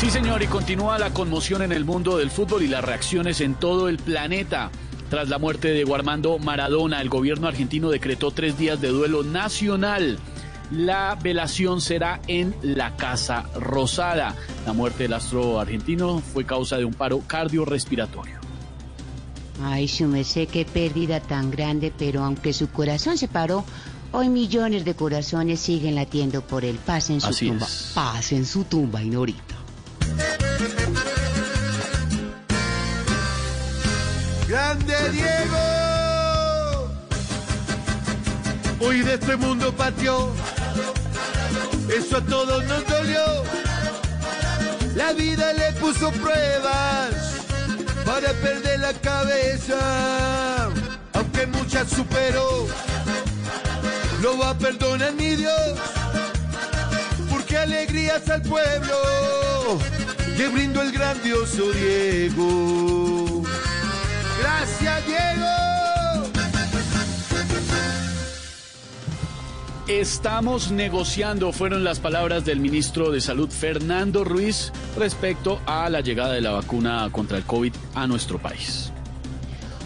Sí, señor, y continúa la conmoción en el mundo del fútbol y las reacciones en todo el planeta. Tras la muerte de Diego Armando Maradona, el gobierno argentino decretó tres días de duelo nacional. La velación será en la Casa Rosada. La muerte del astro argentino fue causa de un paro cardiorrespiratorio. Ay, su merced, qué pérdida tan grande, pero aunque su corazón se paró, hoy millones de corazones siguen latiendo por él. Paz en su Así tumba. es. Paz en su tumba, Ignorita. ¡Grande Diego! Hoy de este mundo partió. Eso a todos nos dolió. La vida le puso pruebas para perder la cabeza. Aunque muchas superó, lo va a perdonar mi Dios. Porque alegrías al pueblo le brindo el grandioso Diego. Gracias, Diego. Estamos negociando, fueron las palabras del ministro de Salud Fernando Ruiz respecto a la llegada de la vacuna contra el COVID a nuestro país.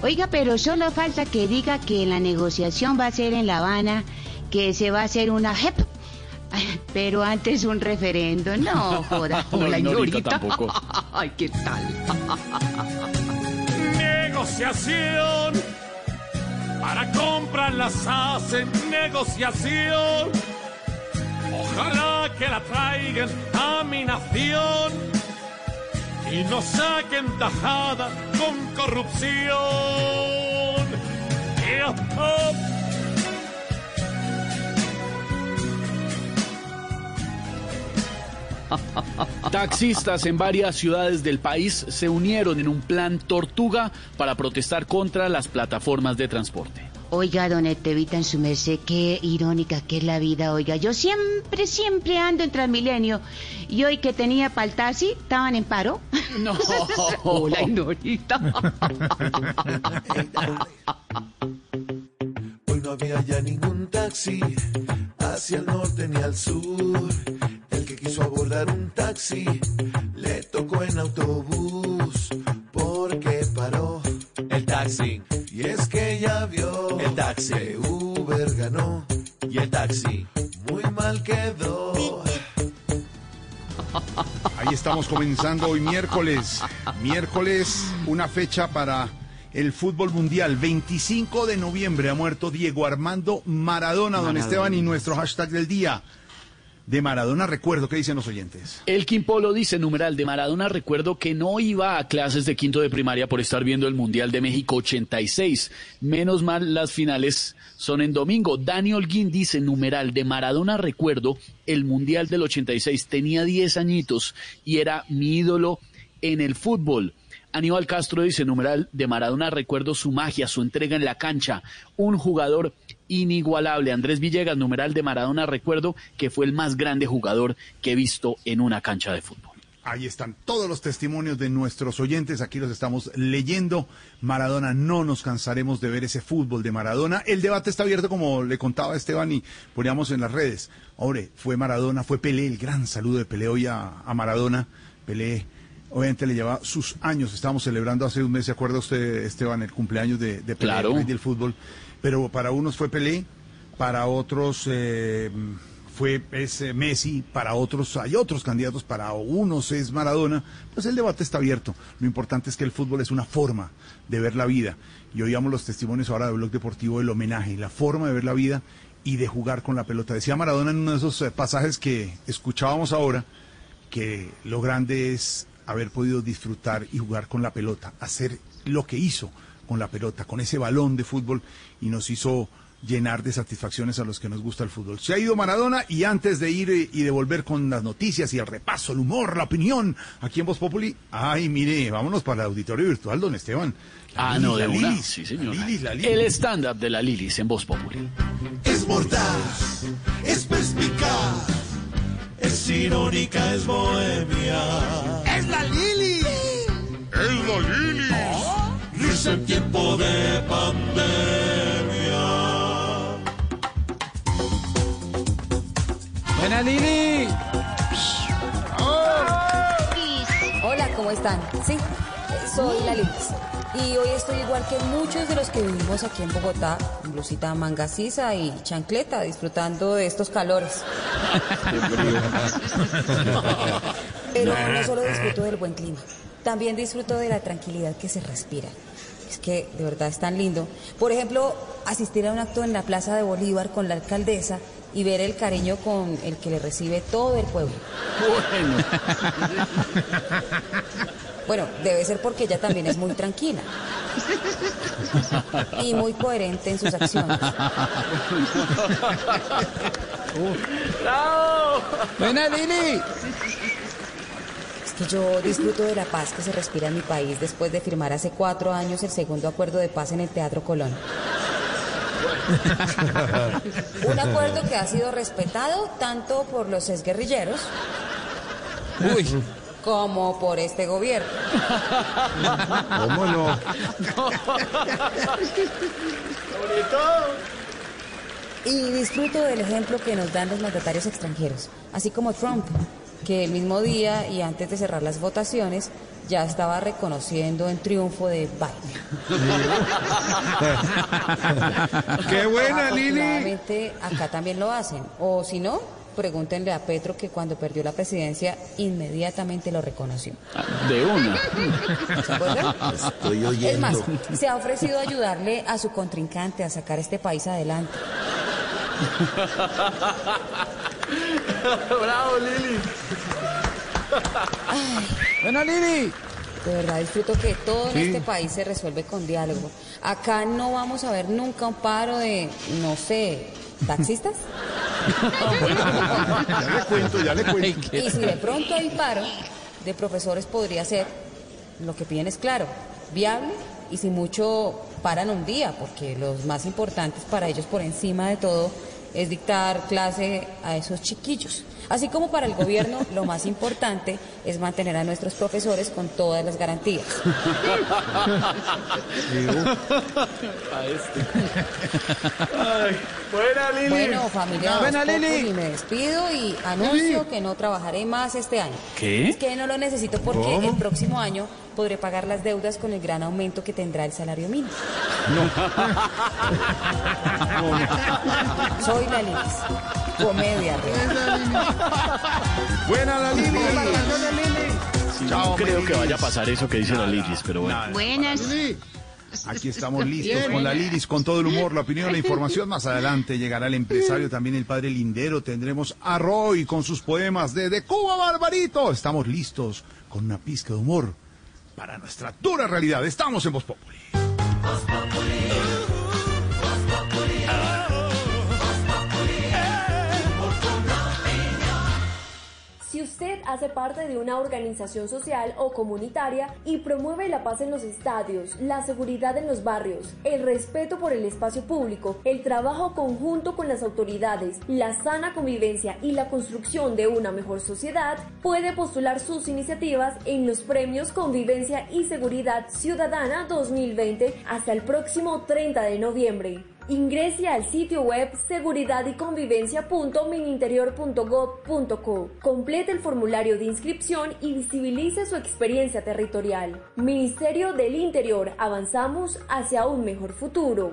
Oiga, pero solo falta que diga que la negociación va a ser en La Habana, que se va a hacer una JEP. Pero antes un referendo. No, joda, No, hola, Ignorita, Ignorita. tampoco. Ay, ¿qué tal? Negociación. Para comprar las hacen negociación. Ojalá que la traigan a mi nación y no saquen tajada con corrupción. Yeah, oh. Taxistas en varias ciudades del país se unieron en un plan tortuga para protestar contra las plataformas de transporte. Oiga, don Estevita, en su merced, qué irónica que es la vida, oiga. Yo siempre, siempre ando en Transmilenio. Y hoy que tenía para el taxi, estaban en paro. No. Hola, Ignorita. Hoy no había ya ningún taxi hacia el norte ni al sur. Quiso abordar un taxi le tocó en autobús porque paró. El taxi, Y es que ya vio El taxi. que Uber ganó. y el taxi. Muy mal quedó. Ahí estamos comenzando hoy miércoles. Miércoles, una fecha para el fútbol mundial. 25 de noviembre ha muerto Diego Armando Maradona, don Esteban, y nuestro hashtag del día. De Maradona recuerdo, ¿qué dicen los oyentes? El Polo dice, numeral de Maradona, recuerdo que no iba a clases de quinto de primaria por estar viendo el Mundial de México 86. Menos mal las finales son en domingo. Dani Holguín dice, numeral de Maradona, recuerdo el Mundial del 86. Tenía 10 añitos y era mi ídolo en el fútbol. Aníbal Castro dice, numeral de Maradona, recuerdo su magia, su entrega en la cancha. Un jugador inigualable. Andrés Villegas, numeral de Maradona, recuerdo que fue el más grande jugador que he visto en una cancha de fútbol. Ahí están todos los testimonios de nuestros oyentes, aquí los estamos leyendo. Maradona, no nos cansaremos de ver ese fútbol de Maradona. El debate está abierto, como le contaba Esteban y poníamos en las redes. Ahora, fue Maradona, fue Pelé, el gran saludo de Pelé hoy a, a Maradona. Pelé, obviamente le lleva sus años, estábamos celebrando hace un mes, ¿se acuerda usted, Esteban, el cumpleaños de, de Pelé, Claro. del fútbol? Pero para unos fue Pelé, para otros... eh, fue es, eh, Messi, para otros hay otros candidatos, para unos es Maradona, pues el debate está abierto. Lo importante es que el fútbol es una forma de ver la vida. Y oíamos los testimonios ahora del Blog Deportivo del homenaje, la forma de ver la vida y de jugar con la pelota. Decía Maradona en uno de esos eh, pasajes que escuchábamos ahora, que lo grande es haber podido disfrutar y jugar con la pelota, hacer lo que hizo con la pelota, con ese balón de fútbol y nos hizo llenar de satisfacciones a los que nos gusta el fútbol. Se ha ido Maradona y antes de ir y de volver con las noticias y el repaso, el humor, la opinión, aquí en Voz Populi, ay, mire, vámonos para el auditorio virtual, don Esteban. La Ah, Lilis, no, de la una. Lilis, Sí, señor. la Lilis, la Lilis. El stand-up de la Lilis en Voz Populi. Es mordaz, es perspicaz, es irónica, es bohemia. ¡Es la Lili! ¡Es la Lili! En tiempo de pandemia. Buena Lili. Hola, ¿cómo están? Sí, soy la Lilis. Y hoy estoy igual que muchos de los que vivimos aquí en Bogotá, en blusita manga sisa y chancleta, disfrutando de estos calores. Pero no solo disfruto del buen clima, también disfruto de la tranquilidad que se respira. Es que de verdad es tan lindo. Por ejemplo, asistir a un acto en la Plaza de Bolívar con la alcaldesa y ver el cariño con el que le recibe todo el pueblo. Bueno. Bueno, debe ser porque ella también es muy tranquila y muy coherente en sus acciones. Buena Lili. Que yo disfruto de la paz que se respira en mi país después de firmar hace cuatro años el segundo acuerdo de paz en el Teatro Colón. Un acuerdo que ha sido respetado tanto por los exguerrilleros Uy. como por este gobierno. ¿Cómo no? Y disfruto del ejemplo que nos dan los mandatarios extranjeros, así como Trump, que el mismo día y antes de cerrar las votaciones ya estaba reconociendo en triunfo de Biden. ¡Qué buena, Lili! Acá también lo hacen. O si no, pregúntenle a Petro que cuando perdió la presidencia inmediatamente lo reconoció. De una. ¿Se acuerdan? Estoy Es más, se ha ofrecido ayudarle a su contrincante a sacar este país adelante. Bravo, Lili. Buena Lili. De verdad disfruto que todo en este país se resuelve con diálogo. Acá no vamos a ver nunca un paro de, no sé, taxistas. Ya le cuento, ya le cuento. Y si de pronto hay paro de profesores podría ser, lo que piden es claro, viable y si mucho paran un día, porque los más importantes para ellos por encima de todo es dictar clase a esos chiquillos. Así como para el gobierno lo más importante es mantener a nuestros profesores con todas las garantías. Ay, buena, Lili. Bueno, familia, Buena, Lili. Populi, me despido y anuncio que no trabajaré más este año. ¿Qué? Es que no lo necesito porque el próximo año podré pagar las deudas con el gran aumento que tendrá el salario mínimo. Soy la Liz. Comedia. ¡Buena la Lili! Sí, Chao, no creo Lili. que vaya a pasar eso que dice la Lilis, pero bueno. Buenas. Aquí estamos listos con la Liris, con todo el humor, la opinión, la información. Más adelante llegará el empresario, también el padre Lindero. Tendremos a Roy con sus poemas de De Cuba Barbarito. Estamos listos con una pizca de humor para nuestra dura realidad. Estamos en Voz Populi. Si usted hace parte de una organización social o comunitaria y promueve la paz en los estadios, la seguridad en los barrios, el respeto por el espacio público, el trabajo conjunto con las autoridades, la sana convivencia y la construcción de una mejor sociedad, puede postular sus iniciativas en los premios Convivencia y Seguridad Ciudadana 2020 hasta el próximo 30 de noviembre. Ingrese al sitio web seguridadyconvivencia.mininterior.gov.co. Complete el formulario de inscripción y visibilice su experiencia territorial. Ministerio del Interior, avanzamos hacia un mejor futuro.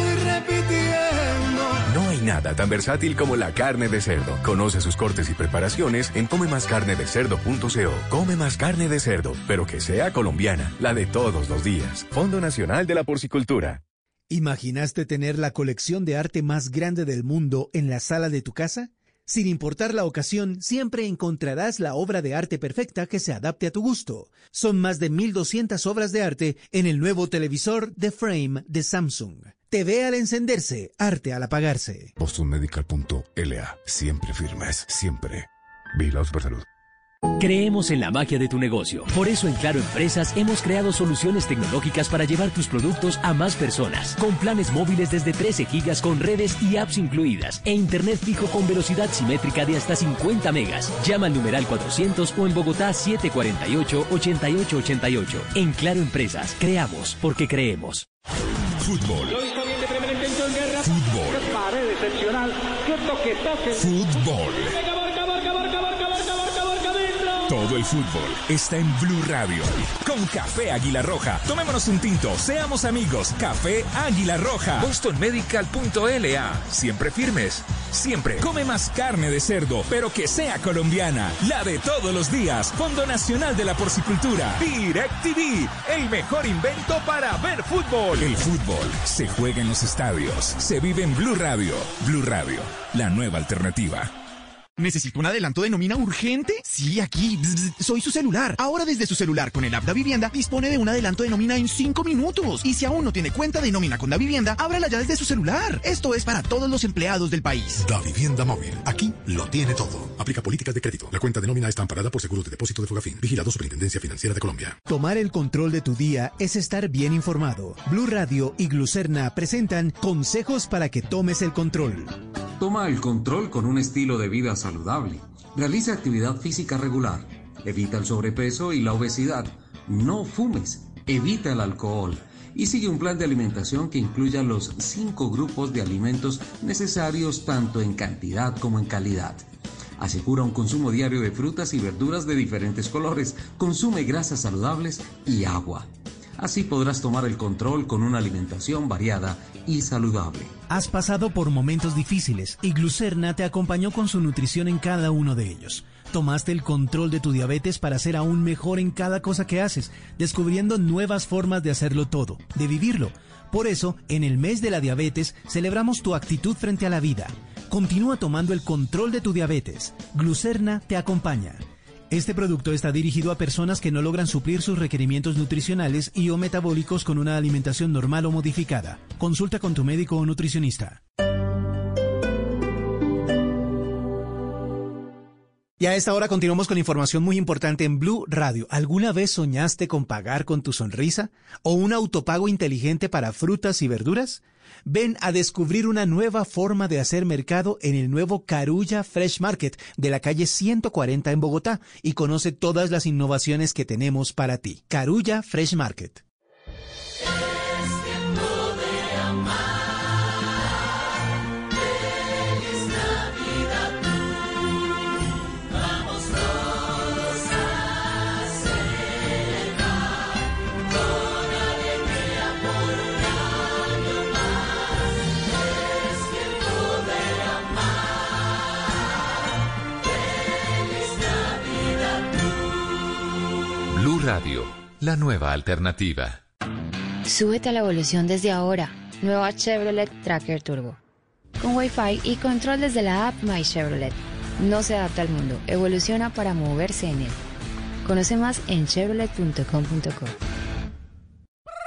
nada tan versátil como la carne de cerdo. Conoce sus cortes y preparaciones en comemascarnedecerdo.co. Come más carne de cerdo, pero que sea colombiana, la de todos los días. Fondo Nacional de la Porcicultura. ¿Imaginaste tener la colección de arte más grande del mundo en la sala de tu casa? Sin importar la ocasión, siempre encontrarás la obra de arte perfecta que se adapte a tu gusto. Son más de 1200 obras de arte en el nuevo televisor The Frame de Samsung. TV al encenderse, arte al apagarse. BostonMedical.la. Siempre firmes, siempre. Vigilados por salud. Creemos en la magia de tu negocio. Por eso en Claro Empresas hemos creado soluciones tecnológicas para llevar tus productos a más personas. Con planes móviles desde 13 gigas con redes y apps incluidas. E internet fijo con velocidad simétrica de hasta 50 megas. Llama al numeral 400 o en Bogotá 748-8888. En Claro Empresas, creamos porque creemos. Fútbol. Fútbol. Qué pared excepcional. Qué toque, toque. Fútbol. Todo el fútbol está en Blue Radio. Con Café Águila Roja. Tomémonos un tinto, seamos amigos. Café Águila Roja. BostonMedical.la. Siempre firmes. Siempre. Come más carne de cerdo, pero que sea colombiana. La de todos los días. Fondo Nacional de la Porcicultura. Direct TV. El mejor invento para ver fútbol. El fútbol se juega en los estadios. Se vive en Blue Radio. Blue Radio. La nueva alternativa. ¿Necesito un adelanto de nómina urgente? Sí, aquí. Bzz, soy su celular. Ahora desde su celular con el app Da Vivienda dispone de un adelanto de nómina en 5 minutos. Y si aún no tiene cuenta de nómina con Da Vivienda, ábrala ya desde su celular. Esto es para todos los empleados del país. Da Vivienda Móvil. Aquí lo tiene todo. Aplica políticas de crédito. La cuenta de nómina está amparada por seguros de depósito de Fogafín. Vigilado Superintendencia Financiera de Colombia. Tomar el control de tu día es estar bien informado. Blue Radio y Glucerna presentan consejos para que tomes el control. Toma el control con un estilo de vida saludable. Realiza actividad física regular. Evita el sobrepeso y la obesidad. No fumes. Evita el alcohol. Y sigue un plan de alimentación que incluya los cinco grupos de alimentos necesarios tanto en cantidad como en calidad. Asegura un consumo diario de frutas y verduras de diferentes colores. Consume grasas saludables y agua. Así podrás tomar el control con una alimentación variada y saludable. Has pasado por momentos difíciles y Glucerna te acompañó con su nutrición en cada uno de ellos. Tomaste el control de tu diabetes para ser aún mejor en cada cosa que haces, descubriendo nuevas formas de hacerlo todo, de vivirlo. Por eso, en el mes de la diabetes, celebramos tu actitud frente a la vida. Continúa tomando el control de tu diabetes. Glucerna te acompaña. Este producto está dirigido a personas que no logran suplir sus requerimientos nutricionales y o metabólicos con una alimentación normal o modificada. Consulta con tu médico o nutricionista. Y a esta hora continuamos con información muy importante en Blue Radio. ¿Alguna vez soñaste con pagar con tu sonrisa? ¿O un autopago inteligente para frutas y verduras? Ven a descubrir una nueva forma de hacer mercado en el nuevo Carulla Fresh Market de la calle 140 en Bogotá y conoce todas las innovaciones que tenemos para ti. Carulla Fresh Market. Radio, la nueva alternativa. Súbete a la evolución desde ahora. Nueva Chevrolet Tracker Turbo. Con Wi-Fi y control desde la app My Chevrolet. No se adapta al mundo, evoluciona para moverse en él. Conoce más en chevrolet.com.co.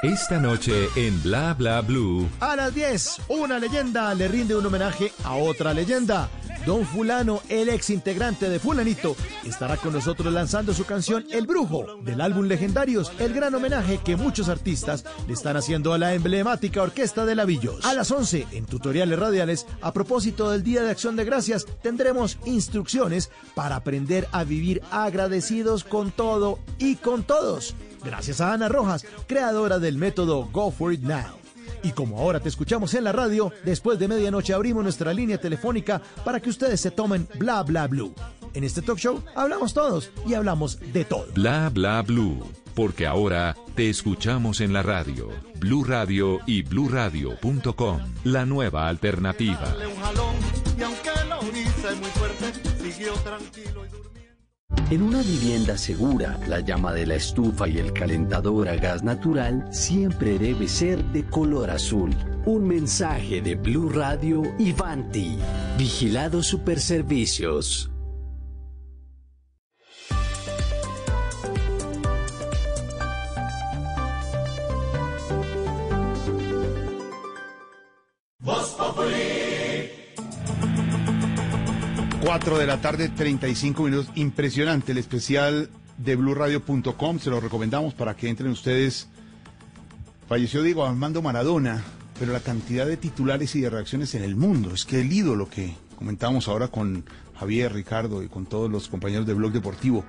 Esta noche en Bla Bla Blue. A las 10, una leyenda le rinde un homenaje a otra leyenda. Don Fulano, el ex integrante de Fulanito, estará con nosotros lanzando su canción El Brujo, del álbum Legendarios, el gran homenaje que muchos artistas le están haciendo a la emblemática Orquesta de Lavillos. A las 11, en tutoriales radiales, a propósito del Día de Acción de Gracias, tendremos instrucciones para aprender a vivir agradecidos con todo y con todos. Gracias a Ana Rojas, creadora del método Go For It Now. Y como ahora te escuchamos en la radio, después de medianoche abrimos nuestra línea telefónica para que ustedes se tomen bla bla blue. En este talk show hablamos todos y hablamos de todo. Bla Bla Blue. Porque ahora Te escuchamos en la radio, Blue Radio y bluradio.com, la nueva alternativa. Darle un jalón y aunque lo hice muy fuerte, siguió tranquilo y. En una vivienda segura, la llama de la estufa y el calentador a gas natural siempre debe ser de color azul. Un mensaje de Blue Radio y Vanti. Vigilado Superservicios. 4 de la tarde, 35 minutos. Impresionante el especial de blurradio.com. Se lo recomendamos para que entren ustedes. Falleció Diego Armando Maradona, pero la cantidad de titulares y de reacciones en el mundo. Es que el ídolo que comentábamos ahora con Javier, Ricardo y con todos los compañeros de Blog Deportivo.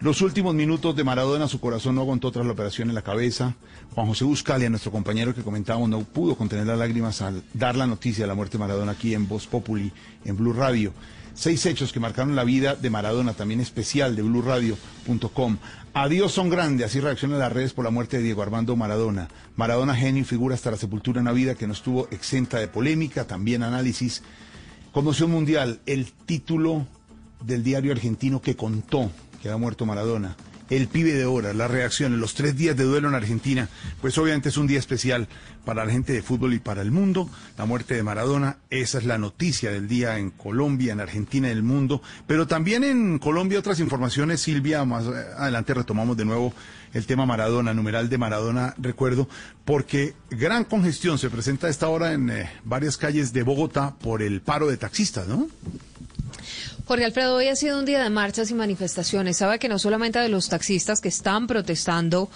Los últimos minutos de Maradona, su corazón no aguantó tras la operación en la cabeza. Juan José Buscalia, nuestro compañero que comentábamos, no pudo contener las lágrimas al dar la noticia de la muerte de Maradona aquí en Voz Populi, en Blue Radio. Seis hechos que marcaron la vida de Maradona, también especial de blurradio.com. Adiós son grandes, así reaccionan las redes por la muerte de Diego Armando Maradona. Maradona genio figura hasta la sepultura en la vida que no estuvo exenta de polémica, también análisis. Conmoción mundial, el título del diario argentino que contó que había muerto Maradona. El pibe de horas, las reacciones, los tres días de duelo en Argentina, pues obviamente es un día especial para la gente de fútbol y para el mundo. La muerte de Maradona, esa es la noticia del día en Colombia, en Argentina, en el mundo. Pero también en Colombia otras informaciones, Silvia, más adelante retomamos de nuevo el tema Maradona, numeral de Maradona, recuerdo, porque gran congestión se presenta a esta hora en eh, varias calles de Bogotá por el paro de taxistas, ¿no? Jorge Alfredo, hoy ha sido un día de marchas y manifestaciones. Sabe que no solamente de los taxistas que están protestando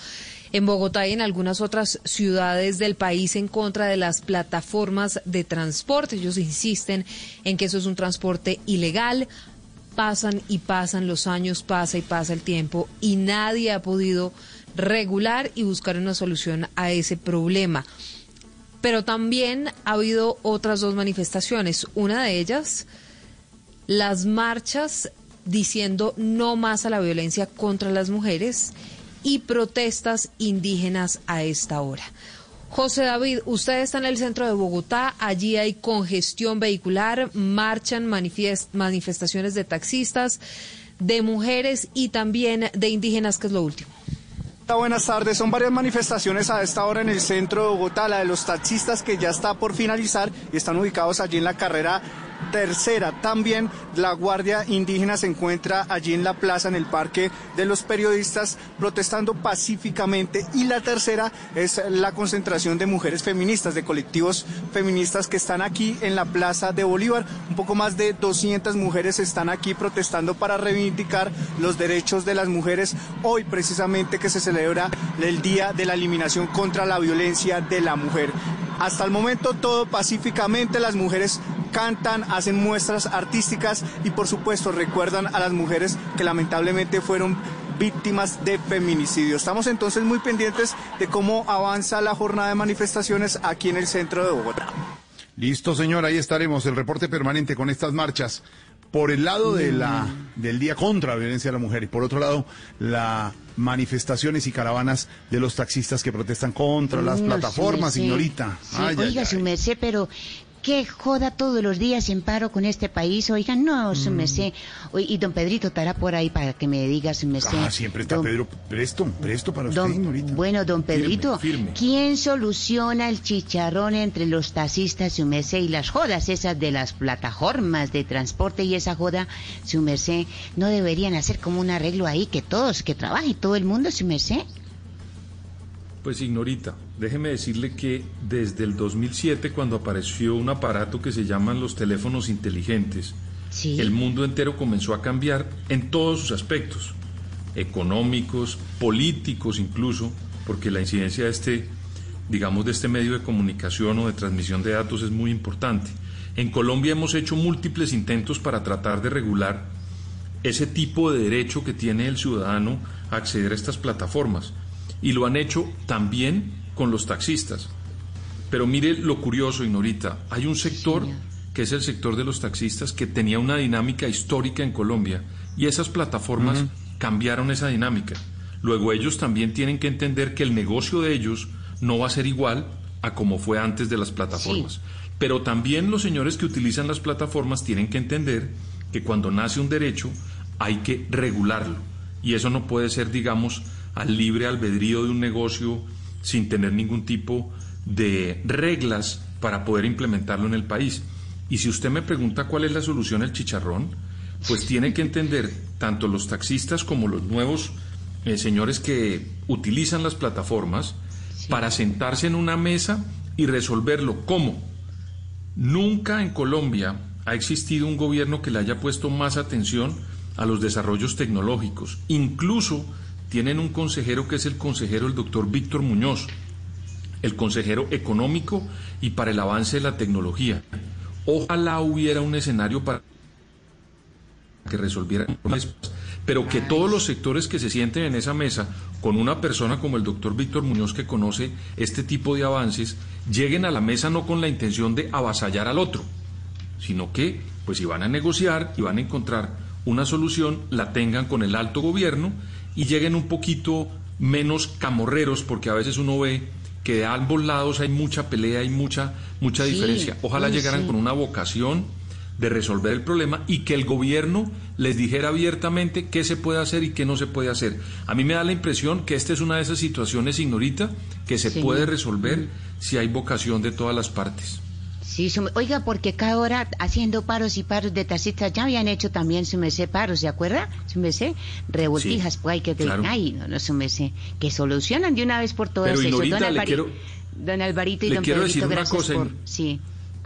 en Bogotá y en algunas otras ciudades del país en contra de las plataformas de transporte. Ellos insisten en que eso es un transporte ilegal. Pasan y pasan los años, pasa y pasa el tiempo y nadie ha podido regular y buscar una solución a ese problema. Pero también ha habido otras dos manifestaciones. Una de ellas las marchas diciendo no más a la violencia contra las mujeres y protestas indígenas a esta hora. José David, usted está en el centro de Bogotá, allí hay congestión vehicular, marchan manifestaciones de taxistas, de mujeres y también de indígenas, que es lo último. Buenas tardes, son varias manifestaciones a esta hora en el centro de Bogotá, la de los taxistas que ya está por finalizar y están ubicados allí en la carrera tercera. También la Guardia Indígena se encuentra allí en la plaza, en el Parque de los Periodistas, protestando pacíficamente. Y la tercera es la concentración de mujeres feministas, de colectivos feministas que están aquí en la Plaza de Bolívar. Un poco más de 200 mujeres están aquí protestando para reivindicar los derechos de las mujeres. Hoy precisamente que se celebra el Día de la Eliminación contra la Violencia de la Mujer. Hasta el momento todo pacíficamente, las mujeres cantan, hacen muestras artísticas y por supuesto recuerdan a las mujeres que lamentablemente fueron víctimas de feminicidio. Estamos entonces muy pendientes de cómo avanza la jornada de manifestaciones aquí en el centro de Bogotá. Listo, señor, ahí estaremos, el reporte permanente con estas marchas. Por el lado de la, del día contra la violencia de la mujer y por otro lado, las manifestaciones y caravanas de los taxistas que protestan contra las No, plataformas, señorita. Sí, Ay, ay, oiga, ay. su merced, pero qué joda todos los días en paro con este país. Oiga, no, Mm. su merced. Oy- Y don Pedrito estará por ahí para que me diga, su merced. Ah, siempre está Don- Pedro presto, presto para usted, Don- señorita. bueno, don Pedrito, firme. ¿quién soluciona el chicharrón entre los taxistas, su merced, y las jodas esas de las plataformas de transporte y esa joda, su merced? ¿No deberían hacer como un arreglo ahí que todos, que trabaje todo el mundo, su merced? Pues ignorita, déjeme decirle que desde el 2007, cuando apareció un aparato que se llaman los teléfonos inteligentes, el mundo entero comenzó a cambiar en todos sus aspectos, económicos, políticos incluso, porque la incidencia de este, digamos, de este medio de comunicación o de transmisión de datos es muy importante. En Colombia hemos hecho múltiples intentos para tratar de regular ese tipo de derecho que tiene el ciudadano a acceder a estas plataformas. Y lo han hecho también con los taxistas. Pero mire lo curioso, Ignorita, hay un sector que es el sector de los taxistas que tenía una dinámica histórica en Colombia y esas plataformas cambiaron esa dinámica. Luego ellos también tienen que entender que el negocio de ellos no va a ser igual a como fue antes de las plataformas. Pero también los señores que utilizan las plataformas tienen que entender que cuando nace un derecho hay que regularlo. Y eso no puede ser, digamos, al libre albedrío de un negocio sin tener ningún tipo de reglas para poder implementarlo en el país. Y si usted me pregunta cuál es la solución al chicharrón, pues tiene que entender tanto los taxistas como los nuevos eh, señores que utilizan las plataformas para sentarse en una mesa y resolverlo. ¿Cómo? Nunca en Colombia ha existido un gobierno que le haya puesto más atención a los desarrollos tecnológicos. Incluso tienen un consejero que es el consejero el doctor Víctor Muñoz, el consejero económico y para el avance de la tecnología. Ojalá hubiera un escenario para que resolvieran pero que todos los sectores que se sienten en esa mesa con una persona como el doctor Víctor Muñoz que conoce este tipo de avances, lleguen a la mesa no con la intención de avasallar al otro, sino que, pues si van a negociar y van a encontrar una solución, la tengan con el alto gobierno y lleguen un poquito menos camorreros, porque a veces uno ve que de ambos lados hay mucha pelea, hay mucha, mucha diferencia. Ojalá llegaran con una vocación de resolver el problema y que el gobierno les dijera abiertamente qué se puede hacer y qué no se puede hacer. A mí me da la impresión que esta es una de esas situaciones, ignorita, que se puede resolver si hay vocación de todas las partes. Sí, oiga, porque cada hora haciendo paros y paros de taxistas ya habían hecho también su mesé paros, ¿se acuerda? Su mesé, revoltijas, pues hay que tener, ay, no, no, su mesé, que solucionan de una vez por todas eso. Don, don Alvarito y le don quiero Pedrito, decir una cosa, por... Sí.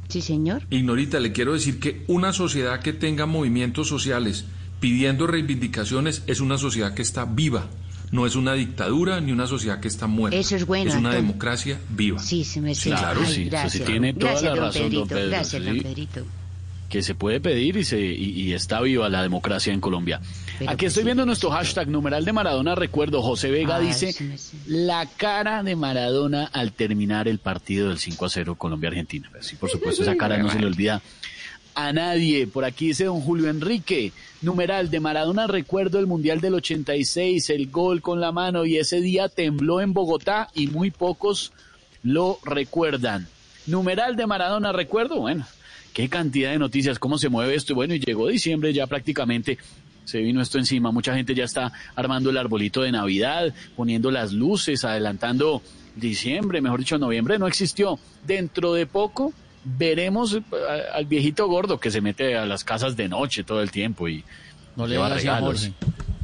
Sí, señor. Ignorita, le quiero decir que una sociedad que tenga movimientos sociales pidiendo reivindicaciones es una sociedad que está viva. No es una dictadura ni una sociedad que está muerta. Eso es bueno. Es una democracia viva. Sí, se me Claro, sí. Gracias. tiene toda gracias, la razón, Pedrito, don Pedro. Gracias, don sí. Pedrito. que se puede pedir y, se, y, y está viva la democracia en Colombia. Pero Aquí pues estoy sí, viendo nuestro hashtag numeral de Maradona. Recuerdo, José Vega Ay, dice sí la cara de Maradona al terminar el partido del 5 a 0 Colombia-Argentina. Pues Sí, por supuesto, esa cara no se le olvida a nadie. Por aquí dice don Julio Enrique, numeral de Maradona, recuerdo el Mundial del 86, el gol con la mano y ese día tembló en Bogotá y muy pocos lo recuerdan. Numeral de Maradona, recuerdo, bueno, qué cantidad de noticias, cómo se mueve esto. Y bueno, y llegó diciembre ya prácticamente. Se vino esto encima, mucha gente ya está armando el arbolito de Navidad, poniendo las luces, adelantando diciembre, mejor dicho, noviembre no existió. Dentro de poco veremos eh, al viejito gordo que se mete a las casas de noche todo el tiempo y No le lleva digas así a regalos.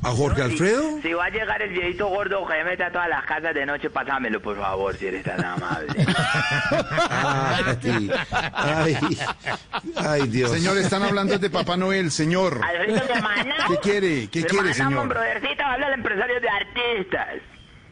¿A Jorge Alfredo? Si va a llegar el viejito gordo que mete a todas las casas de noche, pásamelo, por favor, si eres tan amable. Ay, ay, ay, Dios. Señor, están hablando de Papá Noel, señor. Alfredo. ¿Qué quiere? ¿Qué quiere, señor? habla el empresario de artistas.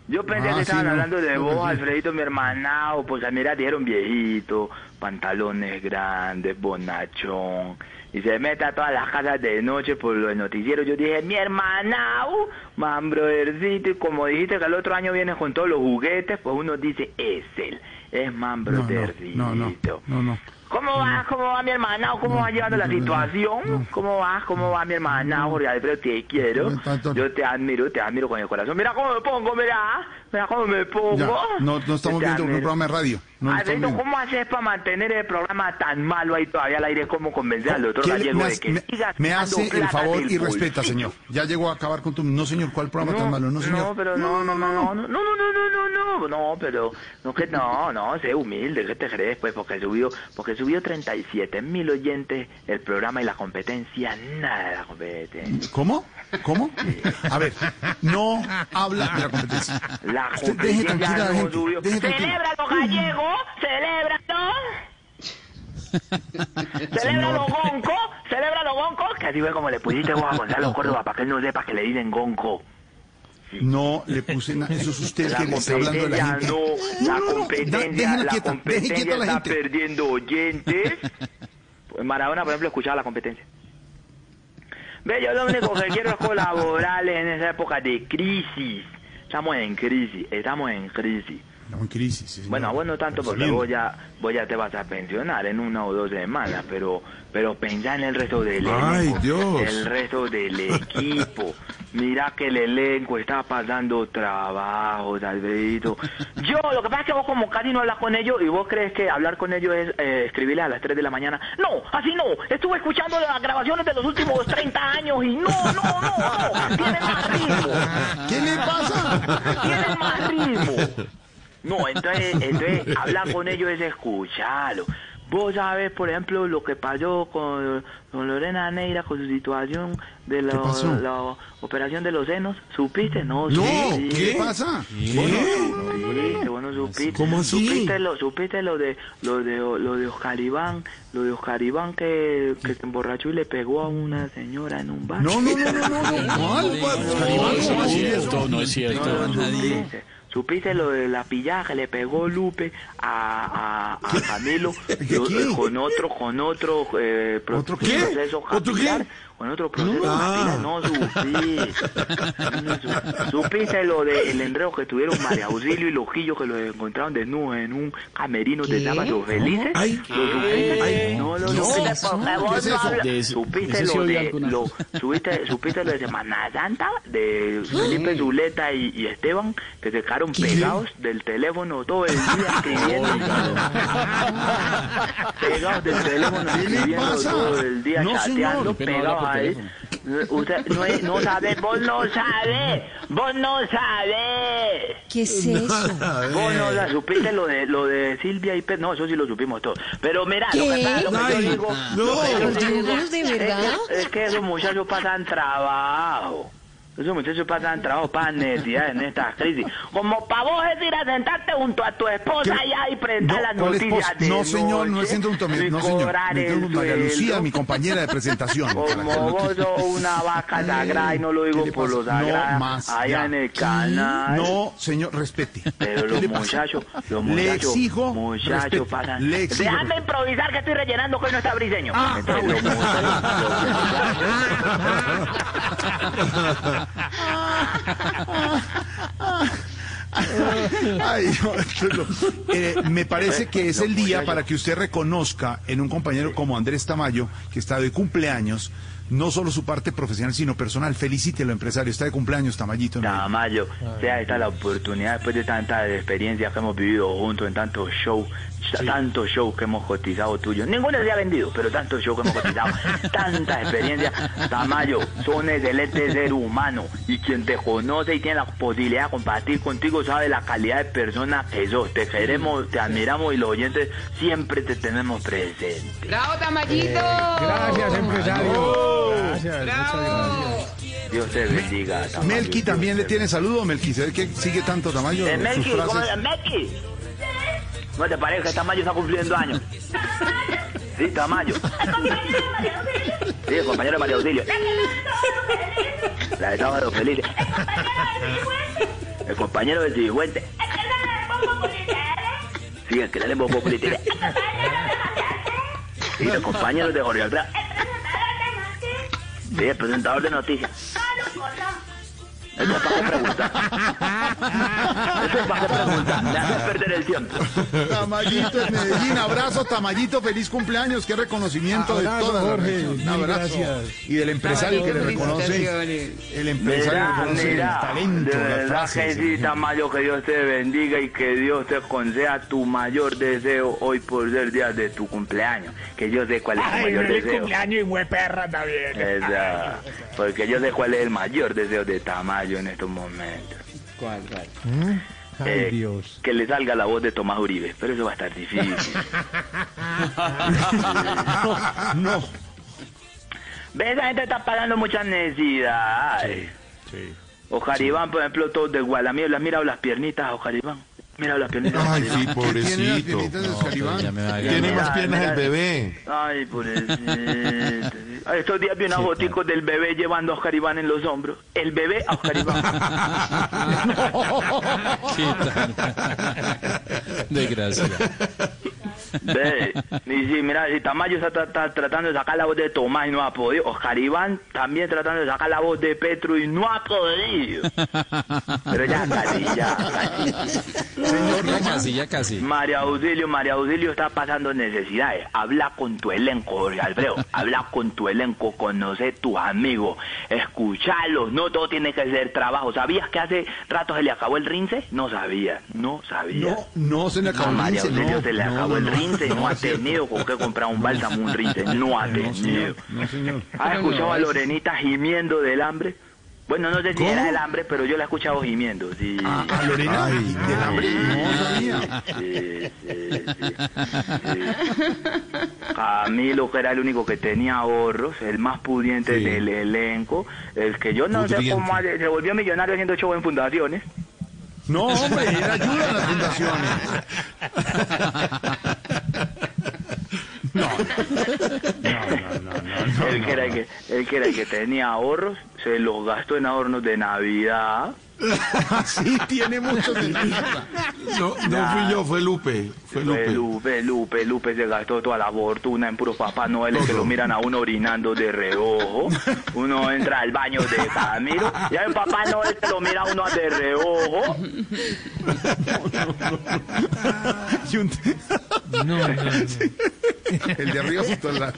Yo pensé Ah, que sí, estaban hablando de vos, sí. Alfredito, mi hermanao. Pues mira, dijeron viejito, pantalones grandes, bonachón. Y se mete a todas las casas de noche por los noticieros. Yo dije, mi hermanao, man, brothercito. Y como dijiste que el otro año vienes con todos los juguetes, pues uno dice, es él. Es man, no, no, no, no. ¿Cómo va? ¿Cómo va mi hermana? ¿Cómo va llevando la situación? ¿Cómo va? ¿Cómo va mi hermana? Jorge Alfredo, te quiero. Yo te admiro, te admiro con el corazón. Mira cómo me pongo, mira. Mira cómo me pongo. Ya, no, no estamos viendo un programa de radio. No viendo. ¿cómo haces para mantener el programa tan malo ahí todavía al aire? ¿Cómo convencer al doctor ¿Qué le- Gallego de que me- sigas me hace el favor y respeta, señor. Ya llegó a acabar con tu... No, señor, ¿cuál programa tan malo? No, señor. No, pero no, no, no, no, no, no, no, no, no, no, no, pero no que no, no, sé humilde, ¿qué te crees? Pues porque subió, porque subió 37 mil oyentes el programa y la competencia, nada de la competencia. ¿Cómo? ¿Cómo? A ver, no habla de la competencia. La Usted deje competencia tranquila a la no gente. Deje tranquila. ¡Celébralo, gallego! ¡Celébralo! ¡Celébralo, gonco! ¡Celébralo, gonco! Que así fue como le pusiste vos a Gonzalo Córdoba para que él no sepa que le dicen gonco. No le puse nada. Eso es usted que le está hablando de la competencia gente. no, la no, no, competencia, da- déjela la quieta, deje competencia quieta a la está gente. perdiendo oyentes. Maradona, por ejemplo, escuchaba la competencia. Ve, yo lo único que quiero es colaborar en esa época de crisis. Estamos en crisis, estamos en crisis. No, en crisis. sí, Bueno, señor. vos no tanto porque Saliendo. vos ya, vos ya te vas a pensionar en una o dos semanas, pero, pero pensá en el resto del Ay, elenco, Dios. el resto del equipo. Mira que el elenco está pasando trabajo, Alfredito. Yo, lo que pasa es que vos como casi no hablas con ellos y vos crees que hablar con ellos es eh, escribirles a las 3 de la mañana. No, así no. Estuve escuchando las grabaciones de los últimos 30 años y no, no, no, no. Tienen más ritmo. ¿Qué le pasa? Tienen más ritmo. No, entonces, entonces hablar con ellos es escucharlo. Vos sabes, por ejemplo, lo que pasó con, con Lorena Neira, con su situación de la, operación de los senos. ¿Supiste? No, No, supiste. ¿qué pasa? No supiste, no. ¿Cómo así? ¿Supiste lo, supiste lo de lo de lo de Oscar Iván, lo de Oscar Iván que, que se emborrachó y le pegó a una señora en un bar? No, no, no, no, no, no. ¿Cuál? ¿Cuál? ¿Cómo así eso? No es cierto. No, supiste. ¿Supiste lo de la pillada que le pegó Lupe a, a, a Camilo con otro con otro, eh, ¿Otro qué? proceso ¿Otro qué? Con otro proceso. No supiste. No su- ¿Supiste lo de el enredo que tuvieron María Auxilio y Lojillo que los encontraron desnudos en un camerino de sábado felices? Ay. ¿Lo supiste? Ay. no lo No. supiste porque ¿Qué vos es no ese- ¿Supiste lo de lo, supiste, supiste lo de Semana Santa de Felipe Zuleta y, y Esteban que se quedaron pegados del teléfono todo el día escribiendo pegados del teléfono ¿Qué le escribiendo todo el día chateando pegados teléfono. Usted no, es- no sabe, vos no sabés, vos no sabés. ¿Qué es eso? Vos no la supiste lo de lo de Silvia y Pedro, no, eso sí lo supimos todos. Pero mira, lo que, ¿Qué? pasa- lo que Ay, yo digo, no. lo que yo ¿Los digo yugos de es que- verdad? Es que, esos muchachos pasan trabajo. Esos muchachos pasan trabajo, pasan necesidades en esta crisis. Como para vos es ir a sentarte junto a tu esposa ¿Qué? allá y No, las ¿cuál noticias de No, señor, no es centro de y No, señor. Me María Lucía, mi compañera de presentación. Como vos sos una vaca sagrada y no lo ¿Qué digo le por pasa? lo sagrada, No más. allá ya. en el canal. No, señor, respete. Pero ¿Qué los le muchachos, los Le muchachos, exijo muchachos pasan. Le exijo Déjame improvisar que estoy rellenando que hoy no está briseño. Ah, Entonces, ah, los eh, me parece que es el día para que usted reconozca en un compañero como Andrés Tamayo, que está de cumpleaños, no solo su parte profesional, sino personal. Felicítelo, empresario. Está de cumpleaños, Tamayito. ¿no? Tamayo, sea esta la oportunidad después de tantas experiencias que hemos vivido juntos en tantos shows, tantos shows que hemos cotizado tuyos. Ninguno se ha vendido, pero tantos shows que hemos cotizado, tantas experiencias. Tamayo, son excelente ser humano y quien te conoce y tiene la posibilidad de compartir contigo sabe la calidad de persona que sos. Te queremos, te admiramos y los oyentes siempre te tenemos presente. ¡Bravo, Tamayito! Gracias, empresario. Gracias, muchas gracias. Dios te bendiga. Tamayo. Melqui también le tiene saludo, Melqui. ¿Se ve que sigue tanto Tamayo? Eh, Melqui, ¿cómo frases? es? Melqui. ¿No te parece que Tamayo está cumpliendo años? Sí, Tamayo. Sí, el compañero de María Auxilio. La de Sábado Feliz. El compañero del Cifuente. Sí, el que sale en Bobo Política. Sí, los compañeros de Jorge. Sí, el presentador de noticias. Eso es para qué preguntar. Eso es preguntar. Me haces perder el tiempo. Tamayito en Medellín, abrazo, Tamayito, feliz cumpleaños, qué reconocimiento de Abrazo, toda la Jorge. Un abrazo. gracias. Y del empresario que le reconoce, el empresario Mira, reconoce mira, el talento, de verdad que sí, Tamayo, que Dios te bendiga y que Dios te conceda tu mayor deseo hoy por ser día de tu cumpleaños. Que yo sé cuál es tu Ay, mayor feliz deseo. cumpleaños y buen perra también. Esa, porque yo sé cuál es el mayor deseo de Tamayo en estos momentos. ¿Cuál, cuál? Ay, Eh, Dios. Que le salga la voz de Tomás Uribe, pero eso va a estar difícil. No, ¿Ves? Esa gente está pagando muchas necesidades. sí. Ojar Iván, por ejemplo, todos de ¿le has mirado las piernitas a Ojar Iván? Mira las piernitas. Ay, sí, Iván. ¿Qué tiene pobrecito. piernitas de Oscar Iván? Tiene más Mira, piernas mira. el bebé. Ay, pobrecito. Estos días vi una fotico del bebé llevando a Oscar Iván en los hombros. El bebé a Oscar Iván. ¿Qué tal? Desgracia. Ve, y mira, si Tamayo está, tra- está tratando de sacar la voz de Tomás y no ha podido. Oscar Iván también tratando de sacar la voz de Petro y no ha podido. Pero ya casi, ya Ya casi, ya casi. María Auxilio, María Auxilio está pasando necesidades. Habla con tu elenco, Jorge Alfredo. Habla con tu elenco, conoce tus amigos, escuchalos. No todo tiene que ser trabajo. ¿Sabías que hace rato se le acabó el rince? No sabía, no sabía. No, no se le acabó A el María rince, Auxilio no, se le no, acabó no, el no. rince no, No, ha tenido con qué comprar un bálsamo, un rince. No ha No, tenido. señor, no, señor. ¿Has escuchado a Lorenita gimiendo del hambre? Bueno, no sé si ¿Cómo? era el hambre, pero yo la he escuchado gimiendo. Sí. ¿A Lorena? Ay, ¿Del hambre? No sabía. Sí, sí, sí, sí. Camilo, que era el único que tenía ahorros, el más pudiente Sí. del elenco, el que yo no sé cómo se volvió millonario haciendo show en fundaciones. No, hombre, él ayuda a las fundaciones. No, no, no, no, el, que era el, que, el que era el que tenía ahorros, se los gastó en adornos de Navidad. Sí, tiene mucho sentido. No, no fui yo, fue Lupe. Fue Lupe, Lupe. Lupe, Lupe, se gastó toda la fortuna en puros papá Noel que lo miran a uno orinando de reojo. Uno entra al baño de Camilo y el papá Noel se lo mira a uno de reojo. Y No, no, no. El de arriba junto al lado.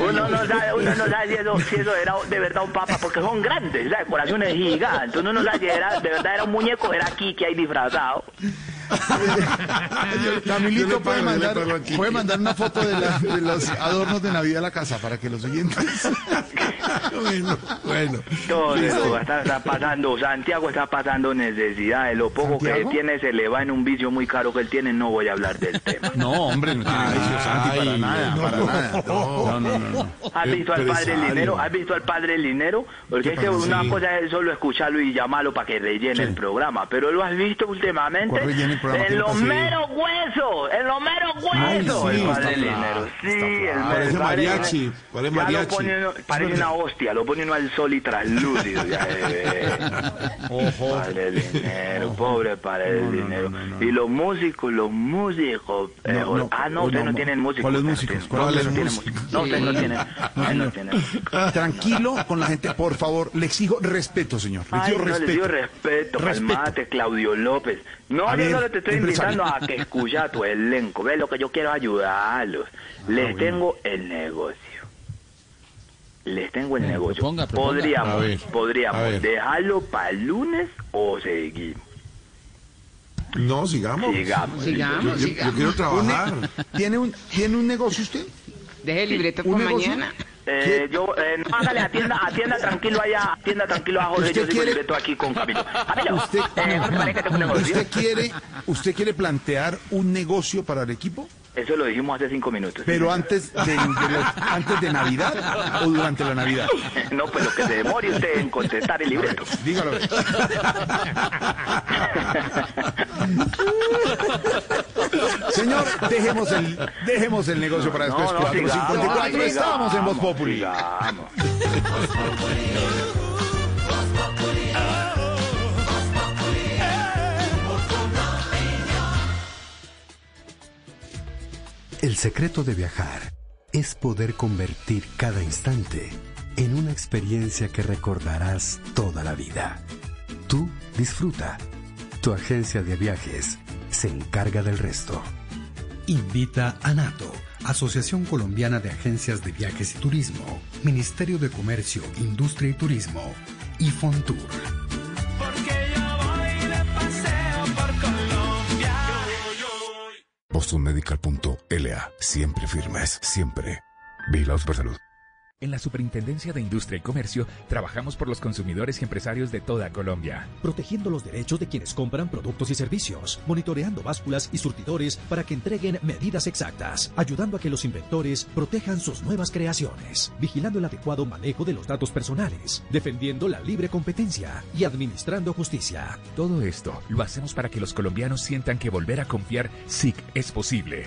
Uno no sabe, uno no sabe si eso, si eso era de verdad un papa porque son grandes, la decoración es gigante. Uno si era, de verdad era un muñeco, era Kiki ahí disfrazado. Camilito puede mandar, puede una foto de, la- de los adornos de Navidad a la casa para que los oyentes. Bueno, bueno. Todo eso está, está pasando, Santiago está pasando necesidades, lo poco que ¿Santiago? tiene se le va en un vicio muy caro que él tiene, no voy a hablar del tema. No, hombre, no tiene vicio, Santi, para nada, para nada. No, no, no. no. ¿Has visto al padre. Linero? ¿Has visto al padre Linero? Porque es que una cosa es solo escucharlo y llamarlo para que rellene el programa, pero lo has visto últimamente ¿Cuál rellene el programa? ¿Qué en le los meros huesos, en los meros huesos, sí, el padre Linero. Sí, está el, Parece mariachi, parece Ya lo mariachi. pone uno- parece una hostia, lo pone uno al sol y translúcido. Ya, eh, Ojo. Padre Linero, pobre padre Linero. Y los músicos, los músicos. eh, No, no, ah, no, no, ustedes no, no. tienen músicos. ¿Cuáles No, músicos? ¿Cuáles no, ustedes no tienen músicos? No, ustedes no tienen. no tienen. Tranquilo con la gente, por favor. Le exijo respeto, señor. Le exijo no, les respeto. digo respeto, Respeto. calmate, Claudio López. No, yo ver, solo te estoy invitando a que escucha a tu elenco. Ve lo que yo quiero ayudarlos. Les Ah, bueno. tengo el negocio. Les tengo el Eh, negocio. proponga, proponga. Podríamos, A ver, podríamos a dejarlo para el lunes o seguimos. No, sigamos. Sigamos. Sigamos, Yo, yo- yo sigamos. quiero trabajar. ¿Tiene un, ¿Tiene un negocio usted? Deje el libreto ¿Un para negocio? mañana. Eh, yo, eh, no, hágale, atienda, atienda tranquilo allá, atienda tranquilo a Jorge, ¿Usted yo quiere- libreto aquí con Camilo. Camilo, ¿Usted, eh. ¿Usted quiere, ¿Usted quiere plantear un negocio para el equipo? Eso lo dijimos hace cinco minutos. Pero antes de, de los- antes de Navidad o durante la Navidad. No, pues lo que se demore usted en contestar el libreto. Dígalo. a ver. Señor, dejemos el, dejemos el negocio para después. No, no, 454 sigamos, estábamos en Voz Populi. sigamos. El secreto de viajar es poder convertir cada instante en una experiencia que recordarás toda la vida. Tú disfruta. Tu agencia de viajes se encarga del resto. Invita a NATO, Asociación Colombiana de Agencias de Viajes y Turismo, Ministerio de Comercio, Industria y Turismo y Fontour. BostonMedical.la. Siempre firmes, siempre. Vigilados por salud. En la Superintendencia de Industria y Comercio trabajamos por los consumidores y empresarios de toda Colombia. protegiendo los derechos de quienes compran productos y servicios, monitoreando básculas y surtidores para que entreguen medidas exactas, ayudando a que los inventores protejan sus nuevas creaciones, vigilando el adecuado manejo de los datos personales, defendiendo la libre competencia y administrando justicia. Todo esto lo hacemos para que los colombianos sientan que volver a confiar SIC es posible.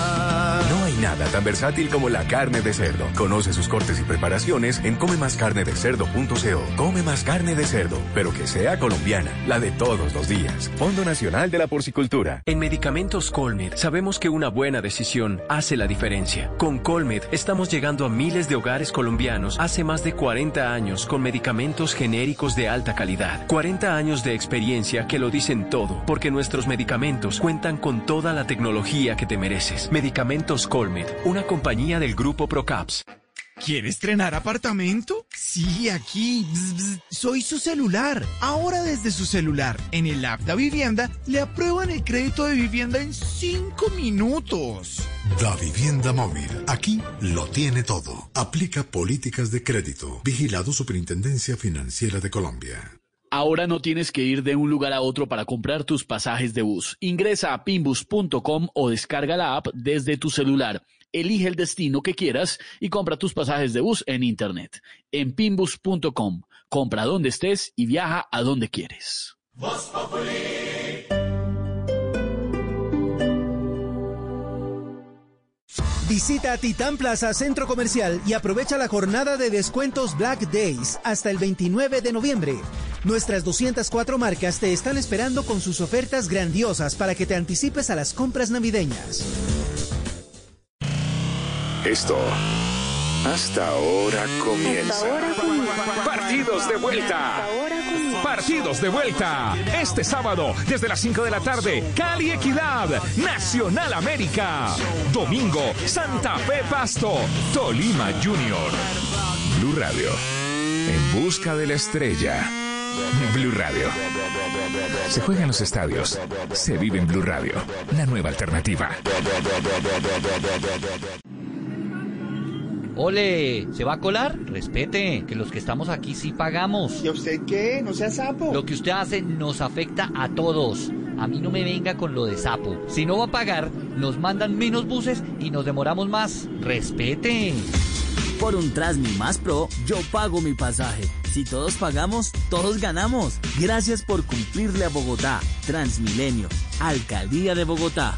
Nada tan versátil como la carne de cerdo. Conoce sus cortes y preparaciones en comemascarnedecerdo.co. Come más carne de cerdo, pero que sea colombiana, la de todos los días. Fondo Nacional de la Porcicultura. En Medicamentos Colmed sabemos que una buena decisión hace la diferencia. Con Colmed estamos llegando a miles de hogares colombianos hace más de 40 años con medicamentos genéricos de alta calidad. 40 años de experiencia que lo dicen todo, porque nuestros medicamentos cuentan con toda la tecnología que te mereces. Medicamentos Colmed, una compañía del grupo Procaps. ¿Quiere estrenar apartamento? Sí, aquí. Bzz, bzz. Soy su celular. Ahora desde su celular, en el app Da Vivienda, le aprueban el crédito de vivienda en 5 minutos. Da Vivienda Móvil. Aquí lo tiene todo. Aplica políticas de crédito. Vigilado Superintendencia Financiera de Colombia. Ahora no tienes que ir de un lugar a otro para comprar tus pasajes de bus. Ingresa a pimbus.com o descarga la app desde tu celular. Elige el destino que quieras y compra tus pasajes de bus en Internet. En pimbus.com. Compra donde estés y viaja a donde quieres. Visita Titán Plaza Centro Comercial y aprovecha la jornada de descuentos Black Days hasta el 29 de noviembre. Nuestras 204 marcas te están esperando con sus ofertas grandiosas para que te anticipes a las compras navideñas. Esto hasta ahora comienza. Partidos de vuelta. Partidos de vuelta. Este sábado, desde las 5 de la tarde, Cali Equidad, Nacional América. Domingo, Santa Fe Pasto, Tolima Junior. Blue Radio. En busca de la estrella. Blue Radio. Se juega en los estadios. Se vive en Blue Radio. La nueva alternativa. Ole, ¿se va a colar? Respete, que los que estamos aquí sí pagamos. ¿Y a usted qué? No sea sapo. Lo que usted hace nos afecta a todos. A mí no me venga con lo de sapo. Si no va a pagar, nos mandan menos buses y nos demoramos más. Respete. Por un Trasmi más Pro, yo pago mi pasaje. Si todos pagamos, todos ganamos. Gracias por cumplirle a Bogotá. Transmilenio, Alcaldía de Bogotá.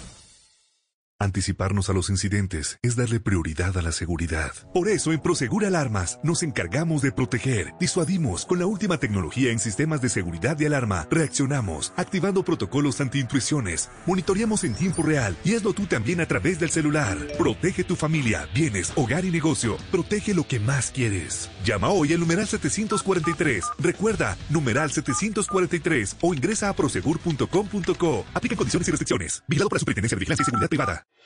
Anticiparnos a los incidentes es darle prioridad a la seguridad. Por eso en Prosegur Alarmas nos encargamos de proteger, disuadimos con la última tecnología en sistemas de seguridad y alarma, reaccionamos, activando protocolos antiintrusiones, monitoreamos en tiempo real y hazlo tú también a través del celular. Protege tu familia, bienes, hogar y negocio. Protege lo que más quieres. Llama hoy al numeral 743. Recuerda, numeral 743 o ingresa a prosegur.com.co. Aplica condiciones y restricciones. Vigilado por la Superintendencia de Vigilancia y Seguridad Privada.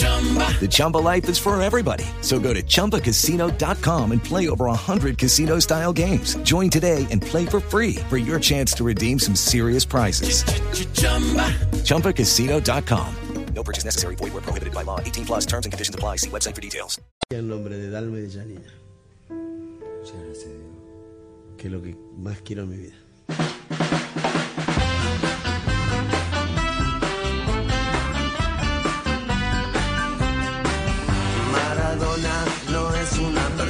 The Chumba life is for everybody. So go to ChumbaCasino.com and play over 100 casino style games. Join today and play for free for your chance to redeem some serious prizes. ChumbaCasino.com. No purchase necessary. Void where prohibited by law. 18 plus terms and conditions apply. See website for details. En nombre de Dalma y de Janina. Que es lo que más quiero en mi vida.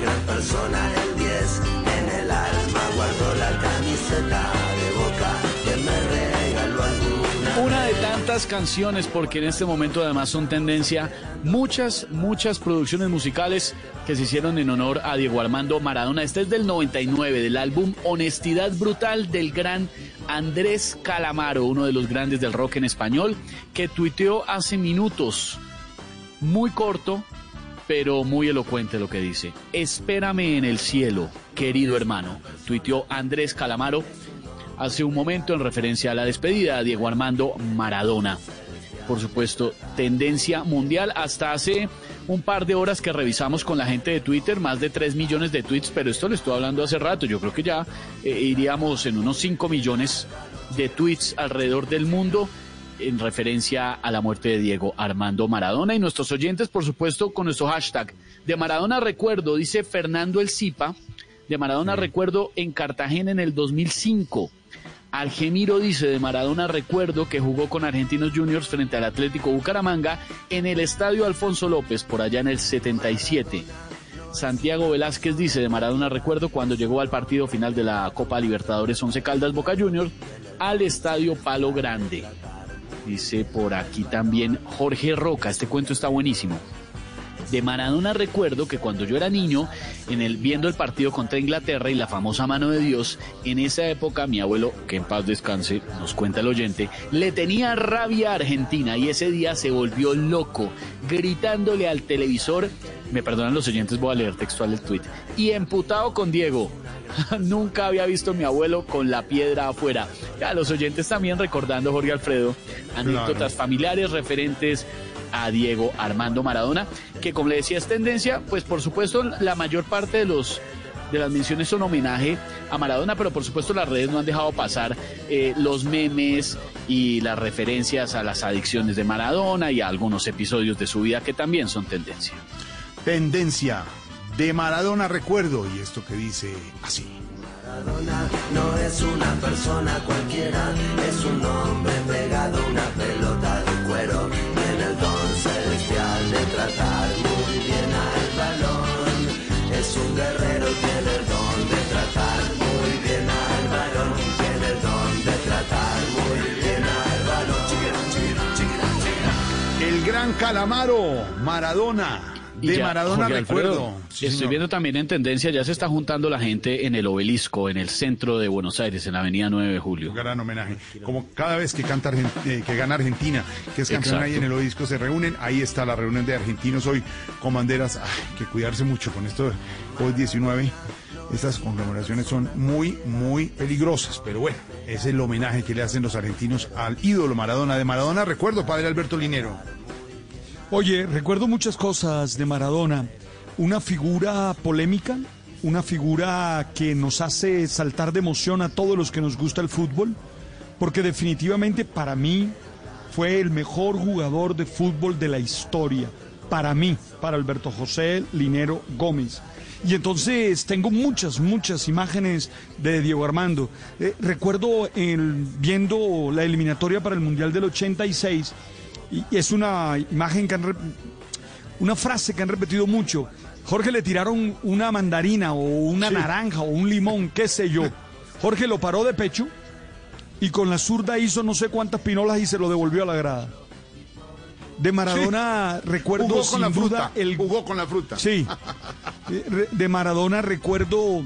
gran persona. El 10 en el alma guardo la camiseta de boca que me regaló alguna. Una de tantas canciones, porque en este momento además son tendencia muchas, muchas producciones musicales que se hicieron en honor a Diego Armando Maradona. Este es del 99, del álbum Honestidad Brutal del gran Andrés Calamaro, uno de los grandes del rock en español, que tuiteó hace minutos, muy corto, pero muy elocuente lo que dice. Espérame en el cielo, querido hermano, tuiteó Andrés Calamaro hace un momento en referencia a la despedida de Diego Armando Maradona. Por supuesto, tendencia mundial hasta hace un par de horas que revisamos con la gente de Twitter, más de 3 millones de tweets, pero esto lo estoy hablando hace rato, yo creo que ya eh, iríamos en unos 5 millones de tweets alrededor del mundo en referencia a la muerte de Diego Armando Maradona y nuestros oyentes, por supuesto, con nuestro hashtag de Maradona recuerdo, dice Fernando El Zipa, de Maradona recuerdo en Cartagena en el 2005. Algemiro dice de Maradona recuerdo que jugó con Argentinos Juniors frente al Atlético Bucaramanga en el Estadio Alfonso López por allá en el 77. Santiago Velázquez dice de Maradona recuerdo cuando llegó al partido final de la Copa Libertadores 11 Caldas Boca Juniors al Estadio Palo Grande. Dice por aquí también Jorge Roca, este cuento está buenísimo. De Maradona recuerdo que cuando yo era niño, en el, viendo el partido contra Inglaterra y la famosa mano de Dios, en esa época mi abuelo, que en paz descanse, nos cuenta el oyente, le tenía rabia a Argentina y ese día se volvió loco, gritándole al televisor, me perdonan los oyentes, voy a leer textual el tuit, y emputado con Diego. Nunca había visto a mi abuelo con la piedra afuera. Ya, los oyentes también recordando, Jorge Alfredo, anécdotas familiares referentes a Diego Armando Maradona, que como le decía es tendencia, pues por supuesto la mayor parte de los de las menciones son homenaje a Maradona, pero por supuesto las redes no han dejado pasar eh, los memes y las referencias a las adicciones de Maradona y a algunos episodios de su vida que también son tendencia. Tendencia de Maradona recuerdo y esto que dice así. Maradona no es una persona cualquiera, es un hombre pegado a una pelota de cuero. Celestial de tratar muy bien al balón. Es un guerrero, tiene el don de tratar muy bien al balón. Tiene el don de tratar muy bien al balón. El gran Calamaro, Maradona. De ya, Maradona Jorge Alfredo, recuerdo. Sí, estoy señor. viendo también en tendencia, ya se está juntando la gente en el obelisco, en el centro de Buenos Aires, en la avenida 9 de Julio. Un gran homenaje. Como cada vez que canta eh, que gana Argentina, que es campeón Exacto. ahí en el Obisco, se reúnen. Ahí está la reunión de argentinos hoy con banderas. Ay, que cuidarse mucho con esto COVID-19. Estas conmemoraciones son muy, muy peligrosas. Pero bueno, es el homenaje que le hacen los argentinos al ídolo Maradona. De Maradona, recuerdo, padre Alberto Linero. Oye, recuerdo muchas cosas de Maradona. Una figura polémica, una figura que nos hace saltar de emoción a todos los que nos gusta el fútbol, porque definitivamente para mí fue el mejor jugador de fútbol de la historia. Para mí, para Alberto José Linero Gómez. Y entonces tengo muchas, muchas imágenes de Diego Armando. Eh, recuerdo el- viendo la eliminatoria para el Mundial del 86 y y es una imagen que han una frase que han repetido mucho. Jorge le tiraron una mandarina o una naranja o un limón, qué sé yo. Jorge lo paró de pecho y con la zurda hizo no sé cuántas pinolas y se lo devolvió a la grada. De Maradona recuerdo Jugó con sin la fruta. duda el Jugó con la fruta. Sí. Eh, De Maradona recuerdo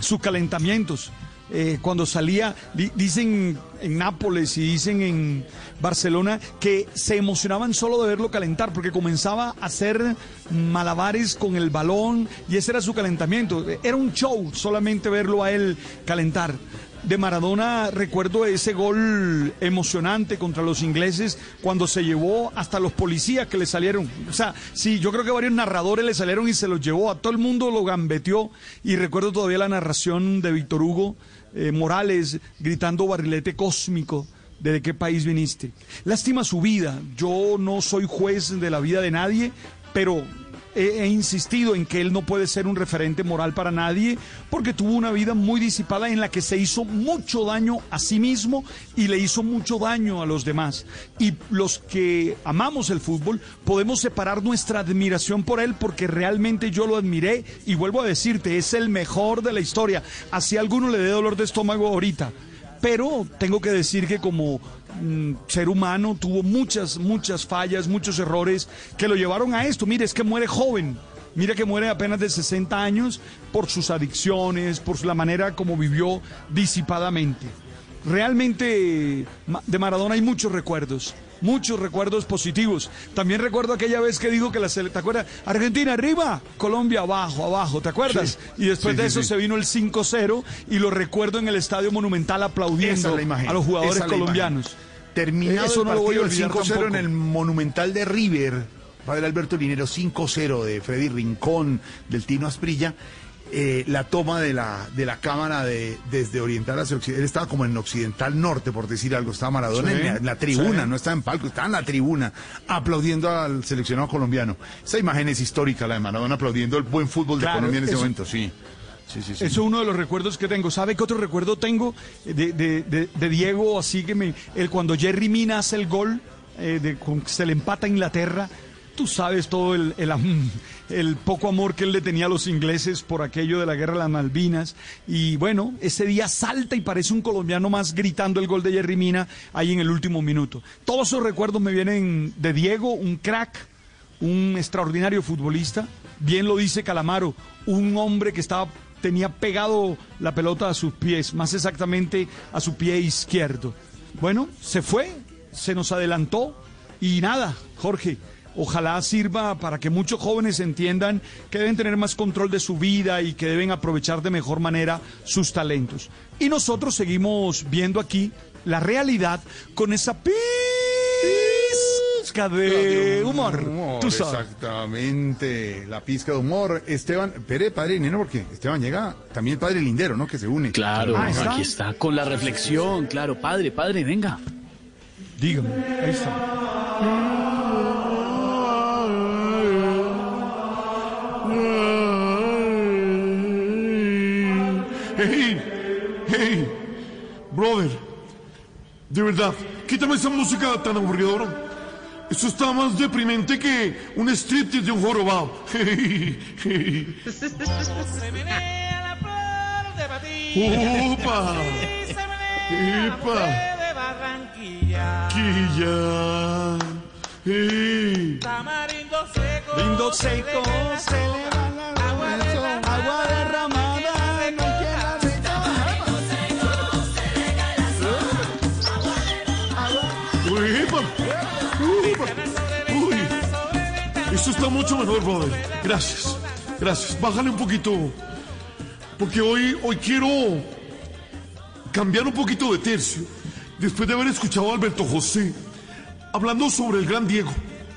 sus calentamientos. Eh, cuando salía, di- dicen en Nápoles y dicen en Barcelona que se emocionaban solo de verlo calentar porque comenzaba a hacer malabares con el balón y ese era su calentamiento. Era un show solamente verlo a él calentar. De Maradona recuerdo ese gol emocionante contra los ingleses cuando se llevó hasta los policías que le salieron. O sea, sí, yo creo que varios narradores le salieron y se los llevó. A todo el mundo lo gambeteó. Y recuerdo todavía la narración de Víctor Hugo eh, Morales gritando barrilete cósmico. ¿De qué país viniste? Lástima su vida. Yo no soy juez de la vida de nadie, pero he, he, insistido en que él no puede ser un referente moral para nadie porque tuvo una vida muy disipada en la que se hizo mucho daño a sí mismo y le hizo mucho daño a los demás. Y los que amamos el fútbol podemos separar nuestra admiración por él porque realmente yo lo admiré y vuelvo a decirte, es el mejor de la historia. Así a alguno le dé dolor de estómago ahorita pero tengo que decir que como mm, ser humano tuvo muchas, muchas fallas, muchos errores que lo llevaron a esto. Mire, es que muere joven. Mira que muere apenas de 60 años por sus adicciones, por la manera como vivió disipadamente. Realmente de Maradona hay muchos recuerdos, muchos recuerdos positivos. También recuerdo aquella vez que dijo que la selección, ¿te acuerdas? Argentina arriba, Colombia abajo, abajo, ¿te acuerdas? Sí. Y después Sí, de eso sí. se vino el 5-0 y lo recuerdo en el Estadio Monumental aplaudiendo a los jugadores esa colombianos. Terminado Eso el no lo voy a partido, el olvidar 5-0 en el Monumental de River, Padre Alberto Linero, 5-0 de Freddy Rincón, del Tino Asprilla, eh, la toma de la, de la cámara de, desde Oriental hacia Occidental, él estaba como en Occidental Norte, por decir algo, estaba Maradona Sí, en, la, en la tribuna, sí. no estaba en palco, estaba en la tribuna, aplaudiendo al seleccionado colombiano. Esa imagen es histórica, la de Maradona aplaudiendo el buen fútbol de Colombia en ese eso- momento, sí. Sí, sí, sí. Eso es uno de los recuerdos que tengo. ¿Sabe qué otro recuerdo tengo de, de- de- de Diego? Así que me, el, cuando Jerry Mina hace el gol, eh, de, con- se le empata a Inglaterra. Tú sabes todo el, poco amor que él le tenía a los ingleses por aquello de la guerra de las Malvinas. Y bueno, ese día salta y parece un colombiano más gritando el gol de Jerry Mina ahí en el último minuto. Todos esos recuerdos me vienen de Diego, un crack, un extraordinario futbolista. Bien lo dice Calamaro, un hombre que estaba tenía pegado la pelota a sus pies, más exactamente a su pie izquierdo. Bueno, se fue, se nos adelantó y nada, Jorge. Ojalá sirva para que muchos jóvenes entiendan que deben tener más control de su vida y que deben aprovechar de mejor manera sus talentos. Y nosotros seguimos viendo aquí la realidad con esa pizca de humor. Tú sabes. Exactamente, la pizca de humor. Esteban, Pere, padre Dinero, porque Esteban llega también el padre Lindero, ¿no? Que se une. Claro, Ah, ¿está? aquí está, con la reflexión, claro, padre, padre, venga. Dígame, ahí está. Hey, hey, brother, de verdad, quítame esa música tan aburridora. Eso está más deprimente que un striptease de un jorobado. Hey, hey. ¡Upa! ¡Epa! ¡Quilla! ¡Hey! Lindo seco, se le va la agua, agua derramada, Esto está mucho mejor, brother. Gracias. Gracias. Bájale un poquito. Porque hoy, hoy quiero cambiar un poquito de tercio. Después de haber escuchado a Alberto José hablando sobre el gran Diego,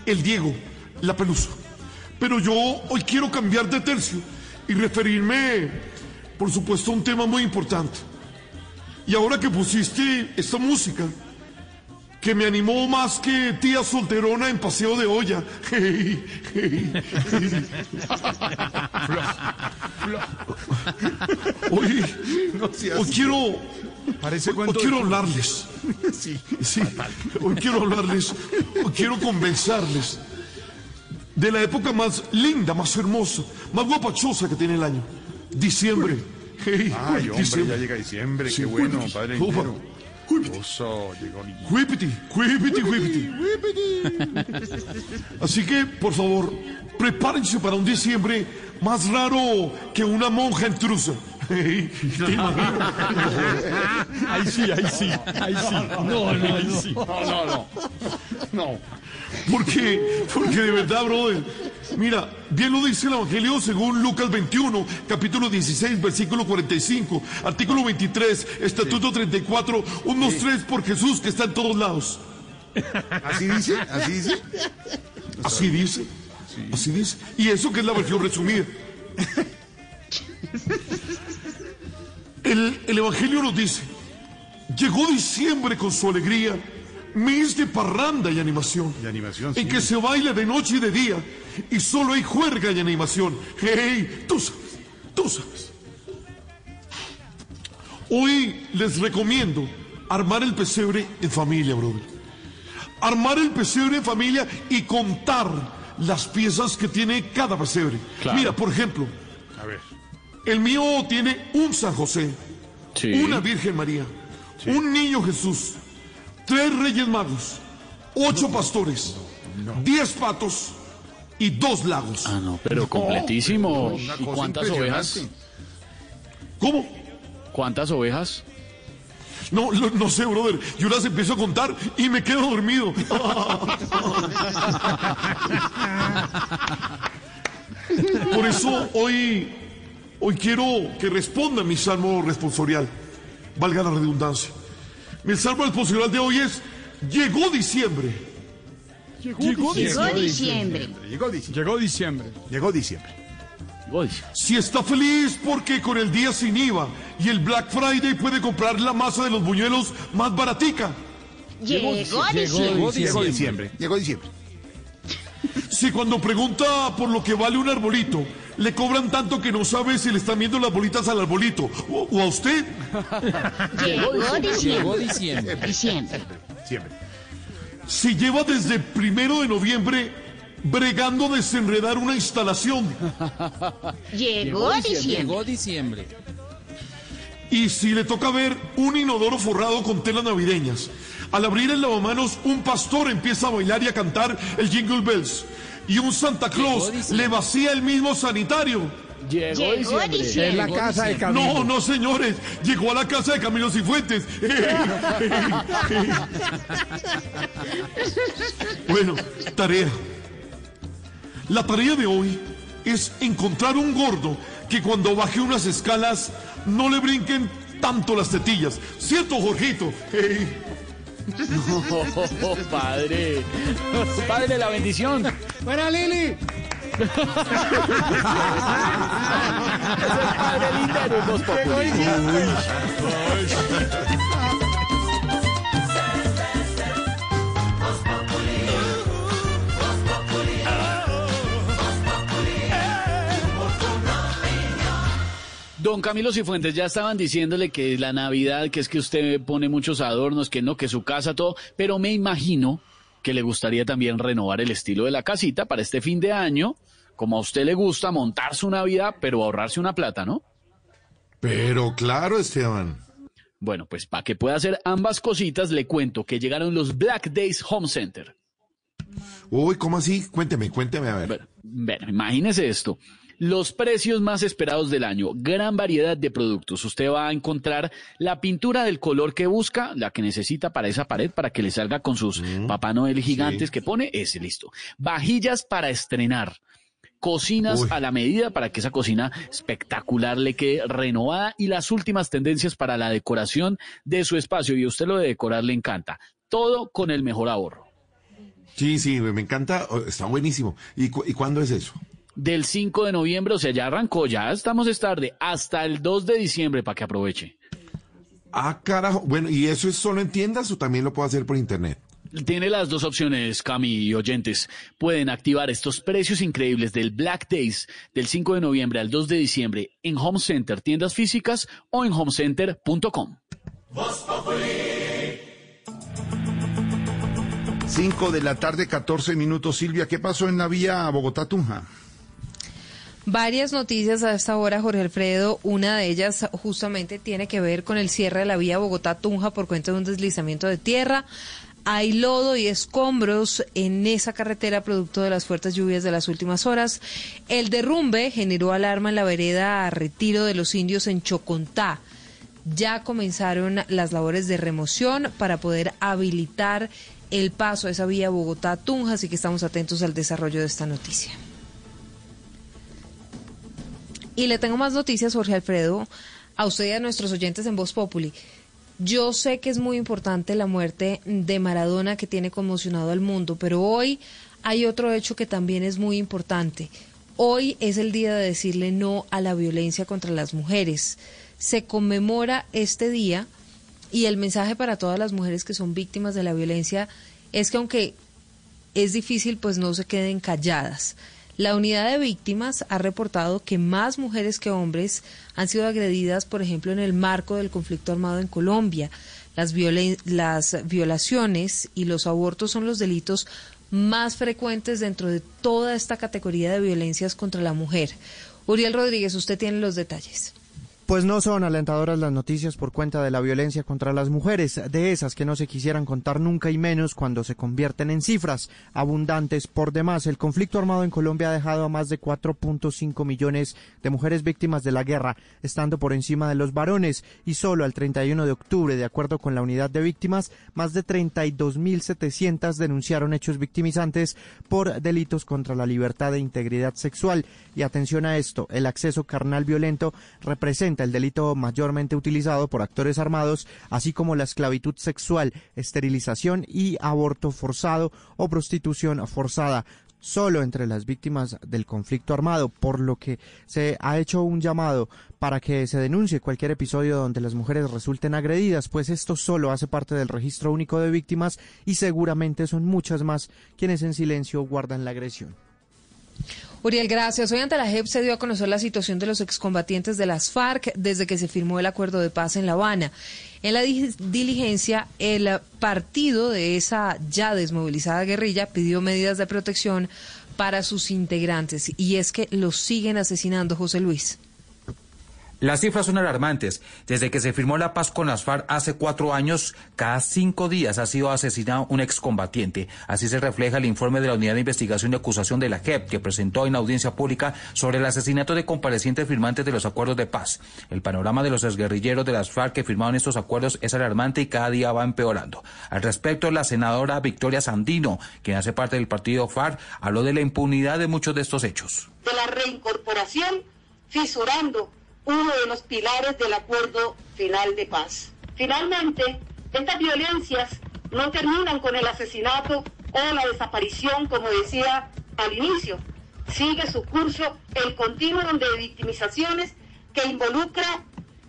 el Diego, la pelusa. Pero yo hoy quiero cambiar de tercio y referirme, por supuesto, a un tema muy importante. Y ahora que pusiste esta música, que me animó más que tía solterona en paseo de olla. Hey, hey, hey. Hoy, hoy quiero, hoy, quiero hablarles. Sí, sí. Hoy quiero hablarles, hoy quiero convencerles de la época más linda, más hermosa, más guapachosa que tiene el año. Diciembre. Hey, Ay, hombre, diciembre. ya llega diciembre, qué bueno, padre. Oso, llegó ni- Whippity, whippity, whippity. Así que, por favor, prepárense para un diciembre más raro que una monja intrusa. Ahí sí, ahí sí, ahí sí. No, no, ahí sí. No, no, no. No. Porque, porque de verdad, brother, mira, bien lo dice el Evangelio según Lucas 21, capítulo 16, versículo 45, artículo 23, estatuto 34, unos tres por Jesús que está en todos lados. ¿Así dice? ¿Así dice? Así dice. Así dice. Y eso que es la versión resumida. El, el Evangelio nos dice, llegó diciembre con su alegría, mes de parranda y animación. Y animación, En sí. que se baila de noche y de día y solo hay juerga y animación. Hey, tú sabes, tú sabes. Hoy les recomiendo armar el pesebre en familia, brother. Armar el pesebre en familia y contar las piezas que tiene cada pesebre. Claro. Mira, por ejemplo, A ver. el mío tiene un San José, una Virgen María, un niño Jesús, tres Reyes Magos, ocho pastores, diez patos y dos lagos. Ah, no, pero completísimo. ¿Y cuántas ovejas? ¿Cómo? ¿Cuántas ovejas? No, lo- no sé, brother. Yo las empiezo a contar y me quedo dormido. Por eso hoy, hoy quiero que responda mi salmo responsorial. Valga la redundancia. Mi salmo responsorial de hoy es, llegó diciembre. Llegó diciembre. Llegó diciembre. Llegó diciembre. Llegó diciembre. Si está feliz porque con el día sin IVA y el Black Friday puede comprar la masa de los buñuelos más baratica. Llegó diciembre. Llegó diciembre. Llegó diciembre. Si cuando pregunta por lo que vale un arbolito, le cobran tanto que no sabe si le están viendo las bolitas al arbolito o, o a usted. Llegó diciembre. Llegó diciembre. Diciembre. Siempre. Si lleva desde primero de noviembre bregando a desenredar una instalación. Llegó diciembre. Llegó diciembre. Y si le toca ver un inodoro forrado con telas navideñas. Al abrir el lavamanos, un pastor empieza a bailar y a cantar el Jingle Bells. Y un Santa Claus le vacía el mismo sanitario. Llegó Llegó diciembre. diciembre. Es la casa de No, Camilo. no, señores. Llegó a la casa de Camilo Cifuentes. bueno, tarea. La tarea de hoy es encontrar un gordo que cuando baje unas escalas no le brinquen tanto las tetillas. ¿Cierto, Jorgito? No, padre. Padre, la bendición. ¡Fuera, Lili! Padre Lindero Don Camilo Cifuentes ya estaban diciéndole que la Navidad, que es que usted pone muchos adornos, que no, que su casa, todo, pero me imagino que le gustaría también renovar el estilo de la casita para este fin de año, como a usted le gusta montar su Navidad, pero ahorrarse una plata, ¿no? Pero claro, Esteban. Bueno, pues para que pueda hacer ambas cositas, le cuento que llegaron los Black Days Home Center. Uy, ¿cómo así? Cuénteme, cuénteme a ver. Bueno, imagínese esto. Los precios más esperados del año, gran variedad de productos. Usted va a encontrar la pintura del color que busca, la que necesita para esa pared, para que le salga con sus Papá Noel gigantes que pone, ese listo. Vajillas para estrenar. Cocinas Uy. a la medida para que esa cocina espectacular le quede renovada y las últimas tendencias para la decoración de su espacio. Y a usted lo de decorar le encanta. Todo con el mejor ahorro. Sí, sí, me encanta. oh, Está buenísimo. ¿Y, cu- y cuándo es eso? Del 5 de noviembre, o sea, ya arrancó, ya estamos es tarde, hasta el 2 de diciembre para que aproveche. Ah, carajo. Bueno, ¿y eso es solo en tiendas o también lo puedo hacer por internet? Tiene las dos opciones, Cami y oyentes. Pueden activar estos precios increíbles del Black Days del 5 de noviembre al 2 de diciembre en Home Center, tiendas físicas o en homecenter.com. 5 de la tarde, 14 minutos. Silvia, ¿qué pasó en la vía Bogotá-Tunja? Varias noticias a esta hora, Jorge Alfredo. Una de ellas justamente tiene que ver con el cierre de la vía Bogotá-Tunja por cuenta de un deslizamiento de tierra. Hay lodo y escombros en esa carretera producto de las fuertes lluvias de las últimas horas. El derrumbe generó alarma en la vereda a retiro de los indios en Chocontá. Ya comenzaron las labores de remoción para poder habilitar el paso a esa vía Bogotá-Tunja, así que estamos atentos al desarrollo de esta noticia. Y le tengo más noticias, Jorge Alfredo, a usted y a nuestros oyentes en Voz Populi. Yo sé que es muy importante la muerte de Maradona que tiene conmocionado al mundo, pero hoy hay otro hecho que también es muy importante. Hoy es el día de decirle no a la violencia contra las mujeres. se conmemora este día y el mensaje para todas las mujeres que son víctimas de la violencia es que aunque es difícil, pues no se queden calladas. La unidad de víctimas ha reportado que más mujeres que hombres han sido agredidas, por ejemplo, en el marco del conflicto armado en Colombia. Las, las violaciones y los abortos son los delitos más frecuentes dentro de toda esta categoría de violencias contra la mujer. Uriel Rodríguez, usted tiene los detalles. Pues no son alentadoras las noticias por cuenta de la violencia contra las mujeres, de esas que no se quisieran contar nunca y menos cuando se convierten en cifras abundantes por demás. El conflicto armado en Colombia ha dejado a más de 4.5 millones de mujeres víctimas de la guerra, estando por encima de los varones, y solo al 31 de octubre, de acuerdo con la unidad de víctimas, más de 32.700 denunciaron hechos victimizantes por delitos contra la libertad e integridad sexual. Y atención a esto, el acceso carnal violento representa el delito mayormente utilizado por actores armados, así como la esclavitud sexual, esterilización y aborto forzado o prostitución forzada solo entre las víctimas del conflicto armado, por lo que se ha hecho un llamado para que se denuncie cualquier episodio donde las mujeres resulten agredidas, pues esto solo hace parte del registro único de víctimas y seguramente son muchas más quienes en silencio guardan la agresión. Uriel, gracias. Hoy ante la JEP se dio a conocer la situación de los excombatientes de las FARC desde que se firmó el acuerdo de paz en La Habana. En la diligencia, el partido de esa ya desmovilizada guerrilla pidió medidas de protección para sus integrantes y es que los siguen asesinando, José Luis. Las cifras son alarmantes. Desde que se firmó la paz con las FARC hace cuatro años, cada cinco días ha sido asesinado un excombatiente. Así se refleja el informe de la Unidad de Investigación y Acusación de la JEP, que presentó en audiencia pública sobre el asesinato de comparecientes firmantes de los acuerdos de paz. El panorama de los exguerrilleros de las FARC que firmaron estos acuerdos es alarmante y cada día va empeorando. Al respecto, la senadora Victoria Sandino, quien hace parte del partido FARC, habló de la impunidad de muchos de estos hechos. De la reincorporación, fisurando uno de los pilares del acuerdo final de paz. Finalmente, estas violencias no terminan con el asesinato o la desaparición, como decía al inicio. Sigue su curso el continuo de victimizaciones que involucra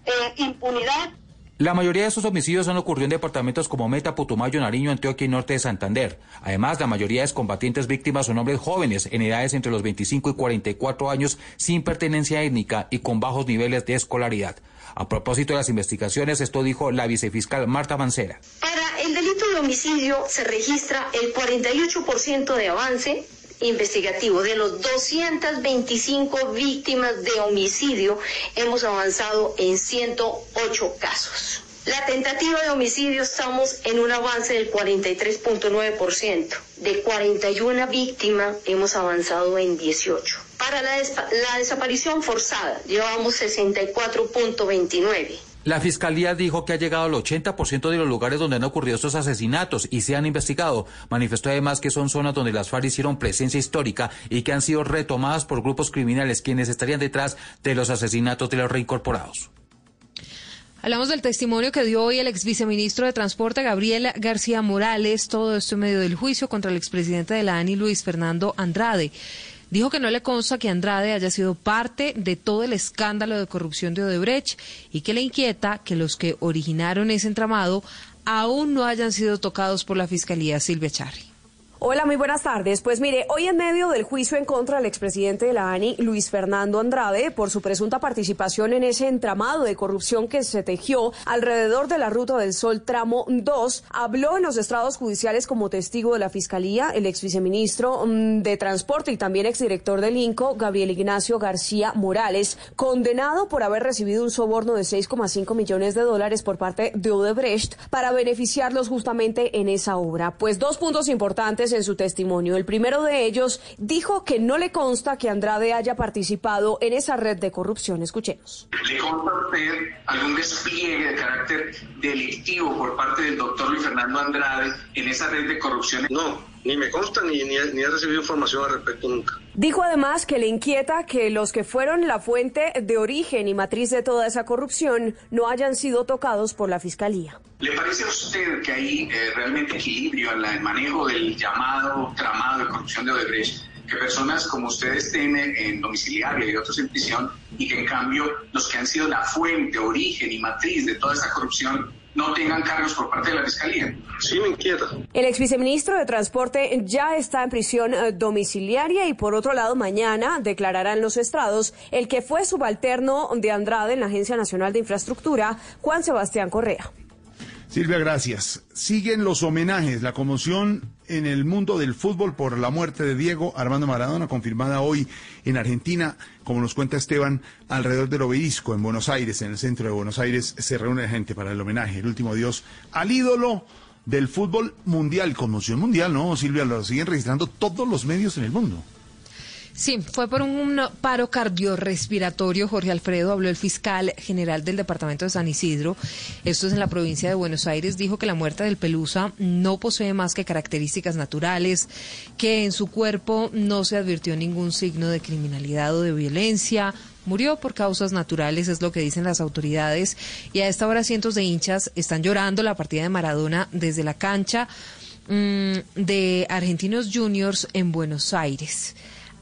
eh, impunidad la mayoría de estos homicidios han ocurrido en departamentos como Meta, Putumayo, Nariño, Antioquia y Norte de Santander. Además, la mayoría de combatientes víctimas son hombres jóvenes, en edades entre los 25 y 44 años, sin pertenencia étnica y con bajos niveles de escolaridad. A propósito de las investigaciones, esto dijo la vicefiscal Marta Mancera. Para el delito de homicidio se registra el 48% de avance investigativo. De los 225 víctimas de homicidio, hemos avanzado en 108 casos. La tentativa de homicidio estamos en un avance del 43.9%. De 41 víctimas hemos avanzado en 18. Para la, la desaparición forzada llevamos 64.29. La fiscalía dijo que ha llegado al 80% de los lugares donde han ocurrido estos asesinatos y se han investigado. Manifestó además que son zonas donde las FARC hicieron presencia histórica y que han sido retomadas por grupos criminales quienes estarían detrás de los asesinatos de los reincorporados. Hablamos del testimonio que dio hoy el ex viceministro de Transporte, Gabriel García Morales, todo esto en medio del juicio contra el expresidente de la ANI, Luis Fernando Andrade. Dijo que no le consta que Andrade haya sido parte de todo el escándalo de corrupción de Odebrecht y que le inquieta que los que originaron ese entramado aún no hayan sido tocados por la Fiscalía Silvia Charri. Hola, muy buenas tardes. Pues mire, hoy en medio del juicio en contra del expresidente de la ANI, Luis Fernando Andrade, por su presunta participación en ese entramado de corrupción que se tejió alrededor de la Ruta del Sol tramo 2, habló en los estrados judiciales como testigo de la Fiscalía el ex viceministro mm, de Transporte y también exdirector del INCO, Gabriel Ignacio García Morales, condenado por haber recibido un soborno de 6,5 millones de dólares por parte de Odebrecht para beneficiarlos justamente en esa obra. Pues dos puntos importantes en su testimonio. El primero de ellos dijo que no le consta que Andrade haya participado en esa red de corrupción. Escuchemos. ¿Le consta a usted algún despliegue de carácter delictivo por parte del doctor Luis Fernando Andrade en esa red de corrupción? No, ni me consta ni, ni, ni he recibido información al respecto nunca. Dijo además que le inquieta que los que fueron la fuente de origen y matriz de toda esa corrupción no hayan sido tocados por la Fiscalía. ¿Le parece a usted que hay eh, realmente equilibrio en el manejo del llamado tramado de corrupción de Odebrecht? que personas como ustedes estén en, domiciliaria y otros en prisión y que en cambio los que han sido la fuente, origen y matriz de toda esta corrupción no tengan cargos por parte de la Fiscalía. Sí, me inquieta. El ex viceministro de Transporte ya está en prisión eh, domiciliaria y por otro lado mañana declararán los estrados el que fue subalterno de Andrade en la Agencia Nacional de Infraestructura, Juan Sebastián Correa. Silvia, gracias. Siguen los homenajes, la conmoción en el mundo del fútbol por la muerte de Diego Armando Maradona, confirmada hoy en Argentina, como nos cuenta Esteban, alrededor del obelisco en Buenos Aires, en el centro de Buenos Aires, se reúne gente para el homenaje, el último adiós al ídolo del fútbol mundial, conmoción mundial, ¿no, Silvia? Lo siguen registrando todos los medios en el mundo. Sí, fue por un paro cardiorrespiratorio. Jorge Alfredo habló el fiscal general del departamento de San Isidro. Esto es en la provincia de Buenos Aires. Dijo que la muerte del Pelusa no posee más que características naturales, que en su cuerpo no se advirtió ningún signo de criminalidad o de violencia. Murió por causas naturales, es lo que dicen las autoridades. Y a esta hora cientos de hinchas están llorando la partida de Maradona desde la cancha mmm, de Argentinos Juniors en Buenos Aires.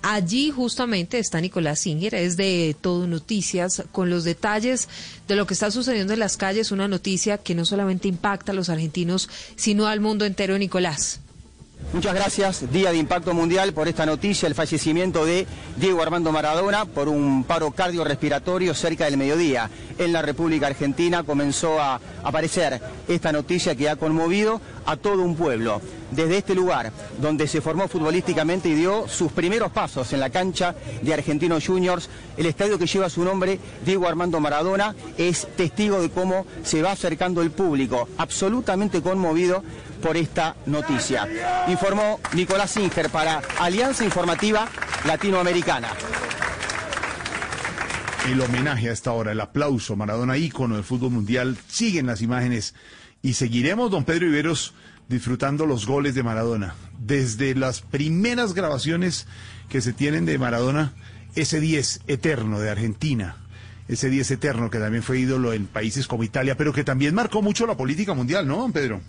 Allí justamente está Nicolás Singer, es de Todo Noticias, con los detalles de lo que está sucediendo en las calles, una noticia que no solamente impacta a los argentinos, sino al mundo entero, Nicolás. Muchas gracias, Día de Impacto Mundial, por esta noticia, el fallecimiento de Diego Armando Maradona por un paro cardiorrespiratorio cerca del mediodía. En la República Argentina comenzó a aparecer esta noticia que ha conmovido a todo un pueblo. Desde este lugar, donde se formó futbolísticamente y dio sus primeros pasos en la cancha de Argentinos Juniors, el estadio que lleva su nombre, Diego Armando Maradona, es testigo de cómo se va acercando el público, absolutamente conmovido por esta noticia. Informó Nicolás Singer para Alianza Informativa Latinoamericana. El homenaje a esta hora, el aplauso, Maradona ícono del fútbol mundial, siguen las imágenes y seguiremos, don Pedro Iberos, disfrutando los goles de Maradona. Desde las primeras grabaciones que se tienen de Maradona, ese 10 eterno de Argentina, ese 10 eterno que también fue ídolo en países como Italia, pero que también marcó mucho la política mundial, ¿no, don Pedro?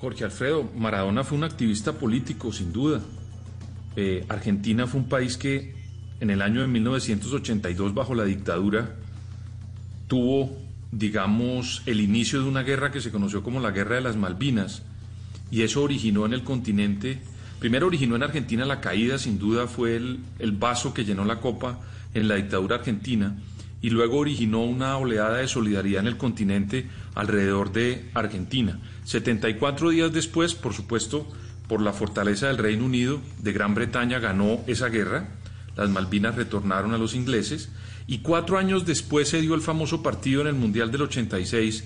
Jorge Alfredo, Maradona fue un activista político, sin duda. Eh, Argentina fue un país que en el año de 1982, bajo la dictadura, tuvo, digamos, el inicio de una guerra que se conoció como la Guerra de las Malvinas, y eso originó en el continente, primero originó en Argentina la caída, sin duda fue el, el vaso que llenó la copa en la dictadura argentina, y luego originó una oleada de solidaridad en el continente alrededor de Argentina. 74 días después, por supuesto, por la fortaleza del Reino Unido, de Gran Bretaña ganó esa guerra, las Malvinas retornaron a los ingleses, y cuatro años después se dio el famoso partido en el Mundial del 86,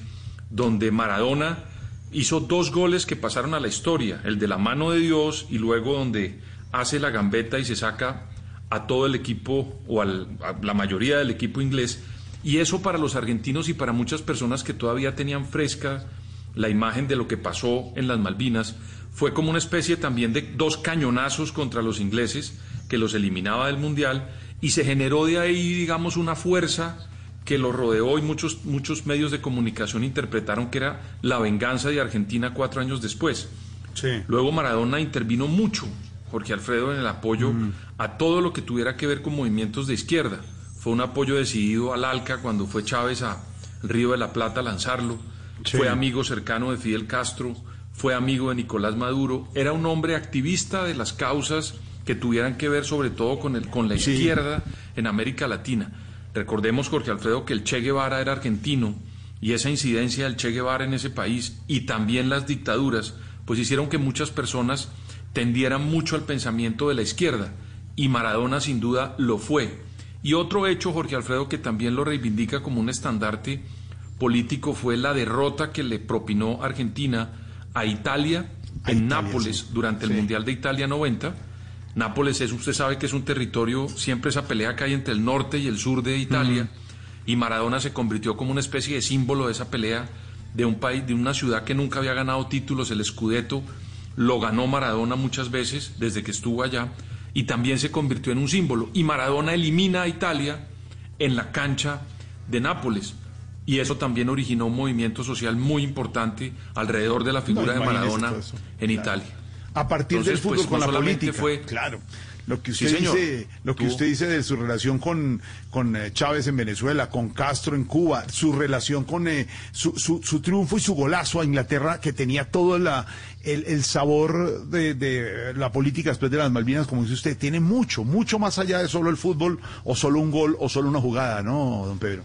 donde Maradona hizo dos goles que pasaron a la historia, el de la mano de Dios y luego donde hace la gambeta y se saca a todo el equipo o a la mayoría del equipo inglés. Y eso para los argentinos y para muchas personas que todavía tenían fresca la imagen de lo que pasó en las Malvinas, fue como una especie también de dos cañonazos contra los ingleses que los eliminaba del Mundial y se generó de ahí, digamos, una fuerza que lo rodeó y muchos, muchos medios de comunicación interpretaron que era la venganza de Argentina cuatro años después. Luego Maradona intervino mucho, Jorge Alfredo, en el apoyo a todo lo que tuviera que ver con movimientos de izquierda. Fue un apoyo decidido al ALCA cuando fue Chávez a Río de la Plata a lanzarlo. Sí. Fue amigo cercano de Fidel Castro, fue amigo de Nicolás Maduro. Era un hombre activista de las causas que tuvieran que ver sobre todo con, el, con la Sí. izquierda en América Latina. Recordemos, Jorge Alfredo, que el Che Guevara era argentino y esa incidencia del Che Guevara en ese país y también las dictaduras, pues hicieron que muchas personas tendieran mucho al pensamiento de la izquierda y Maradona sin duda lo fue. Y otro hecho, Jorge Alfredo, que también lo reivindica como un estandarte político fue la derrota que le propinó Argentina a Italia en Nápoles durante el Mundial de Italia 90. Nápoles es, usted sabe que es un territorio, siempre esa pelea que hay entre el norte y el sur de Italia, y Maradona se convirtió como una especie de símbolo de esa pelea de un país, de una ciudad que nunca había ganado títulos, el Scudetto, lo ganó Maradona muchas veces desde que estuvo allá, y también se convirtió en un símbolo. Y Maradona elimina a Italia en la cancha de Nápoles. Y eso también originó un movimiento social muy importante alrededor de la figura No, de Maradona eso. en Italia. A partir del Entonces, fútbol pues, con no la política. fue- Claro. Lo que usted dice, lo que usted dice de su relación con, con eh, Chávez en Venezuela, con Castro en Cuba, su relación con eh, su, su, su triunfo y su golazo a Inglaterra, que tenía todo la, el, el sabor de, de la política después de las Malvinas, como dice usted, tiene mucho, mucho más allá de solo el fútbol, o solo un gol, o solo una jugada, ¿no, don Pedro?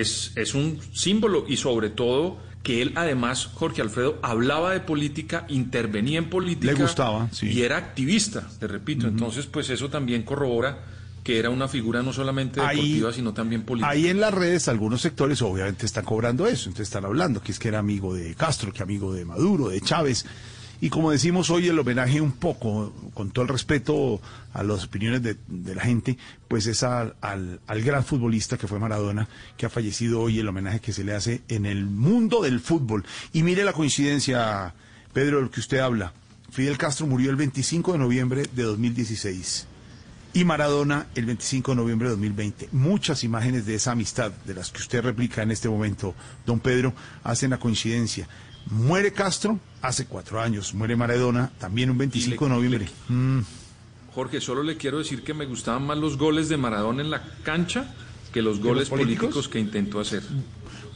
Es, es un símbolo y sobre todo que él además, Jorge Alfredo, hablaba de política, intervenía en política. Le gustaba, sí. Y era activista, te repito. Entonces, pues eso también corrobora que era una figura no solamente Ahí- deportiva, sino también política. Ahí en las redes algunos sectores obviamente están cobrando eso, entonces están hablando que es que era amigo de Castro, que amigo de Maduro, de Chávez. Y como decimos hoy, el homenaje un poco, con todo el respeto a las opiniones de, la gente, pues es al, al, al gran futbolista que fue Maradona, que ha fallecido hoy, el homenaje que se le hace en el mundo del fútbol. Y mire la coincidencia, Pedro, de lo que usted habla. Fidel Castro murió el 25 de noviembre de 2016 y Maradona el 25 de noviembre de 2020. Muchas imágenes de esa amistad, de las que usted replica en este momento, don Pedro, hacen la coincidencia. Muere Castro hace cuatro años, muere Maradona también un 25 de noviembre. Mm, Jorge, solo le quiero decir que me gustaban más los goles de Maradona en la cancha que los ¿Que goles los políticos? políticos que intentó hacer.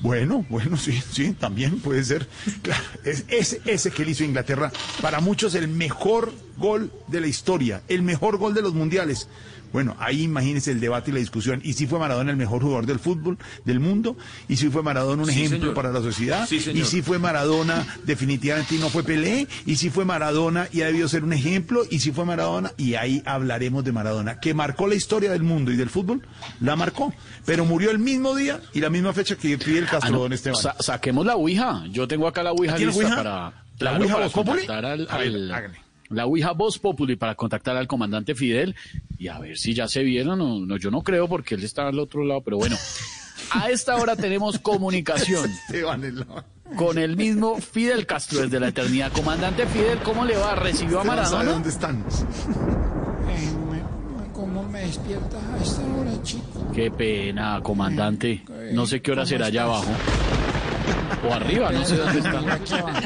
Bueno, bueno, sí, sí, también puede ser. Claro, es, ese, ese que hizo Inglaterra, para muchos el mejor gol de la historia, el mejor gol de los mundiales. Bueno, ahí imagínense el debate y la discusión. Y si fue Maradona el mejor jugador del fútbol del mundo, y si fue Maradona un Sí, ejemplo señor. para la sociedad, Sí, y si fue Maradona definitivamente y no fue Pelé, y si fue Maradona y ha debido ser un ejemplo, y si fue Maradona, y ahí hablaremos de Maradona, que marcó la historia del mundo y del fútbol, la marcó, pero murió el mismo día y la misma fecha que Fidel Castro, Ah, no, don Esteban. sa- saquemos la Ouija. Yo tengo acá la Ouija ¿Ah, lista Ouija? para, ¿La claro, Ouija para al, ver. La Ouija Voz Populi para contactar al comandante Fidel y a ver si ya se vieron. No, no, yo no creo porque él está al otro lado, pero bueno. A esta hora tenemos comunicación con el mismo Fidel Castro desde la eternidad. Comandante Fidel, ¿cómo le va? ¿Recibió a Maradona? dónde están. ¿Cómo me despiertas a esta hora, chico? Qué pena, comandante. No sé qué hora ¿Cómo será allá abajo. O arriba, no sé dónde está. Aquí abajo.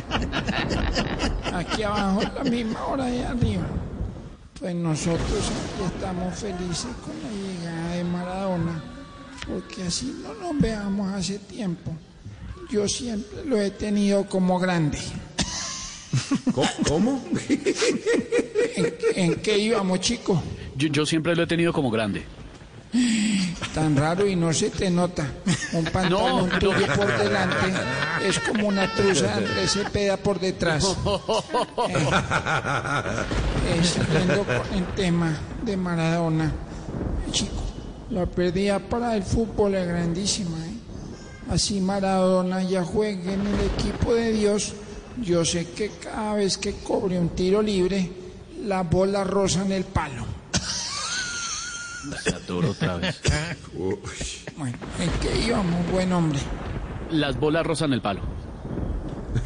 Aquí abajo, la misma hora de arriba. Pues nosotros aquí estamos felices con la llegada de Maradona, porque así no nos veamos hace tiempo. Yo siempre lo he tenido como grande. ¿Cómo? ¿En, en qué íbamos, chicos? Yo, yo siempre lo he tenido como grande. Tan raro y no se te nota. Un pantalón No, tuyo no. por delante es como una truza de Cepeda por detrás. Eh, con el tema de Maradona, chico, la pérdida para el fútbol es grandísima. ¿eh? Así Maradona ya juegue en el equipo de Dios. Yo sé que cada vez que cobre un tiro libre, la bola rosa en el palo. Se adoro otra vez. Bueno, ¿en qué íbamos, buen hombre? Las bolas rozan el palo.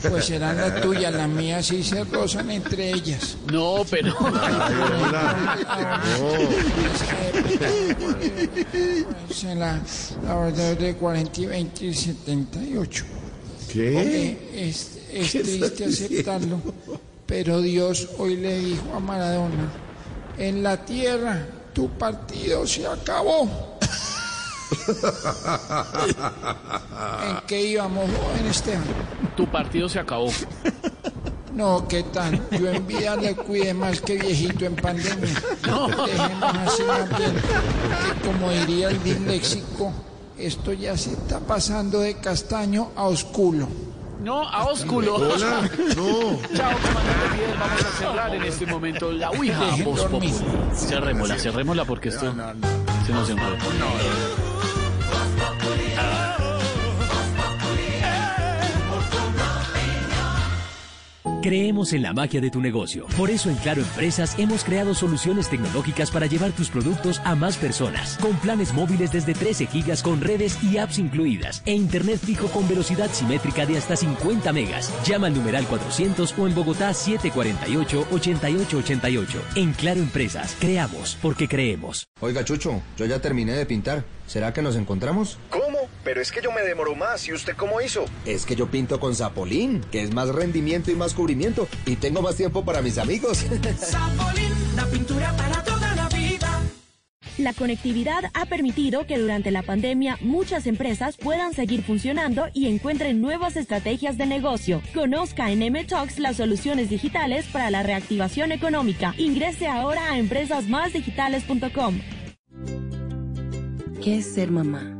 Pues serán la tuya, la mía sí se rozan entre ellas. No, pero. Es la, la verdad de 40 y 20 y 78. ¿Qué? Es, es triste aceptarlo, pero Dios hoy le dijo a Maradona, en la tierra tu partido se acabó. ¿En qué íbamos, joven Esteban? Tu partido se acabó. No, ¿qué tal? Yo en vida le cuide más que viejito en pandemia. Dejemos así más bien, que como diría el disléxico, esto ya se está pasando de castaño a osculo. No, a ósculo. Hola, no. Chao, comandante Fidel. Vamos a cerrar en este momento la Ouija. Voz. Populi. Cerrémosla, cerrémosla porque esto se nos enredó. Creemos en la magia de tu negocio. Por eso en Claro Empresas hemos creado soluciones tecnológicas para llevar tus productos a más personas. Con planes móviles desde 13 gigas con redes y apps incluidas. E internet fijo con velocidad simétrica de hasta 50 megas. Llama al numeral 400 o en Bogotá 748-8888. En Claro Empresas, creamos porque creemos. Oiga, Chucho, yo ya terminé de pintar. ¿Será que nos encontramos? ¿Cómo? Pero es que yo me demoro más. ¿Y usted cómo hizo? Es que yo pinto con Zapolín, que es más rendimiento y más cubrimiento. Y tengo más tiempo para mis amigos. Zapolín, la pintura para toda la vida. La conectividad ha permitido que durante la pandemia muchas empresas puedan seguir funcionando y encuentren nuevas estrategias de negocio. Conozca en M-Talks las soluciones digitales para la reactivación económica. Ingrese ahora a empresasmásdigitales.com. ¿Qué es ser mamá?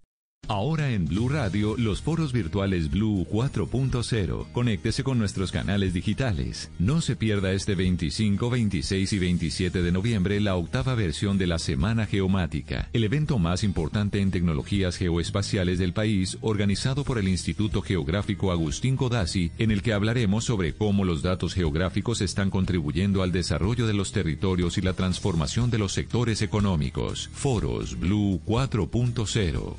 Ahora en Blue Radio, los foros virtuales Blue 4.0. Conéctese con nuestros canales digitales. No se pierda este 25, 26 y 27 de noviembre la octava versión de la Semana Geomática, el evento más importante en tecnologías geoespaciales del país, organizado por el Instituto Geográfico Agustín Codazzi, en el que hablaremos sobre cómo los datos geográficos están contribuyendo al desarrollo de los territorios y la transformación de los sectores económicos. Foros Blue 4.0.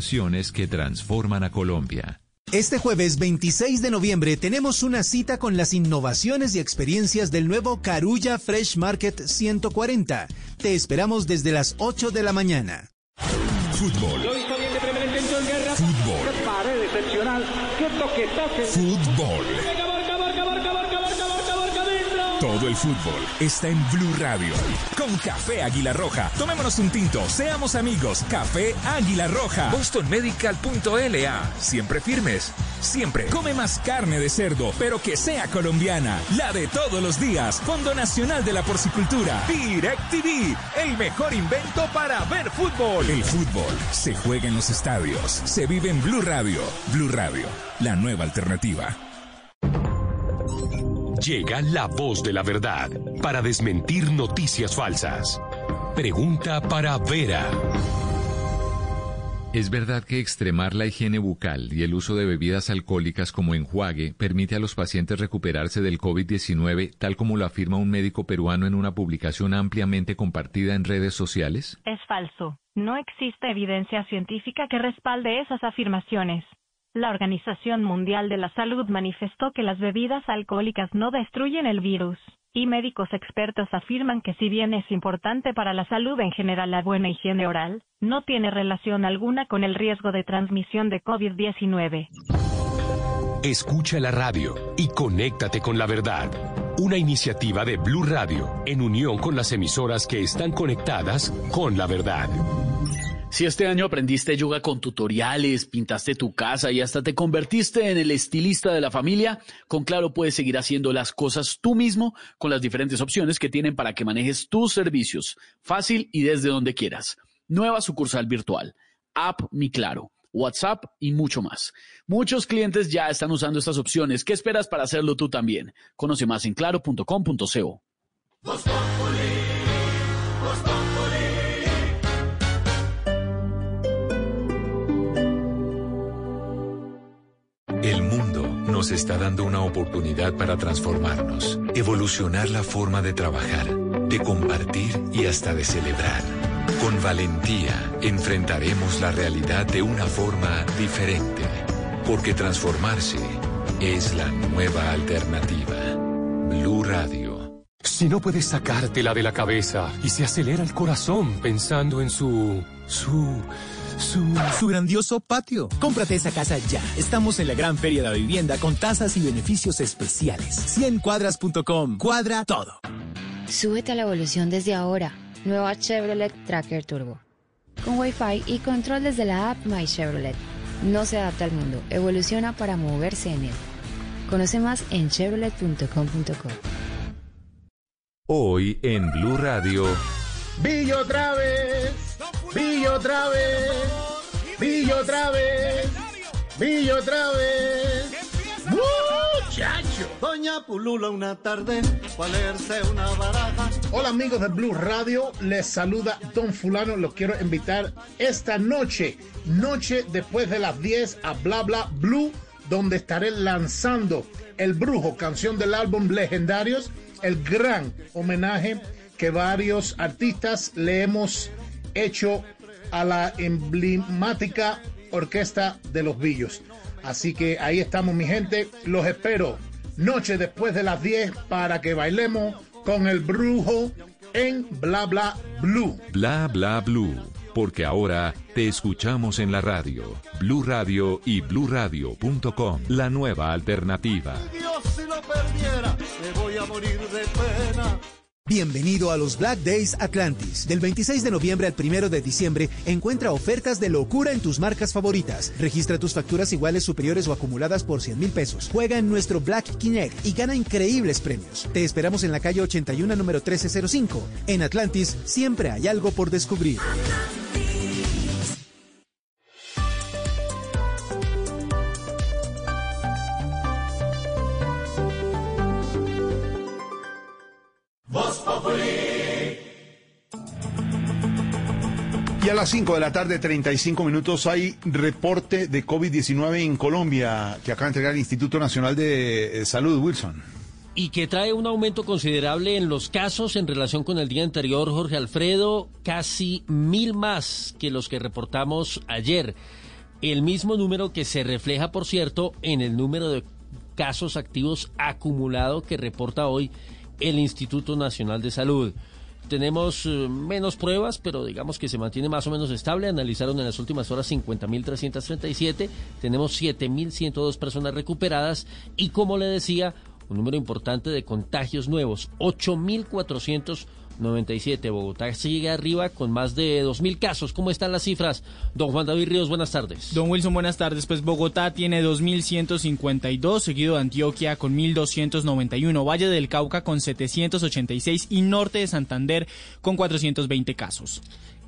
Conversaciones que transforman a Colombia. Este jueves 26 de noviembre tenemos una cita con las innovaciones y experiencias del nuevo Carulla Fresh Market 140. Te esperamos desde las 8 de la mañana. Fútbol. Fútbol. Fútbol. Todo el fútbol está en Blue Radio. Con Café Águila Roja. Tomémonos un tinto, seamos amigos. Café Águila Roja. BostonMedical.la. Siempre firmes. Siempre. Come más carne de cerdo, pero que sea colombiana. La de todos los días. Fondo Nacional de la Porcicultura. DirecTV. El mejor invento para ver fútbol. El fútbol se juega en los estadios. Se vive en Blue Radio. Blue Radio. La nueva alternativa. Llega la voz de la verdad para desmentir noticias falsas. Pregunta para Vera. ¿Es verdad que extremar la higiene bucal y el uso de bebidas alcohólicas como enjuague permite a los pacientes recuperarse del COVID-19, tal como lo afirma un médico peruano en una publicación ampliamente compartida en redes sociales? Es falso. No existe evidencia científica que respalde esas afirmaciones. La Organización Mundial de la Salud manifestó que las bebidas alcohólicas no destruyen el virus, y médicos expertos afirman que si bien es importante para la salud en general la buena higiene oral, no tiene relación alguna con el riesgo de transmisión de COVID-19. Escucha la radio y conéctate con la verdad. Una iniciativa de Blue Radio en unión con las emisoras que están conectadas con la verdad. Si este año aprendiste yoga con tutoriales, pintaste tu casa y hasta te convertiste en el estilista de la familia, con Claro puedes seguir haciendo las cosas tú mismo con las diferentes opciones que tienen para que manejes tus servicios fácil y desde donde quieras. Nueva sucursal virtual, App Mi Claro, WhatsApp y mucho más. Muchos clientes ya están usando estas opciones. ¿Qué esperas para hacerlo tú también? Conoce más en claro.com.co. El mundo nos está dando una oportunidad para transformarnos, evolucionar la forma de trabajar, de compartir y hasta de celebrar. Con valentía enfrentaremos la realidad de una forma diferente, porque transformarse es la nueva alternativa. Blue Radio. Si no puedes sacártela de la cabeza y se acelera el corazón pensando en su... su... Su... su grandioso patio. Cómprate esa casa ya. Estamos en la gran feria de la vivienda con tasas y beneficios especiales. 100cuadras.com. Cuadra todo. Súbete a la evolución desde ahora. Nueva Chevrolet Tracker Turbo. Con Wi-Fi y control desde la app My Chevrolet. No se adapta al mundo, evoluciona para moverse en él. Conoce más en chevrolet.com.co. Hoy en Blue Radio. Vi otra vez, vi otra vez, vi otra vez, vi otra vez. Muchacho. Doña Pulula una tarde, fue a leerse una baraja. Hola amigos de Blue Radio, les saluda Don Fulano, los quiero invitar esta noche, noche después de las 10 a Bla Bla Blue donde estaré lanzando El Brujo, canción del álbum Legendarios, el gran homenaje que varios artistas le hemos hecho a la emblemática orquesta de los Villos. Así que ahí estamos, mi gente. Los espero noche después de las 10 para que bailemos con el brujo en Bla Bla Blue. Bla Bla Blue. Porque ahora te escuchamos en la radio, Blue Radio y bluradio.com, la nueva alternativa. Dios si lo perdiera, me voy a morir de pena. Bienvenido a los Black Days Atlantis. Del 26 de noviembre al 1 de diciembre, encuentra ofertas de locura en tus marcas favoritas. Registra tus facturas iguales, superiores o acumuladas por 100 mil pesos. Juega en nuestro Black Kinect y gana increíbles premios. Te esperamos en la calle 81, número 1305. En Atlantis, siempre hay algo por descubrir. Y a las 5 de la tarde, 35 minutos, hay reporte de COVID-19 en Colombia que acaba de entregar el Instituto Nacional de Salud, Wilson. Y que trae un aumento considerable en los casos en relación con el día anterior, Jorge Alfredo, casi mil más que los que reportamos ayer. El mismo número que se refleja, por cierto, en el número de casos activos acumulado que reporta hoy el Instituto Nacional de Salud. Tenemos eh, menos pruebas, pero digamos que se mantiene más o menos estable. Analizaron en las últimas horas 50.337. Tenemos 7.102 personas recuperadas y, como le decía, un número importante de contagios nuevos, 8.497. Bogotá sigue arriba con más de 2.000 casos. ¿Cómo están las cifras? Don Juan David Ríos, buenas tardes. Don Wilson, buenas tardes. Pues Bogotá tiene 2.152, seguido de Antioquia con 1.291, Valle del Cauca con 786 y Norte de Santander con 420 casos.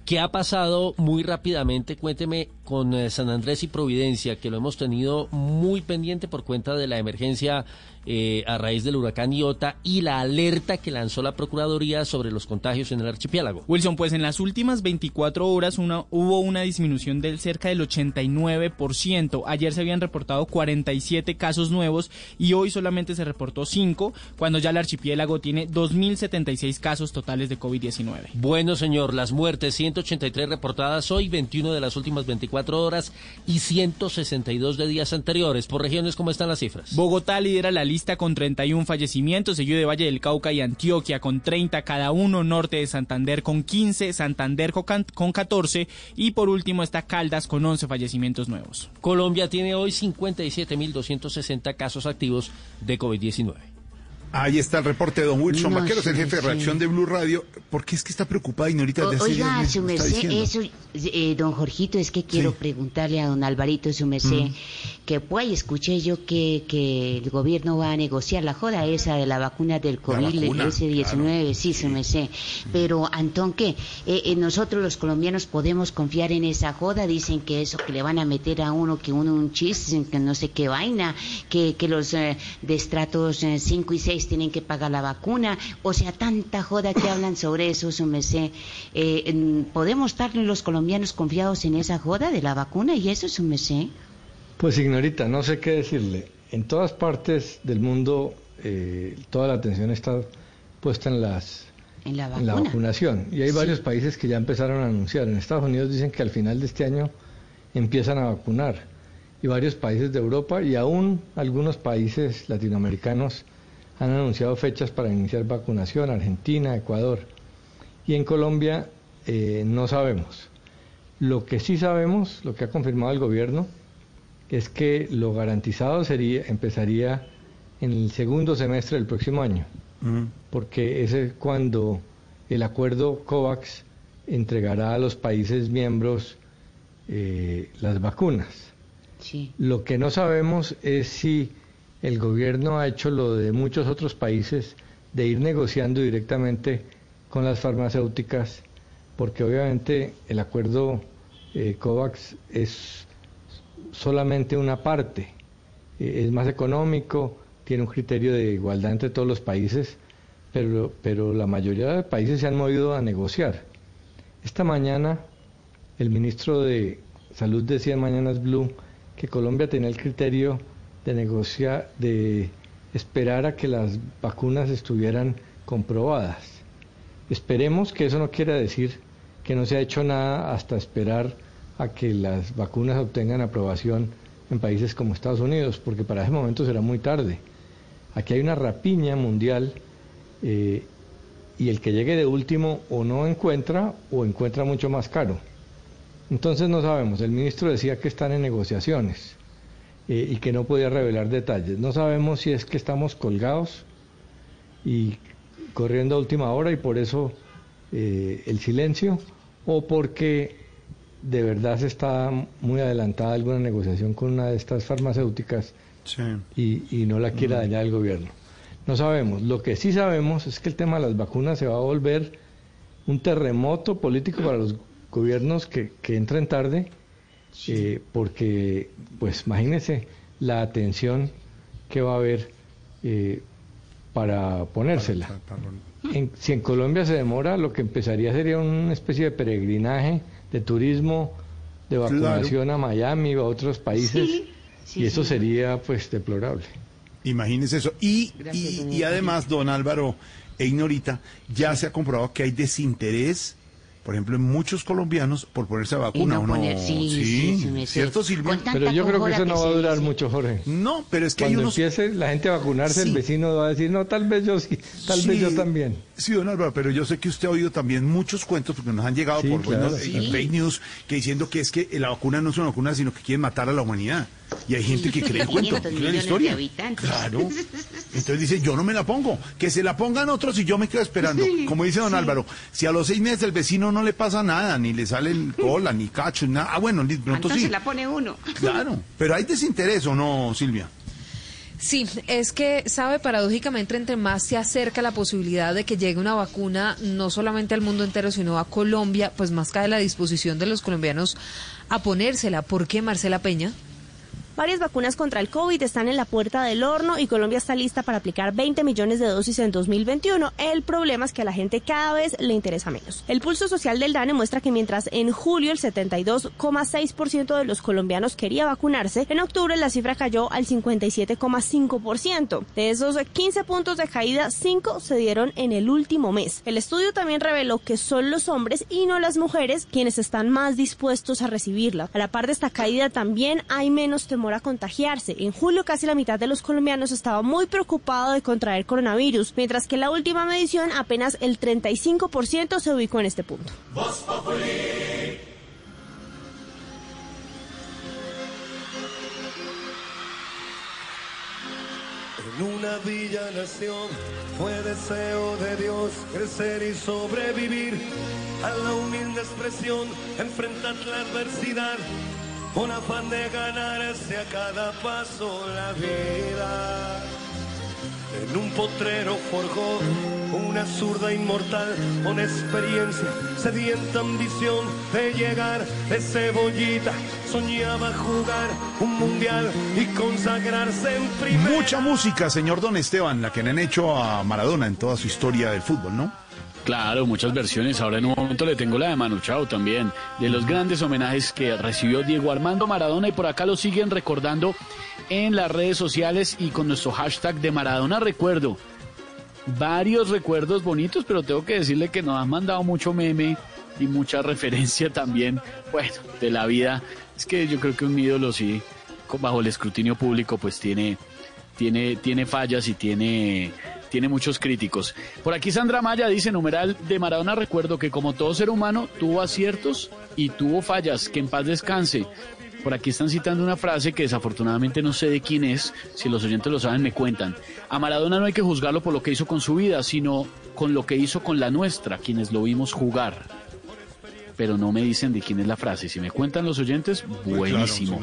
¿Qué ha pasado muy rápidamente? Cuénteme con eh, San Andrés y Providencia, que lo hemos tenido muy pendiente por cuenta de la emergencia eh, a raíz del huracán Iota y la alerta que lanzó la Procuraduría sobre los contagios en el archipiélago. Wilson, pues en las últimas 24 horas una, hubo una disminución del cerca del 89%. Ayer se habían reportado 47 casos nuevos y hoy solamente se reportó 5, cuando ya el archipiélago tiene 2.076 casos totales de COVID-19. Bueno, señor, las muertes 183 reportadas hoy, 21 de las últimas 24 horas y 162 de días anteriores. Por regiones, ¿cómo están las cifras? Bogotá lidera la lista con 31 fallecimientos, seguido de Valle del Cauca y Antioquia con 30 cada uno, Norte de Santander con 15, Santander con 14 y por último está Caldas con 11 fallecimientos nuevos. Colombia tiene hoy 57.260 casos activos de COVID-19. Ahí está el reporte de don Wilson no, Vaqueros, el jefe de reacción de Blue Radio. ¿Por qué es que está preocupada y ahorita de Oiga, su merced, eso, eh, don Jorgito, es que quiero sí. preguntarle a don Alvarito, su merced, mm. Que pues escuché yo que, que el gobierno va a negociar la joda esa de la vacuna del COVID-19, claro. sí, su merced. Pero, Antón, ¿qué? Eh, eh, nosotros los colombianos podemos confiar en esa joda, dicen que eso, que le van a meter a uno, que uno un chiste, que no sé qué vaina, que, que los de estratos 5 y 6 tienen que pagar la vacuna, o sea, tanta joda que hablan sobre eso, su merced. Eh, ¿Podemos estar los colombianos confiados en esa joda de la vacuna y eso, su merced? Pues, ignorita, no sé qué decirle. En todas partes del mundo, eh, toda la atención está puesta en las en la, en la vacunación. Y hay sí. varios países que ya empezaron a anunciar. En Estados Unidos dicen que al final de este año empiezan a vacunar. Y varios países de Europa y aún algunos países latinoamericanos han anunciado fechas para iniciar vacunación, Argentina, Ecuador. Y en Colombia eh, no sabemos. Lo que sí sabemos, lo que ha confirmado el gobierno, es que lo garantizado sería, empezaría en el segundo semestre del próximo año, porque ese es cuando el acuerdo COVAX entregará a los países miembros eh, las vacunas. Sí. Lo que no sabemos es si el gobierno ha hecho lo de muchos otros países de ir negociando directamente con las farmacéuticas, porque obviamente el acuerdo eh, COVAX es solamente una parte, eh, es más económico, tiene un criterio de igualdad entre todos los países, pero, pero la mayoría de países se han movido a negociar. Esta mañana el ministro de Salud decía en Mañanas Blue que Colombia tenía el criterio de negociar, de esperar a que las vacunas estuvieran comprobadas. Esperemos que eso no quiera decir que no se ha hecho nada hasta esperar a que las vacunas obtengan aprobación en países como Estados Unidos, porque para ese momento será muy tarde. Aquí hay una rapiña mundial eh, y el que llegue de último o no encuentra o encuentra mucho más caro. Entonces no sabemos, el ministro decía que están en negociaciones eh, y que no podía revelar detalles. No sabemos si es que estamos colgados y corriendo a última hora y por eso eh, el silencio o porque de verdad se está muy adelantada alguna negociación con una de estas farmacéuticas y, no la quiera dañar el gobierno. No sabemos. Lo que sí sabemos es que el tema de las vacunas se va a volver un terremoto político para los gobiernos que, entren tarde, eh, porque, pues imagínense la atención que va a haber eh, para ponérsela. si en Colombia se demora, lo que empezaría sería una especie de peregrinaje de turismo, de vacunación a Miami o a otros países, y eso sería pues deplorable. Imagínese eso. Y, y, además, don Álvaro e Ignorita, ya se ha comprobado que hay desinterés por ejemplo, en muchos colombianos por ponerse a vacuna o no. sí, ¿cierto, Silvia? Pero yo creo que eso no va a durar mucho, Jorge. No, pero es que Cuando hay unos... empiece la gente a vacunarse, el vecino va a decir, no, tal vez yo sí, tal vez yo también. Sí, don Álvaro, pero yo sé que usted ha oído también muchos cuentos, porque nos han llegado por fake news, que diciendo que es que la vacuna no es una vacuna, sino que quieren matar a la humanidad. Y hay gente que cree el cuento, cree la historia. Claro. Entonces dice, yo no me la pongo, que se la pongan otros y yo me quedo esperando. Como dice don Álvaro, si a los seis meses el vecino no le pasa nada, ni le sale cola, ni cacho, nada. Ah, bueno, pronto sí. se la pone uno. Claro, pero hay desinterés o no, Silvia. Sí, es que, sabe, paradójicamente, entre más se acerca la posibilidad de que llegue una vacuna, no solamente al mundo entero, sino a Colombia, pues más cae la disposición de los colombianos a ponérsela. ¿Por qué, Marcela Peña? Varias vacunas contra el COVID están en la puerta del horno y Colombia está lista para aplicar 20 millones de dosis en 2021. El problema es que a la gente cada vez le interesa menos. El pulso social del DANE muestra que mientras en julio el 72,6% de los colombianos quería vacunarse, en octubre la cifra cayó al 57,5%. De esos 15 puntos de caída, 5 se dieron en el último mes. El estudio también reveló que son los hombres y no las mujeres quienes están más dispuestos a recibirla. A la par de esta caída también hay menos temor a contagiarse. En julio casi la mitad de los colombianos estaba muy preocupado de contraer coronavirus, mientras que en la última medición apenas el 35% se ubicó en este punto. En una villa nación fue deseo de Dios crecer y sobrevivir a la humilde expresión, enfrentar la adversidad con afán de ganarse a cada paso la vida. En un potrero forjó una zurda inmortal con experiencia, sedienta ambición de llegar de cebollita. Soñaba jugar un mundial y consagrarse en primera. Mucha música, señor Don Esteban, la que le han hecho a Maradona en toda su historia del fútbol, ¿no? Claro, muchas versiones. Ahora en un momento le tengo la de Manu Chao también, de los grandes homenajes que recibió Diego Armando Maradona y por acá lo siguen recordando en las redes sociales y con nuestro hashtag de Maradona Recuerdo. Varios recuerdos bonitos, pero tengo que decirle que nos han mandado mucho meme y mucha referencia también, bueno, de la vida. Es que yo creo que un ídolo sí, bajo el escrutinio público, pues tiene, tiene, tiene fallas y tiene tiene muchos críticos. Por aquí Sandra Maya dice, numeral de Maradona, recuerdo que como todo ser humano tuvo aciertos y tuvo fallas, que en paz descanse. Por aquí están citando una frase que desafortunadamente no sé de quién es, si los oyentes lo saben me cuentan. A Maradona no hay que juzgarlo por lo que hizo con su vida, sino con lo que hizo con la nuestra, quienes lo vimos jugar. Pero no me dicen de quién es la frase. Si me cuentan los oyentes, pues buenísimo.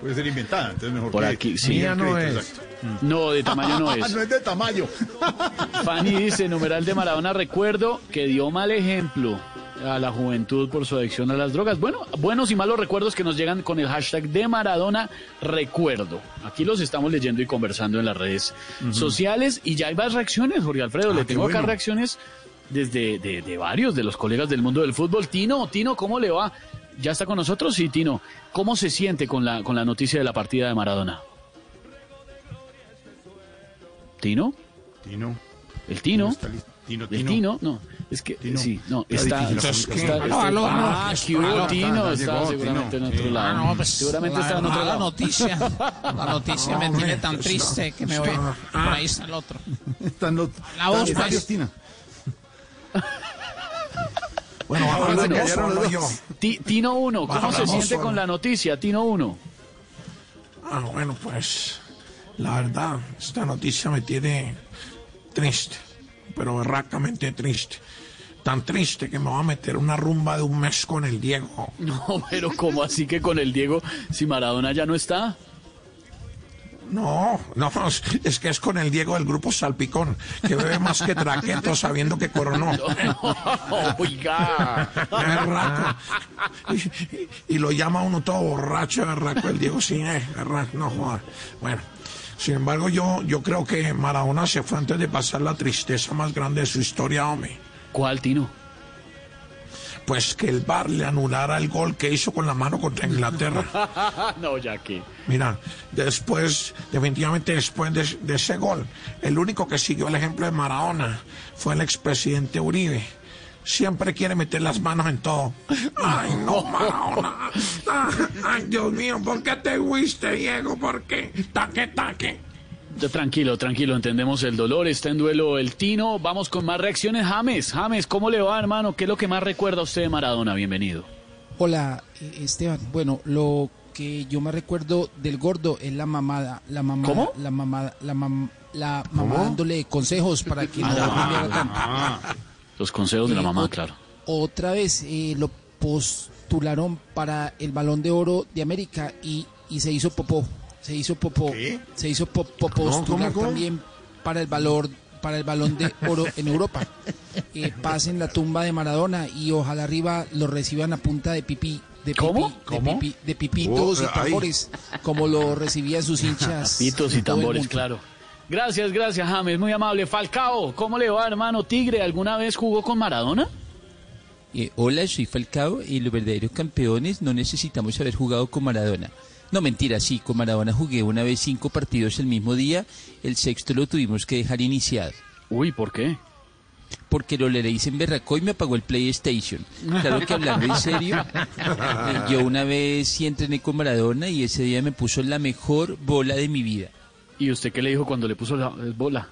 Puede ser inventada, entonces mejor Por aquí, sí. no es. No, de tamaño no es. no es de tamaño. Fanny dice, numeral de Maradona, recuerdo que dio mal ejemplo a la juventud por su adicción a las drogas. Bueno, buenos y malos recuerdos que nos llegan con el hashtag de Maradona Recuerdo. Aquí los estamos leyendo y conversando en las redes sociales y ya hay más reacciones, Jorge Alfredo. Le ah, tengo acá reacciones desde de, varios de los colegas del mundo del fútbol. Tino, Tino, ¿cómo le va? ¿Ya está con nosotros? Sí, Tino. ¿Cómo se siente con la, con la noticia de la partida de Maradona? ¿Tino? Tino. ¿El Tino? ¿El Tino. No, es que Tino. sí, no, Está está... ah, Aló, Tino, está seguramente Tino. en otro Sí. lado. Ah, no, pues, seguramente la, está en otro la lado. noticia, la noticia me hombre, tiene tan está- triste que me voy. Por ahí está el otro. La voz, está pues. Justina. Bueno, vamos a ver, callaron los yo. Tino 1, ¿cómo se siente con la noticia? Tino 1. Ah, bueno, pues la verdad, esta noticia me tiene triste, pero berracamente triste. Tan triste que me va a meter una rumba de un mes con el Diego. No, pero ¿cómo así que con el Diego, si Maradona ya no está? No, no, es que es con el Diego del grupo Salpicón, que bebe más que traqueto sabiendo que coronó. Oiga. Berraco. Y, y- y lo llama uno todo borracho, berraco, el Diego sí, eh, berraco, no joda. Bueno, sin embargo, yo, yo creo que Maradona se fue antes de pasar la tristeza más grande de su historia, hombre. ¿Cuál, Tino? Pues que el VAR le anulara el gol que hizo con la mano contra Inglaterra. no, que. Mira, después, definitivamente después de, de ese gol, el único que siguió el ejemplo de Maradona fue el expresidente Uribe. Siempre quiere meter las manos en todo. Ay, no, Maradona. Ah, Ay, Dios mío, ¿por qué te fuiste, Diego? ¿Por qué? Taque, taque. Tranquilo, tranquilo, entendemos el dolor, está en duelo el Tino. Vamos con más reacciones. James, James, ¿cómo le va, hermano? ¿Qué es lo que más recuerda a usted de Maradona? Bienvenido. Hola, eh, Esteban. Bueno, lo que yo me recuerdo del gordo es la mamada. La mamada ¿Cómo? La mamada, la, mam- la mamá dándole consejos para que no rumbeara tanto. Los consejos de la mamá, claro. Otra vez eh, lo postularon para el Balón de Oro de América y, y se hizo popó. Se hizo popó. Se hizo po- po- postular cómo? también para el valor para el balón de oro en Europa. Eh, pasen la tumba de Maradona y ojalá arriba lo reciban a punta de pipí. De pipí, ¿Cómo? De, ¿Cómo? pipí- de pipitos Oh, y ay. tambores, como lo recibían sus hinchas. Pitos y tambores, claro. Gracias, gracias, James, muy amable. Falcao, ¿cómo le va, hermano? Tigre, ¿alguna vez jugó con Maradona? Eh, hola, soy Falcao y los verdaderos campeones no necesitamos haber jugado con Maradona. No, mentira, sí, con Maradona jugué una vez cinco partidos el mismo día, el sexto lo tuvimos que dejar iniciado. Uy, ¿por qué? Porque lo le hice en berracó y me apagó el PlayStation. Claro que hablando en serio, yo una vez sí entrené con Maradona y ese día me puso la mejor bola de mi vida. ¿Y usted qué le dijo cuando le puso la eh, bola?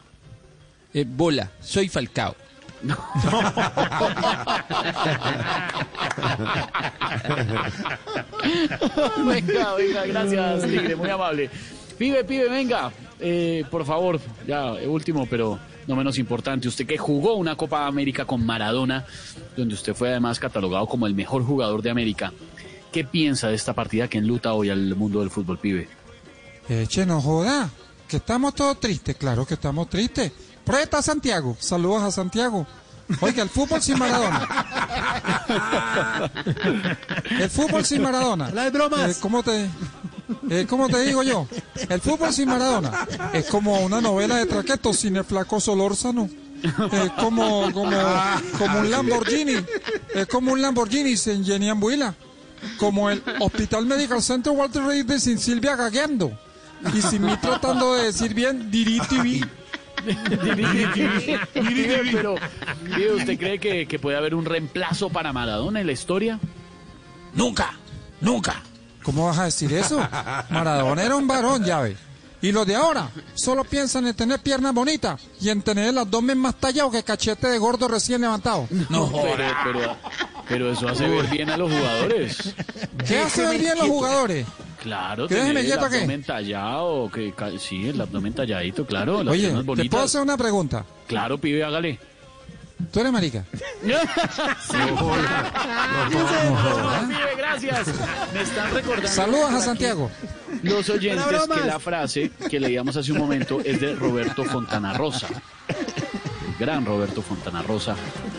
Eh, bola, soy Falcao. venga, venga, gracias, Tigre, muy amable. Pibe, pibe, venga. Eh, por favor, ya, eh, último, pero no menos importante. Usted que jugó una Copa América con Maradona, donde usted fue además catalogado como el mejor jugador de América. ¿Qué piensa de esta partida que enluta hoy al mundo del fútbol, pibe? Eche, no joda, que estamos todos tristes, claro que estamos tristes. Está Santiago, saludos a Santiago. Oiga, el fútbol sin Maradona. El fútbol sin Maradona. La de bromas. Eh, ¿cómo, te, eh, ¿Cómo te digo yo? El fútbol sin Maradona es como una novela de traqueto sin el flaco Solórzano. Es como, como, como un Lamborghini. Es como un Lamborghini sin Jenny Ambuila. Como el Hospital Medical Center Walter Reed de sin Silvia gagueando. Y sin mí tratando de decir bien Diritivi. Pibe, pero, ¿usted cree que, que puede haber un reemplazo para Maradona en la historia? Nunca, nunca. ¿Cómo vas a decir eso? Maradona era un varón, llave. Y los de ahora solo piensan en tener piernas bonitas y en tener el abdomen más tallado que cachete de gordo recién levantado. No, pero, pero, pero eso hace ver bien a los jugadores. ¿Qué hace ver bien los jugadores? Claro, ¿Qué tener el qué? abdomen tallado, que, sí, el abdomen talladito, claro, las Oye, ¿te bonitas. puedo hacer una pregunta? Claro, pibe, hágale. ¿Tú eres marica? Sí. Pibe, gracias. Me están recordando. Saludos a Santiago. Los oyentes que la frase que leíamos hace un momento es de Roberto Fontana Rosa. El gran Roberto Fontana Rosa,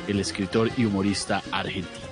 el escritor y humorista argentino.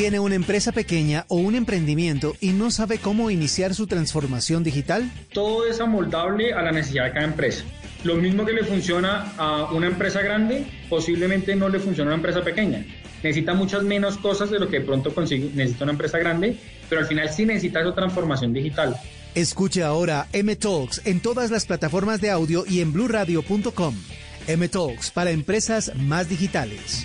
¿Tiene una empresa pequeña o un emprendimiento y no sabe cómo iniciar su transformación digital? Todo es amoldable a la necesidad de cada empresa. Lo mismo que le funciona a una empresa grande, posiblemente no le funciona a una empresa pequeña. Necesita muchas menos cosas de lo que de pronto consigue, necesita una empresa grande, pero al final sí necesita esa transformación digital. Escuche ahora M Talks en todas las plataformas de audio y en bluradio.com. M Talks para empresas más digitales.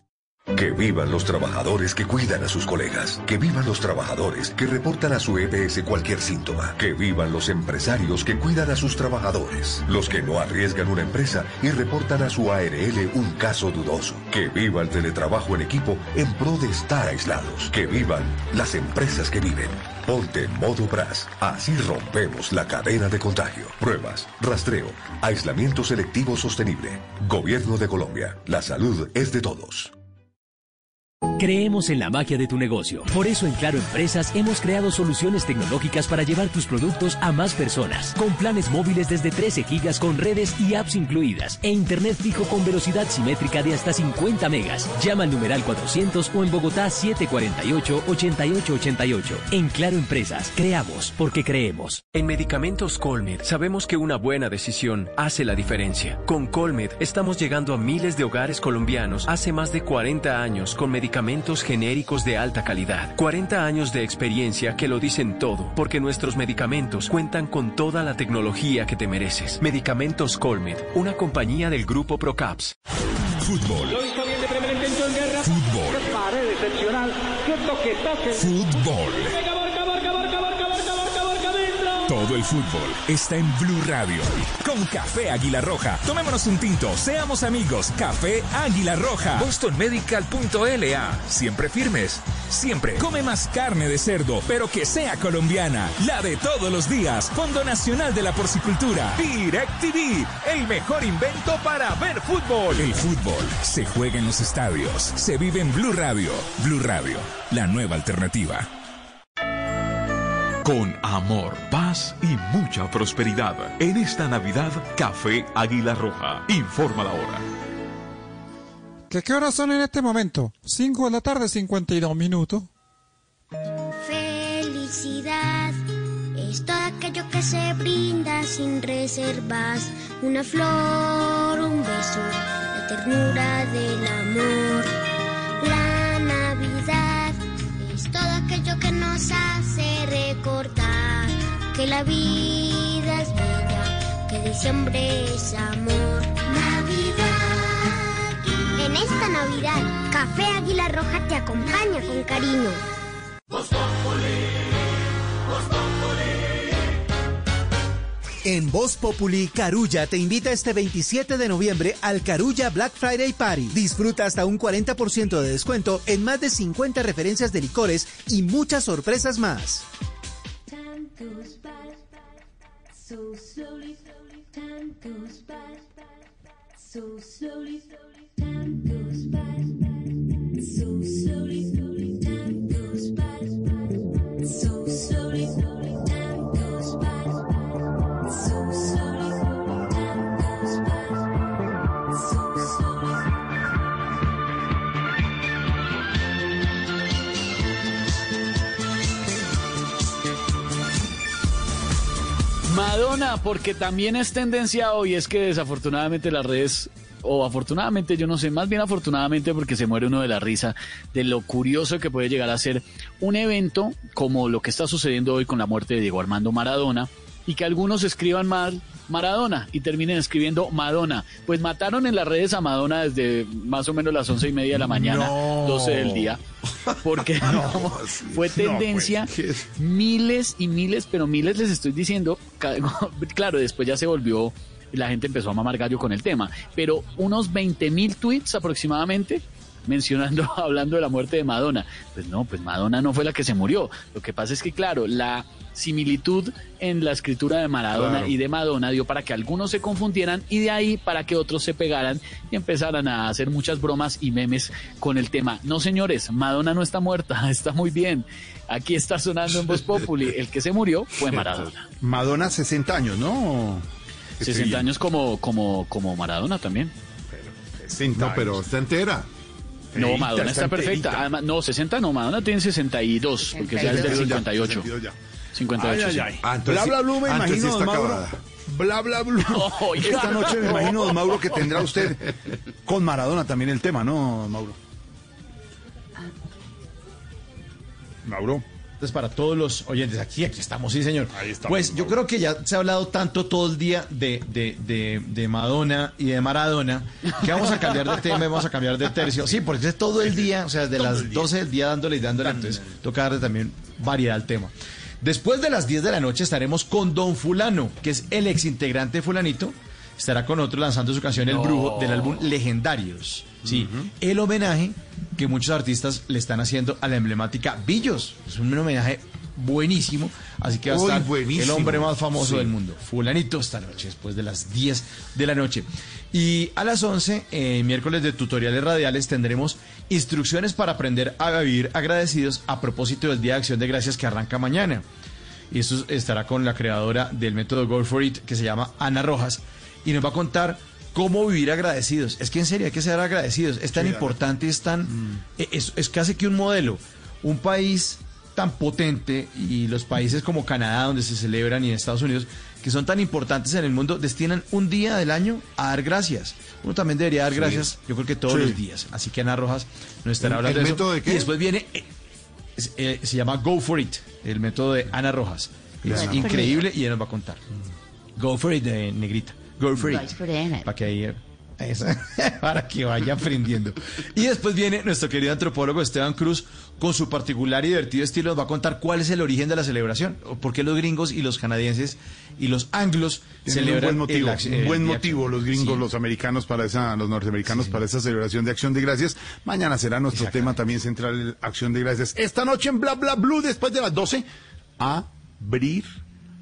Que vivan los trabajadores que cuidan a sus colegas. Que vivan los trabajadores que reportan a su EPS cualquier síntoma. Que vivan los empresarios que cuidan a sus trabajadores. Los que no arriesgan una empresa y reportan a su ARL un caso dudoso. Que viva el teletrabajo en equipo en pro de estar aislados. Que vivan las empresas que viven. Ponte en modo BRAS. Así rompemos la cadena de contagio. Pruebas, rastreo, aislamiento selectivo sostenible. Gobierno de Colombia. La salud es de todos. you Creemos en la magia de tu negocio. Por eso en Claro Empresas hemos creado soluciones tecnológicas para llevar tus productos a más personas. Con planes móviles desde 13 gigas con redes y apps incluidas. E internet fijo con velocidad simétrica de hasta 50 megas. Llama al numeral 400 o en Bogotá 748-8888. En Claro Empresas, creamos porque creemos. En Medicamentos Colmed sabemos que una buena decisión hace la diferencia. Con Colmed estamos llegando a miles de hogares colombianos hace más de 40 años con medicamentos medicamentos genéricos de alta calidad. 40 años de experiencia que lo dicen todo, porque nuestros medicamentos cuentan con toda la tecnología que te mereces. Medicamentos Colmed, una compañía del grupo Procaps. Fútbol. Fútbol. Fútbol. Todo el fútbol está en Blue Radio. Con Café Águila Roja. Tomémonos un tinto. Seamos amigos. Café Águila Roja. BostonMedical.la. Siempre firmes. Siempre. Come más carne de cerdo, pero que sea colombiana. La de todos los días. Fondo Nacional de la Porcicultura. DirecTV. El mejor invento para ver fútbol. El fútbol se juega en los estadios. Se vive en Blue Radio. Blue Radio. La nueva alternativa. Con amor, paz y mucha prosperidad. En esta Navidad, Café Águila Roja. Informa la hora. ¿Qué, ¿Qué horas son en este momento? 5 de la tarde, 52 minutos. Felicidad es todo aquello que se brinda sin reservas. Una flor, un beso, la ternura del amor. La Navidad es todo aquello que nos hace que la vida es bella, que diciembre es amor. Navidad. En esta Navidad, Café Águila Roja te acompaña con cariño. En Voz Populi, Carulla te invita este 27 de noviembre al Carulla Black Friday Party. Disfruta hasta un 40% de descuento en más de 50 referencias de licores y muchas sorpresas más. goes by so slowly. Time goes by so slowly. Time goes by so slowly. Time goes by by, slowly. By so slowly. Madonna, porque también es tendencia hoy, es que desafortunadamente las redes, o afortunadamente, yo no sé, más bien afortunadamente porque se muere uno de la risa de lo curioso que puede llegar a ser un evento como lo que está sucediendo hoy con la muerte de Diego Armando Maradona y que algunos escriban mal Maradona y terminen escribiendo Madonna. Pues mataron en las redes a Madonna desde más o menos las once y media de la mañana, 12 del día, porque fue tendencia miles y miles, pero miles les estoy diciendo, claro, después ya se volvió la gente empezó a mamar gallo con el tema. Pero unos 20 mil tweets aproximadamente mencionando, hablando de la muerte de Madonna. Pues no, pues Madonna no fue la que se murió. Lo que pasa es que, claro, la similitud en la escritura de Maradona y de Madonna dio para que algunos se confundieran y de ahí para que otros se pegaran y empezaran a hacer muchas bromas y memes con el tema. No, señores, Madonna no está muerta, está muy bien. Aquí está sonando en Voz Populi. El que se murió fue Maradona. Madonna 60 años, ¿no? 60 años como, como, como Maradona también. no, pero está entera. No, Madonna está, perfecta. Además, no, 60 no, Madonna tiene 62, porque ya es del 58. 58. Ay, ay, ah, bla, bla, bla, me imagino, don Mauro. Bla, bla, bla. Esta noche me imagino, don Mauro, que tendrá usted con Maradona también el tema, ¿no, Mauro? Mauro. Entonces, para todos los oyentes, aquí, aquí estamos, sí, señor. Ahí estamos, pues yo creo que ya se ha hablado tanto todo el día de, de, de, de, Madonna y de Maradona que vamos a cambiar de tema y vamos a cambiar de tercio. Sí, porque es todo el día, o sea, de las 12 del día dándole y dándole, entonces toca darle también variedad al tema. Después de las 10 de la noche estaremos con Don Fulano, que es el ex integrante de Fulanito. Estará con nosotros lanzando su canción El Brujo del álbum Legendarios. Sí, el homenaje que muchos artistas le están haciendo a la emblemática Billos. Es un homenaje buenísimo, así que va a estar el hombre más famoso del mundo, fulanito, esta noche, después de las 10 de la noche. Y a las 11, eh, miércoles de tutoriales radiales, tendremos instrucciones para aprender a vivir agradecidos a propósito del Día de Acción de Gracias que arranca mañana. Y eso estará con la creadora del método Go for It, que se llama Ana Rojas, y nos va a contar cómo vivir agradecidos. Es que en serio hay que ser agradecidos. Es tan importante, es tan. Mm. Es, casi que un modelo. Un país tan potente y los países como Canadá, donde se celebran, y en Estados Unidos, que son tan importantes en el mundo, destinan un día del año a dar gracias. Uno también debería dar gracias, yo creo que todos los días. Así que Ana Rojas nos estará hablando de eso. y después viene, eh, eh, se llama Go For It, el método de Ana Rojas. Es increíble y ella nos va a contar. Go For It de Negrita. Go for it. Para que para que vaya aprendiendo. Y después viene nuestro querido antropólogo Esteban Cruz con su particular y divertido estilo. Nos va a contar cuál es el origen de la celebración, por qué los gringos y los canadienses y los anglos celebran un buen motivo, un buen motivo los gringos, los americanos para esa, los norteamericanos para esa celebración de Acción de Gracias. Mañana será nuestro tema también central, Acción de Gracias. Esta noche en Bla Bla Blue, después de las 12, abrir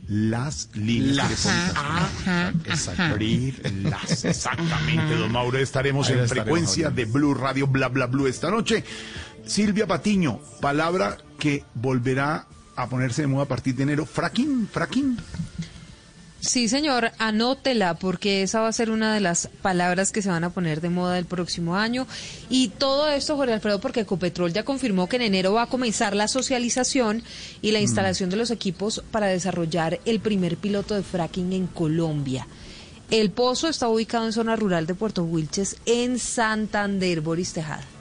las líneas Abrir las. Exactamente, don Mauro. Estaremos en frecuencia de Blue Radio, bla, bla, blue esta noche. Silvia Patiño, palabra que volverá a ponerse de moda a partir de enero. Fracking, fracking. Sí, señor, anótela porque esa va a ser una de las palabras que se van a poner de moda el próximo año. Y todo esto, Jorge Alfredo, porque Ecopetrol ya confirmó que en enero va a comenzar la socialización y la mm. instalación de los equipos para desarrollar el primer piloto de fracking en Colombia. El pozo está ubicado en zona rural de Puerto Wilches, en Santander, Boris Tejada.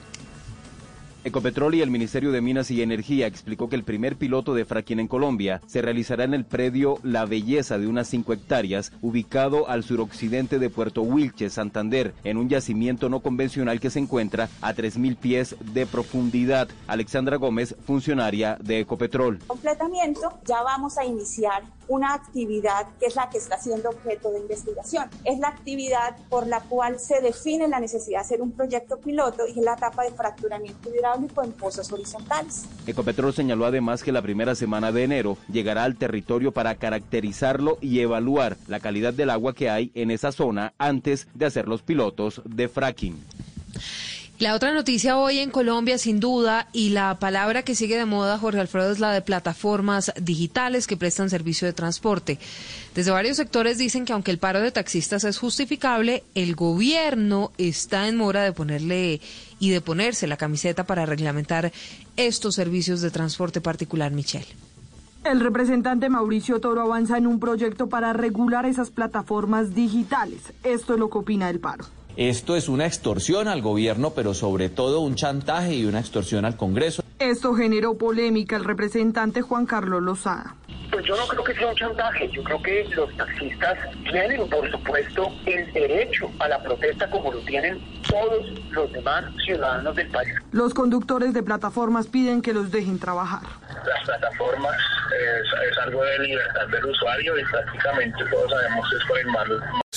Ecopetrol y el Ministerio de Minas y Energía explicó que el primer piloto de fracking en Colombia se realizará en el predio La Belleza de unas 5 hectáreas, ubicado al suroccidente de Puerto Wilches, Santander, en un yacimiento no convencional que se encuentra a 3.000 pies de profundidad. Alexandra Gómez, funcionaria de Ecopetrol. Completamiento, ya vamos a iniciar una actividad que es la que está siendo objeto de investigación. Es la actividad por la cual se define la necesidad de hacer un proyecto piloto y es la etapa de fracturamiento hidráulico en pozos horizontales. Ecopetrol señaló además que la primera semana de enero llegará al territorio para caracterizarlo y evaluar la calidad del agua que hay en esa zona antes de hacer los pilotos de fracking. La otra noticia hoy en Colombia, sin duda, y la palabra que sigue de moda, Jorge Alfredo, es la de plataformas digitales que prestan servicio de transporte. Desde varios sectores dicen que aunque el paro de taxistas es justificable, el gobierno está en mora de ponerle y de ponerse la camiseta para reglamentar estos servicios de transporte particular, Michelle. El representante Mauricio Toro avanza en un proyecto para regular esas plataformas digitales. Esto es lo que opina el paro. Esto es una extorsión al gobierno, pero sobre todo un chantaje y una extorsión al Congreso. Esto generó polémica el representante Juan Carlos Lozada. Pues yo no creo que sea un chantaje, yo creo que los taxistas tienen, por supuesto, el derecho a la protesta como lo tienen todos los demás ciudadanos del país. Los conductores de plataformas piden que los dejen trabajar. Las plataformas es, algo de libertad del usuario y prácticamente todos sabemos que es por el mal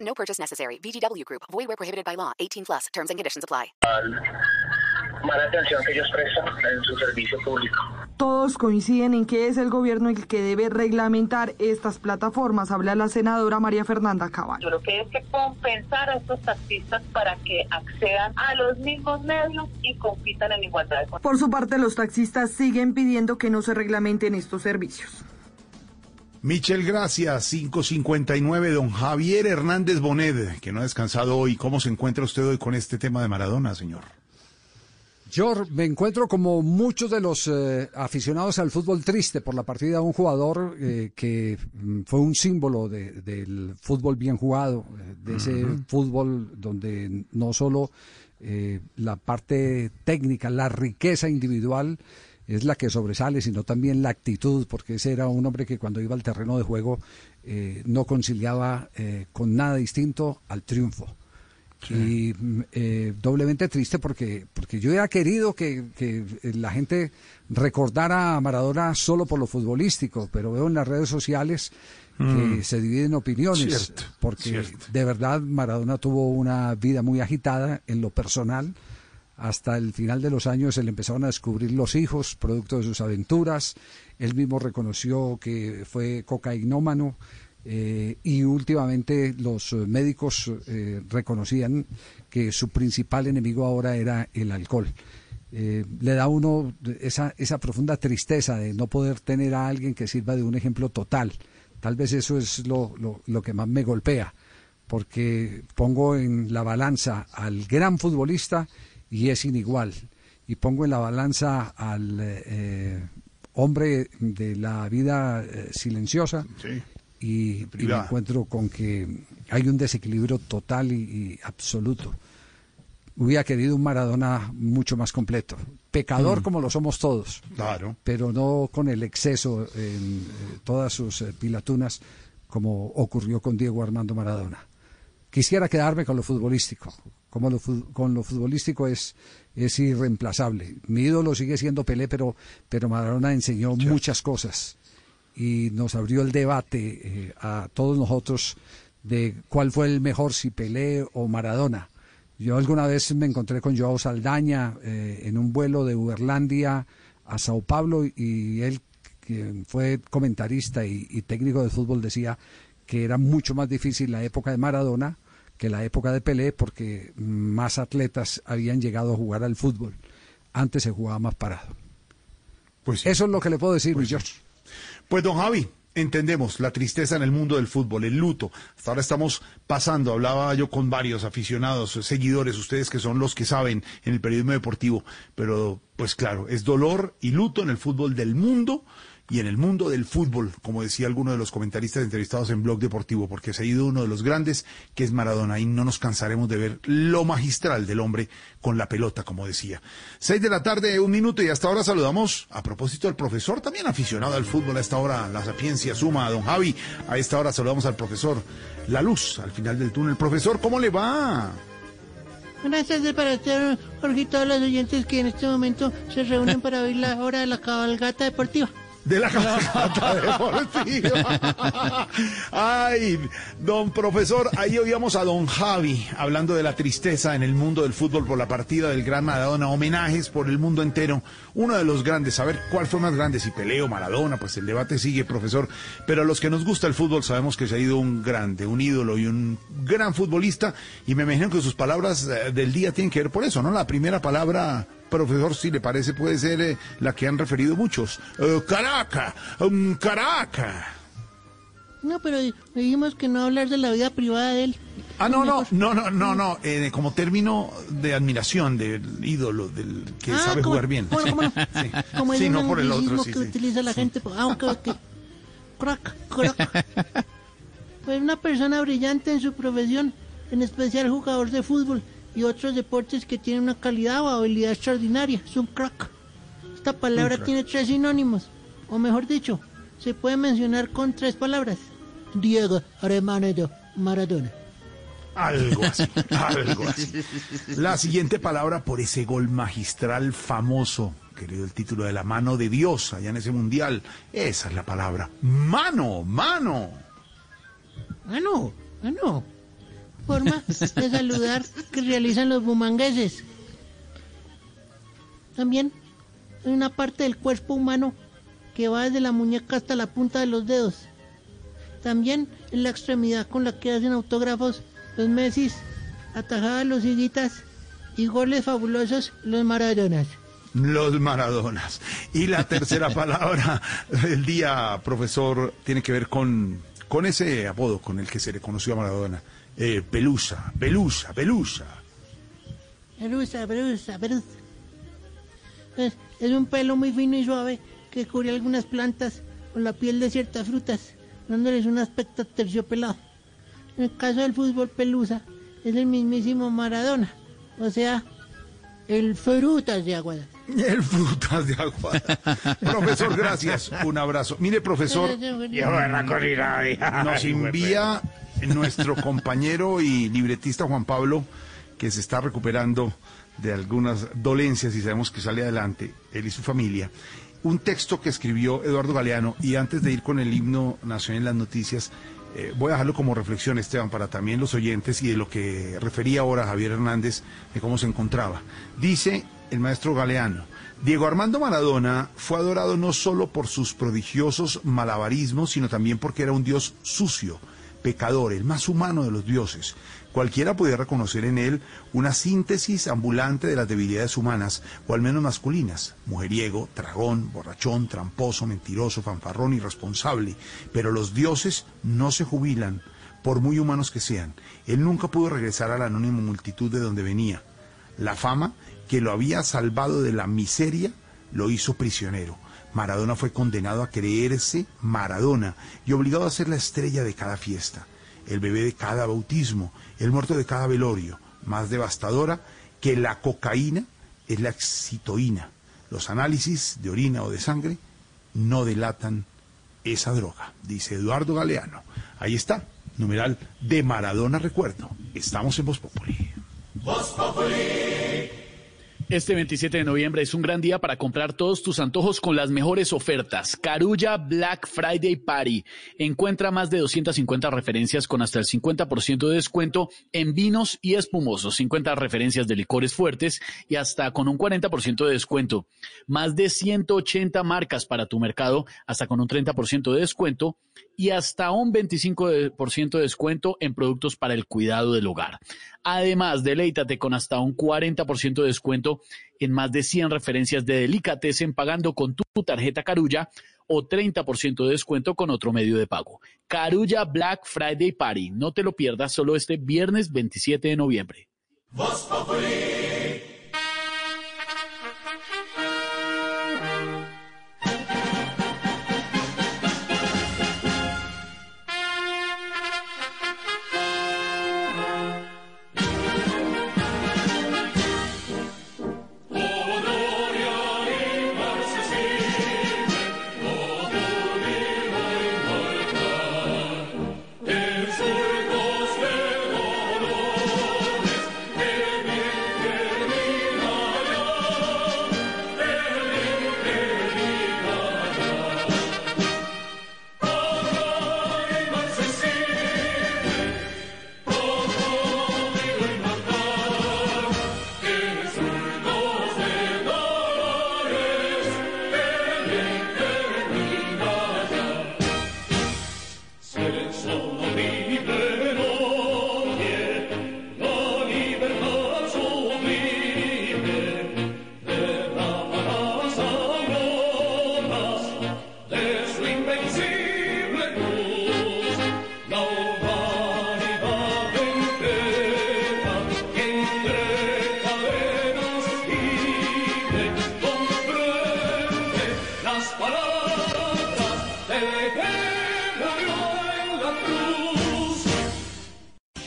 No purchase necessary. VGW Group. Void where prohibited by law. 18 plus. Terms and conditions apply. Mala atención que ellos prestan en su servicio público. Todos coinciden en que es el gobierno el que debe reglamentar estas plataformas, habla la senadora María Fernanda Cabal. Yo creo que es que compensar a estos taxistas para que accedan a los mismos medios y compitan en igualdad de Por su parte, los taxistas siguen pidiendo que no se reglamenten estos servicios. Michel, gracias. 559, don Javier Hernández Bonet, que no ha descansado hoy. ¿Cómo se encuentra usted hoy con este tema de Maradona, señor? Yo me encuentro como muchos de los eh, aficionados al fútbol triste por la partida de un jugador eh, que mm, fue un símbolo de- del fútbol bien jugado, eh, de ese fútbol donde no solo eh, la parte técnica, la riqueza individual es la que sobresale, sino también la actitud, porque ese era un hombre que cuando iba al terreno de juego eh, no conciliaba eh, con nada distinto al triunfo. Y mm, eh, doblemente triste porque, porque yo hubiera querido que, que la gente recordara a Maradona solo por lo futbolístico, pero veo en las redes sociales que Mm. se dividen opiniones, Cierto, porque cierto. de verdad Maradona tuvo una vida muy agitada en lo personal. Hasta el final de los años se le empezaron a descubrir los hijos, producto de sus aventuras. Él mismo reconoció que fue cocainómano eh, y últimamente los eh, médicos eh, reconocían que su principal enemigo ahora era el alcohol. Eh, le da uno esa, esa profunda tristeza de no poder tener a alguien que sirva de un ejemplo total. Tal vez eso es lo, lo- lo que más me golpea, porque pongo en la balanza al gran futbolista y es inigual. Y pongo en la balanza al eh, hombre de la vida eh, silenciosa y, y me encuentro con que hay un desequilibrio total y, y absoluto. Hubiera querido un Maradona mucho más completo, pecador Mm. como lo somos todos, Claro. pero no con el exceso en eh, todas sus eh, pilatunas como ocurrió con Diego Armando Maradona. Quisiera quedarme con lo futbolístico. Como lo, con lo futbolístico es, es irreemplazable. Mi ídolo sigue siendo Pelé, pero, pero Maradona enseñó muchas cosas y nos abrió el debate eh, a todos nosotros de cuál fue el mejor, si Pelé o Maradona. Yo alguna vez me encontré con Joao Saldaña eh, en un vuelo de Uberlandia a Sao Paulo y él, que fue comentarista y, y técnico de fútbol, decía que era mucho más difícil la época de Maradona que la época de Pelé porque más atletas habían llegado a jugar al fútbol. Antes se jugaba más parado. Pues Eso es lo que le puedo decir, mi George. Pues don Javi, entendemos la tristeza en el mundo del fútbol, el luto. Hasta ahora estamos pasando, hablaba yo con varios aficionados, seguidores, ustedes que son los que saben en el periodismo deportivo, pero pues claro, es dolor y luto en el fútbol del mundo y en el mundo del fútbol, como decía alguno de los comentaristas entrevistados en Blog Deportivo, porque se ha ido uno de los grandes, que es Maradona, y no nos cansaremos de ver lo magistral del hombre con la pelota, como decía. Seis de la tarde, un minuto, y hasta ahora saludamos, a propósito del profesor, también aficionado al fútbol, a esta hora la sapiencia suma a don Javi, a esta hora saludamos al profesor La Luz, al final del túnel. Profesor, ¿cómo le va? Tardes para usted, Jorge, y todos los oyentes que en este momento se reúnen para oír la hora de la cabalgata deportiva. De la cabalgata deportiva. Ay, don profesor, ahí oíamos a don Javi hablando de la tristeza en el mundo del fútbol por la partida del gran Maradona, homenajes por el mundo entero. Uno de los grandes, a ver cuál fue más grande, si Peleo, Maradona, pues el debate sigue, profesor. Pero a los que nos gusta el fútbol sabemos que se ha ido un grande, un ídolo y un gran futbolista. Y me imagino que sus palabras eh, del día tienen que ver por eso, ¿no? La primera palabra profesor, si le parece, puede ser eh, la que han referido muchos. Eh, Caraca, um, Caraca. No, pero dijimos que no hablar de la vida privada de él. Ah, no, no, no, no, no, no, eh, como término de admiración del ídolo, del que Ah, sabe jugar bien. Bueno, Como Sí, no por el otro, sí, que sí. utiliza la gente. pues, Ah, ok, ok. Crack, crack. Pues una persona brillante en su profesión, en especial jugador de fútbol y otros deportes que tienen una calidad o habilidad extraordinaria. Es un crack. Esta palabra tiene tres sinónimos, o mejor dicho, se puede mencionar con tres palabras. Diego Armando Maradona. Algo así, algo así. La siguiente palabra por ese gol magistral famoso, querido el título de la mano de Dios allá en ese mundial. Esa es la palabra. Mano, mano. Mano, mano. Forma de saludar que realizan los bumangueses. También hay una parte del cuerpo humano que va desde la muñeca hasta la punta de los dedos. También en la extremidad con la que hacen autógrafos los Messi, atajadas los higuitas y goles fabulosos los Maradonas. Los Maradonas. Y la tercera palabra del día, profesor, tiene que ver con, con ese apodo con el que se le conoció a Maradona. Eh, pelusa, pelusa, pelusa. Pelusa, pelusa, pelusa. Es, es un pelo muy fino y suave que cubre algunas plantas o la piel de ciertas frutas, dándoles un aspecto terciopelado. En el caso del fútbol pelusa, es el mismísimo Maradona, o sea, el frutas de aguada. El frutas de aguada. profesor, gracias. Un abrazo. Mire, profesor, nos envía nuestro compañero y libretista Juan Pablo, que se está recuperando de algunas dolencias y sabemos que sale adelante, él y su familia, un texto que escribió Eduardo Galeano y antes de ir con el himno nacional en las noticias, eh, voy a dejarlo como reflexión, Esteban, para también los oyentes y de lo que refería ahora Javier Hernández de cómo se encontraba. Dice el maestro Galeano, Diego Armando Maradona fue adorado no solo por sus prodigiosos malabarismos, sino también porque era un dios sucio, pecador, el más humano de los dioses. Cualquiera podía reconocer en él una síntesis ambulante de las debilidades humanas, o al menos masculinas, mujeriego, dragón, borrachón, tramposo, mentiroso, fanfarrón, irresponsable. Pero los dioses no se jubilan, por muy humanos que sean. Él nunca pudo regresar a la anónima multitud de donde venía. La fama, que lo había salvado de la miseria, lo hizo prisionero. Maradona fue condenado a creerse Maradona y obligado a ser la estrella de cada fiesta el bebé de cada bautismo, el muerto de cada velorio. Más devastadora que la cocaína es la excitoína. Los análisis de orina o de sangre no delatan esa droga, dice Eduardo Galeano. Ahí está, numeral de Maradona Recuerdo. Estamos en Voz Populi. Voz Populi. Este 27 de noviembre es un gran día para comprar todos tus antojos con las mejores ofertas. Carulla Black Friday Party. Encuentra más de 250 referencias con hasta el 50% de descuento en vinos y espumosos, 50 referencias de licores fuertes y hasta con un 40% de descuento. Más de 180 marcas para tu mercado, hasta con un 30% de descuento y hasta un 25% de descuento en productos para el cuidado del hogar. Además, deleítate con hasta un 40% de descuento en más de 100 referencias de Delicatessen pagando con tu tarjeta Carulla o 30% de descuento con otro medio de pago. Carulla Black Friday Party. No te lo pierdas solo este viernes 27 de noviembre.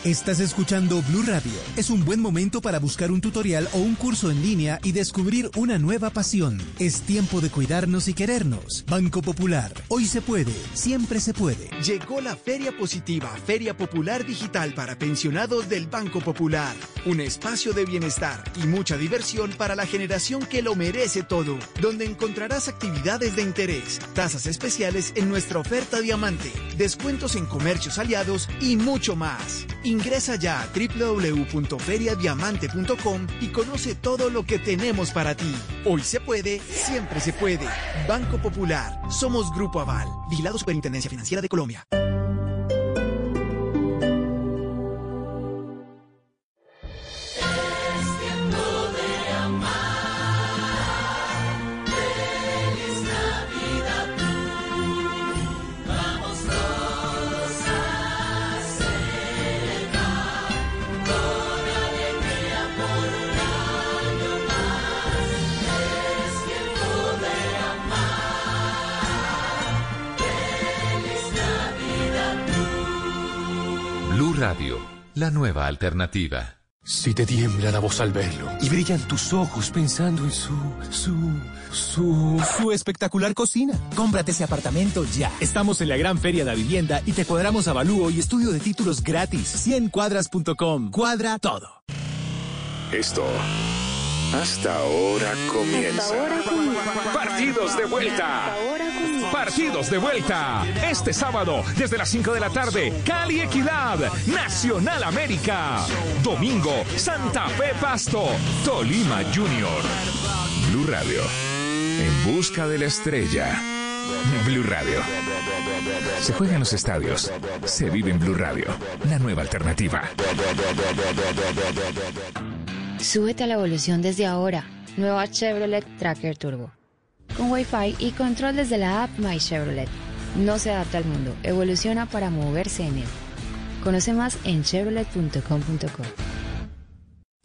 Estás escuchando Blue Radio. Es un buen momento para buscar un tutorial o un curso en línea y descubrir una nueva pasión. Es tiempo de cuidarnos y querernos. Banco Popular. Hoy se puede, siempre se puede. Llegó la Feria Positiva, Feria Popular Digital para pensionados del Banco Popular. Un espacio de bienestar y mucha diversión para la generación que lo merece todo, donde encontrarás actividades de interés, tasas especiales en nuestra oferta diamante, descuentos en comercios aliados y mucho más. Ingresa ya a www.feriadiamante.com y conoce todo lo que tenemos para ti. Hoy se puede, siempre se puede. Banco Popular. Somos Grupo Aval. Vigilado Superintendencia Financiera de Colombia. La nueva alternativa. Si te tiembla la voz al verlo y brillan tus ojos pensando en su, su, su... Su espectacular cocina. Cómprate ese apartamento ya. Estamos en la gran feria de la vivienda y te cuadramos avalúo y estudio de títulos gratis. 100cuadras.com. Cuadra todo. Esto hasta ahora comienza. Partidos de vuelta. Partidos de vuelta. Este sábado, desde las 5 de la tarde, Cali Equidad, Nacional América. Domingo, Santa Fe Pasto, Tolima Junior. Blue Radio. En busca de la estrella. Blue Radio. Se juega en los estadios. Se vive en Blue Radio. La nueva alternativa. Súbete a la evolución desde ahora. Nueva Chevrolet Tracker Turbo. Con Wi-Fi y control desde la app My Chevrolet. No se adapta al mundo, evoluciona para moverse en él. Conoce más en chevrolet.com.co.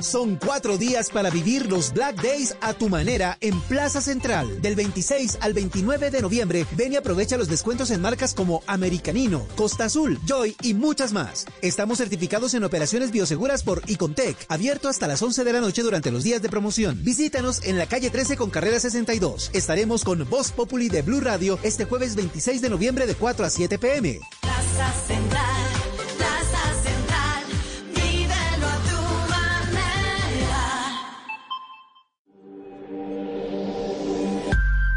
Son cuatro días para vivir los Black Days a tu manera en Plaza Central. Del 26 al 29 de noviembre, ven y aprovecha los descuentos en marcas como Americanino, Costa Azul, Joy y muchas más. Estamos certificados en operaciones bioseguras por Icontec, abierto hasta las 11 de la noche durante los días de promoción. Visítanos en la calle 13 con carrera 62. Estaremos con Voz Populi de Blue Radio este jueves 26 de noviembre de 4 a 7 pm. Plaza Central,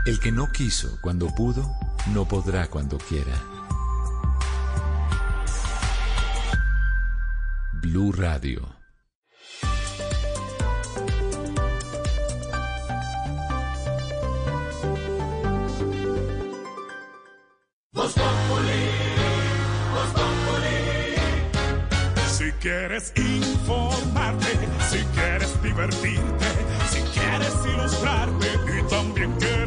El que no quiso cuando pudo, no podrá cuando quiera. Blue Radio. Si quieres informarte, si quieres divertirte, si quieres ilustrarte y también quieres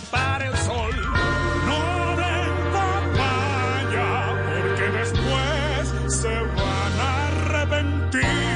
tapar el sol. No de papaya, porque después se van a arrepentir.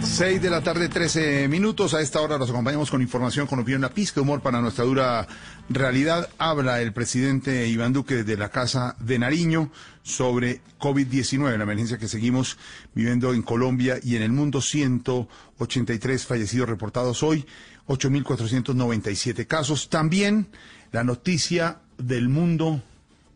6 de la tarde, 13 minutos. A esta hora nos acompañamos con información, con opinión, una pizca de humor para nuestra dura realidad. Habla el presidente Iván Duque de la Casa de Nariño sobre COVID-19, la emergencia que seguimos viviendo en Colombia y en el mundo. 183 fallecidos reportados hoy, 8.497 casos. También la noticia del mundo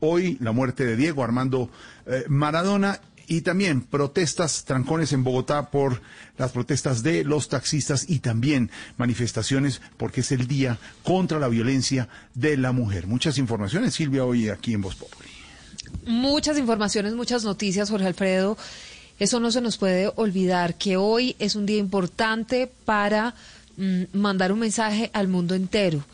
hoy, la muerte de Diego Armando eh, Maradona y también protestas, trancones en Bogotá por las protestas de los taxistas y también manifestaciones porque es el día contra la violencia de la mujer. Muchas informaciones, Silvia, hoy aquí en Voz Populi. Muchas informaciones, muchas noticias, Jorge Alfredo. Eso no se nos puede olvidar, que hoy es un día importante para mm, mandar un mensaje al mundo entero.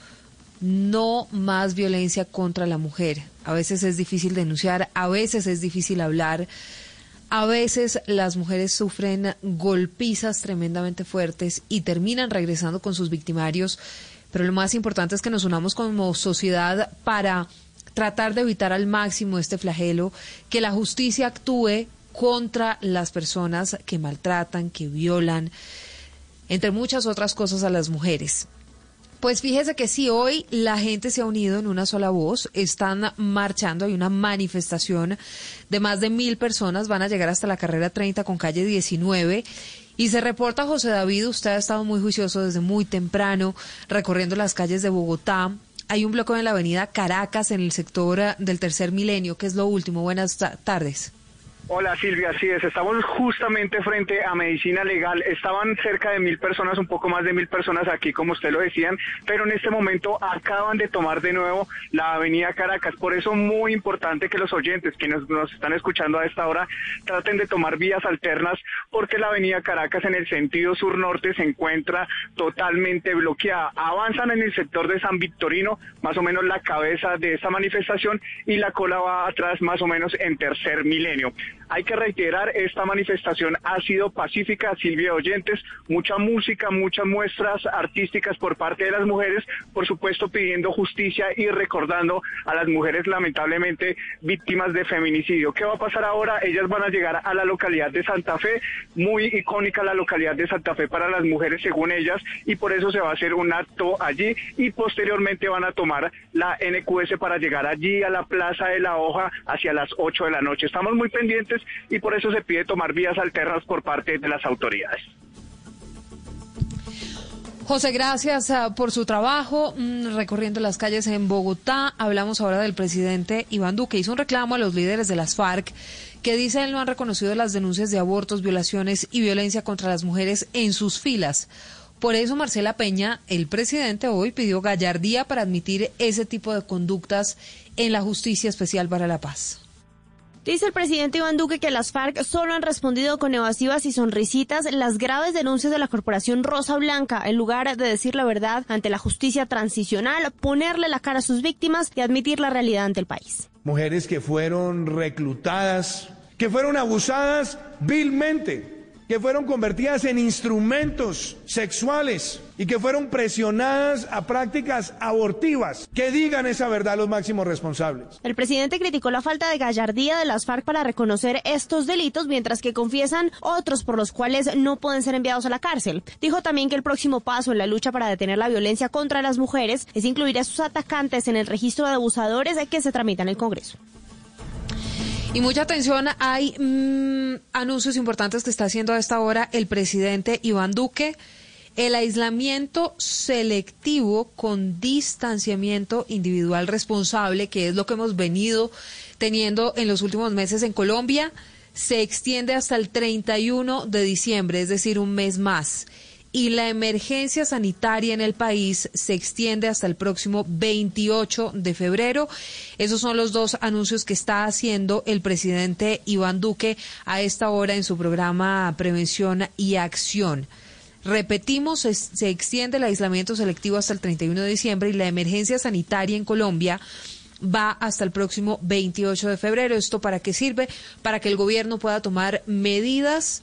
No más violencia contra la mujer. A veces es difícil denunciar, a veces es difícil hablar a veces las mujeres sufren golpizas tremendamente fuertes y terminan regresando con sus victimarios, pero lo más importante es que nos unamos como sociedad para tratar de evitar al máximo este flagelo, que la justicia actúe contra las personas que maltratan, que violan, entre muchas otras cosas a las mujeres. Pues fíjese que si hoy la gente se ha unido en una sola voz, están marchando, hay una manifestación de más de mil personas, van a llegar hasta la carrera 30 con calle 19. Y se reporta, José David, usted ha estado muy juicioso desde muy temprano, recorriendo las calles de Bogotá. Hay un bloqueo en la avenida Caracas, en el sector del tercer milenio, que es lo último. Buenas tardes. Hola Silvia, así es, estamos justamente frente a Medicina Legal, estaban cerca de mil personas, un poco más de mil personas aquí, como usted lo decían, pero en este momento acaban de tomar de nuevo la avenida Caracas, por eso muy importante que los oyentes que nos, nos están escuchando a esta hora traten de tomar vías alternas, porque la avenida Caracas en el sentido sur-norte se encuentra totalmente bloqueada. Avanzan en el sector de San Victorino, más o menos la cabeza de esta manifestación, y la cola va atrás más o menos en tercer milenio. Hay que reiterar, esta manifestación ha sido pacífica, Silvia Oyentes, mucha música, muchas muestras artísticas por parte de las mujeres, por supuesto pidiendo justicia y recordando a las mujeres lamentablemente víctimas de feminicidio. ¿Qué va a pasar ahora? Ellas van a llegar a la localidad de Santa Fe, muy icónica la localidad de Santa Fe para las mujeres según ellas, y por eso se va a hacer un acto allí y posteriormente van a tomar la NQS para llegar allí a la Plaza de la Hoja hacia las 8 de la noche. Estamos muy pendientes y por eso se pide tomar vías alternas por parte de las autoridades. José, gracias ah, por su trabajo mm, recorriendo las calles en Bogotá. Hablamos ahora del presidente Iván Duque. Hizo un reclamo a los líderes de las FARC que dice él no han reconocido las denuncias de abortos, violaciones y violencia contra las mujeres en sus filas. Por eso Marcela Peña, el presidente, hoy pidió gallardía para admitir ese tipo de conductas en la Justicia Especial para la Paz. Dice el presidente Iván Duque que las FARC solo han respondido con evasivas y sonrisitas las graves denuncias de la corporación Rosa Blanca, en lugar de decir la verdad ante la justicia transicional, ponerle la cara a sus víctimas y admitir la realidad ante el país. Mujeres que fueron reclutadas, que fueron abusadas vilmente que fueron convertidas en instrumentos sexuales y que fueron presionadas a prácticas abortivas. Que digan esa verdad los máximos responsables. El presidente criticó la falta de gallardía de las FARC para reconocer estos delitos, mientras que confiesan otros por los cuales no pueden ser enviados a la cárcel. Dijo también que el próximo paso en la lucha para detener la violencia contra las mujeres es incluir a sus atacantes en el registro de abusadores que se tramita en el Congreso. Y mucha atención, hay mm, anuncios importantes que está haciendo a esta hora el presidente Iván Duque. El aislamiento selectivo con distanciamiento individual responsable, que es lo que hemos venido teniendo en los últimos meses en Colombia, se extiende hasta el 31 de diciembre, es decir, un mes más y la emergencia sanitaria en el país se extiende hasta el próximo 28 de febrero. Esos son los dos anuncios que está haciendo el presidente Iván Duque a esta hora en su programa Prevención y Acción. Repetimos, se extiende el aislamiento selectivo hasta el 31 de diciembre y la emergencia sanitaria en Colombia va hasta el próximo 28 de febrero. ¿Esto para qué sirve? Para que el gobierno pueda tomar medidas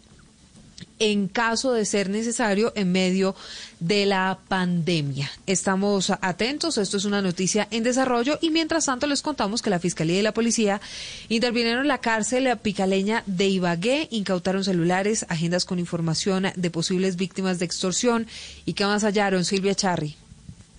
en caso de ser necesario en medio de la pandemia. Estamos atentos, esto es una noticia en desarrollo y mientras tanto les contamos que la Fiscalía y la Policía intervinieron en la cárcel picaleña de Ibagué, incautaron celulares, agendas con información de posibles víctimas de extorsión y que más hallaron, Silvia Charri.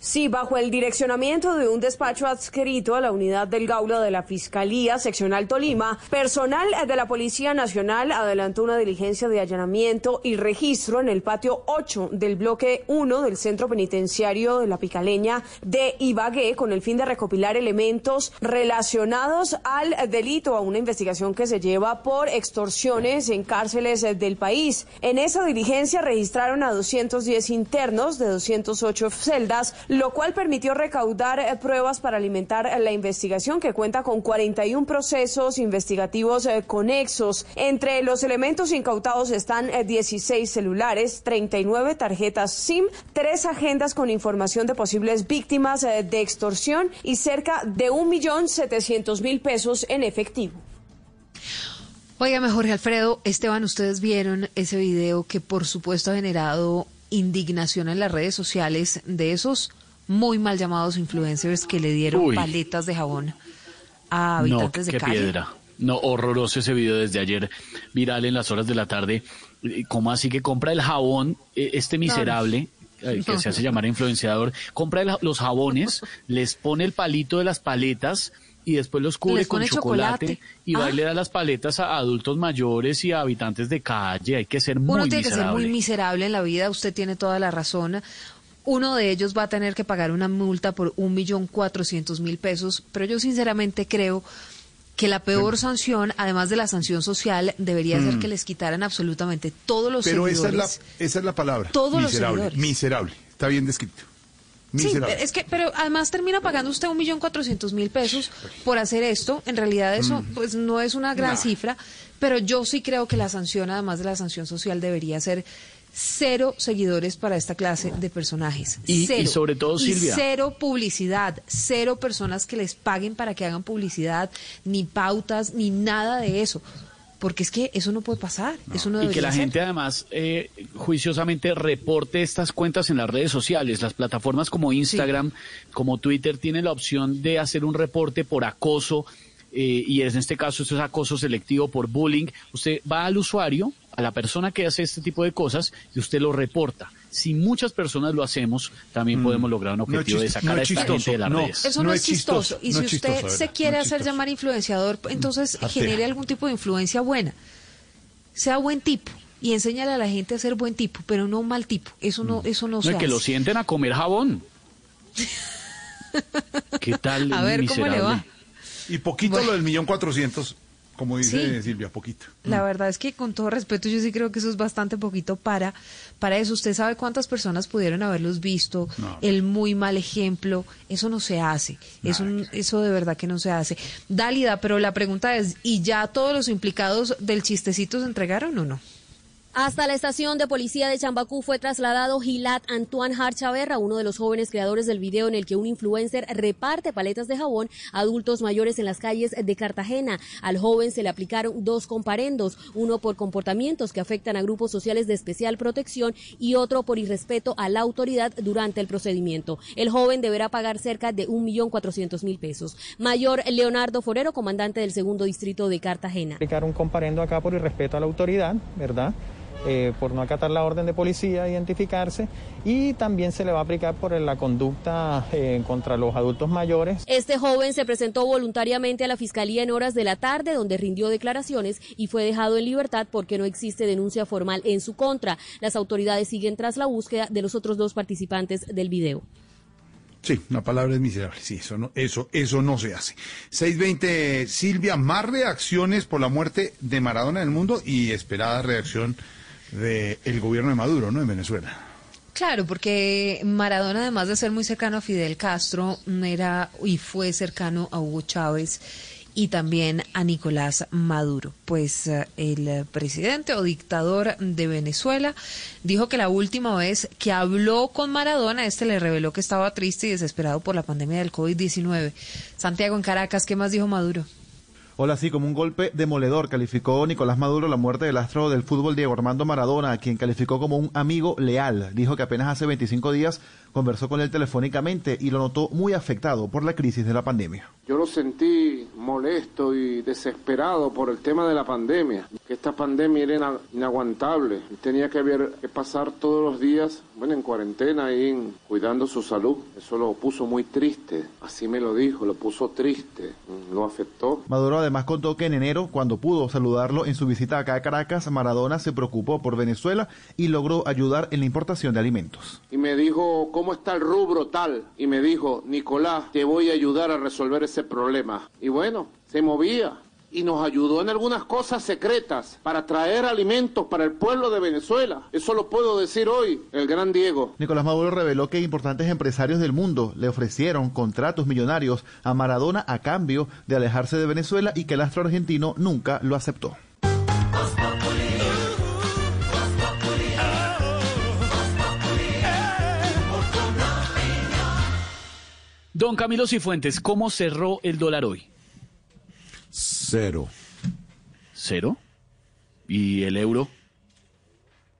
Sí, bajo el direccionamiento de un despacho adscrito a la unidad del Gaulo de la Fiscalía Seccional Tolima, personal de la Policía Nacional adelantó una diligencia de allanamiento y registro en el patio 8 del bloque 1 del Centro Penitenciario de la Picaleña de Ibagué con el fin de recopilar elementos relacionados al delito, a una investigación que se lleva por extorsiones en cárceles del país. En esa diligencia registraron a 210 internos de 208 celdas, lo cual permitió recaudar eh, pruebas para alimentar la investigación que cuenta con 41 procesos investigativos eh, conexos. Entre los elementos incautados están 16 eh, celulares, 39 tarjetas SIM, tres agendas con información de posibles víctimas de extorsión y cerca de 1.700.000 pesos en efectivo. Óigame, Jorge Alfredo, Esteban, ustedes vieron ese video que por supuesto ha generado indignación en las redes sociales de esos muy mal llamados influencers que le dieron paletas de jabón a habitantes no, de qué piedra. No, horroroso ese video desde ayer, viral en las horas de la tarde. ¿Cómo así que compra el jabón, eh, este miserable, eh, que se hace llamar influenciador, compra los jabones, les pone el palito de las paletas y después los cubre con chocolate, y va y le da las paletas a adultos mayores y a habitantes de calle. Hay que ser muy Uno tiene que ser muy miserable en la vida, usted tiene toda la razón uno de ellos va a tener que pagar una multa por un millón cuatrocientos mil pesos, pero yo sinceramente creo que la peor sanción, además de la sanción social, debería ser mm. que les quitaran absolutamente todos los pero seguidores. Pero esa es la, esa es la palabra. Todos miserable, los Miserable, está bien descrito. Miserable. Sí, es que, pero además termina pagando usted un millón cuatrocientos mil pesos por hacer esto. En realidad eso, mm. pues, no es una gran cifra, pero yo sí creo que la sanción, además de la sanción social, debería ser cero seguidores para esta clase de personajes. Y, cero. sobre todo, Silvia. cero publicidad, cero personas que les paguen para que hagan publicidad, ni pautas, ni nada de eso. Porque es que eso no puede pasar. Eso no y que la gente además eh, juiciosamente reporte estas cuentas en las redes sociales. Las plataformas como Instagram, como Twitter tienen la opción de hacer un reporte por acoso eh, y en este caso esto es acoso selectivo por bullying. Usted va al usuario, a la persona que hace este tipo de cosas y usted lo reporta. Si muchas personas lo hacemos, también mm. podemos lograr un objetivo de sacar a esta gente de las redes. Eso no, es chistoso. Y si usted se quiere hacer llamar influenciador, entonces genere algún tipo de influencia buena. Sea buen tipo y enséñale a la gente a ser buen tipo, pero no un mal tipo. Eso no, mm. eso no, se que lo sienten a comer jabón. ¿Qué tal? A ver cómo le va. Y poquito lo del millón cuatrocientos, como dice Silvia, poquito. La mm. verdad es que con todo respeto yo sí creo que eso es bastante poquito para, para eso. Usted sabe cuántas personas pudieron haberlos visto, el muy mal ejemplo, eso no se hace, eso, eso de verdad que no se hace. Dálida, pero la pregunta es, ¿y ya todos los implicados del chistecito se entregaron o no? Hasta la estación de policía de Chambacú fue trasladado Gilat Antoine Harchaverra, uno de los jóvenes creadores del video en el que un influencer reparte paletas de jabón a adultos mayores en las calles de Cartagena. Al joven se le aplicaron dos comparendos, uno por comportamientos que afectan a grupos sociales de especial protección y otro por irrespeto a la autoridad durante el procedimiento. El joven deberá pagar cerca de un millón cuatrocientos mil pesos. Mayor Leonardo Forero, comandante del segundo distrito de Cartagena. Aplicar un comparendo acá por irrespeto a la autoridad, ¿verdad? Eh, por no acatar la orden de policía, identificarse y también se le va a aplicar por la conducta eh, contra los adultos mayores. Este joven se presentó voluntariamente a la fiscalía en horas de la tarde donde rindió declaraciones y fue dejado en libertad porque no existe denuncia formal en su contra. Las autoridades siguen tras la búsqueda de los otros dos participantes del video. Sí, la palabra es miserable. Sí, eso no, eso, eso no se hace. 620, Silvia, más reacciones por la muerte de Maradona en el mundo y esperada reacción del gobierno de Maduro, ¿no? En Venezuela. Claro, porque Maradona, además de ser muy cercano a Fidel Castro, era y fue cercano a Hugo Chávez y también a Nicolás Maduro. Pues eh, el presidente o dictador de Venezuela dijo que la última vez que habló con Maradona, este le reveló que estaba triste y desesperado por la pandemia del COVID-19. Santiago en Caracas, ¿qué más dijo Maduro? Hola, sí, como un golpe demoledor calificó Nicolás Maduro la muerte del astro del fútbol Diego Armando Maradona, a quien calificó como un amigo leal. Dijo que apenas hace 25 días conversó con él telefónicamente y lo notó muy afectado por la crisis de la pandemia. Yo lo sentí molesto y desesperado por el tema de la pandemia, que esta pandemia era ina- inaguantable. Tenía que, haber, que pasar todos los días, bueno, en cuarentena y en- cuidando su salud. Eso lo puso muy triste, así me lo dijo, lo puso triste, lo afectó. Maduro además contó que en enero, cuando pudo saludarlo en su visita acá a Caracas, Maradona se preocupó por Venezuela y logró ayudar en la importación de alimentos. y me dijo, ¿cómo está el rubro tal? Y me dijo, Nicolás, te voy a ayudar a resolver ese problema. Y bueno, se movía y nos ayudó en algunas cosas secretas para traer alimentos para el pueblo de Venezuela. Eso lo puedo decir hoy, el gran Diego. Nicolás Maduro reveló que importantes empresarios del mundo le ofrecieron contratos millonarios a Maradona a cambio de alejarse de Venezuela y que el astro argentino nunca lo aceptó. Don Camilo Cifuentes, ¿cómo cerró el dólar hoy? Cero. ¿Cero? ¿Y el euro?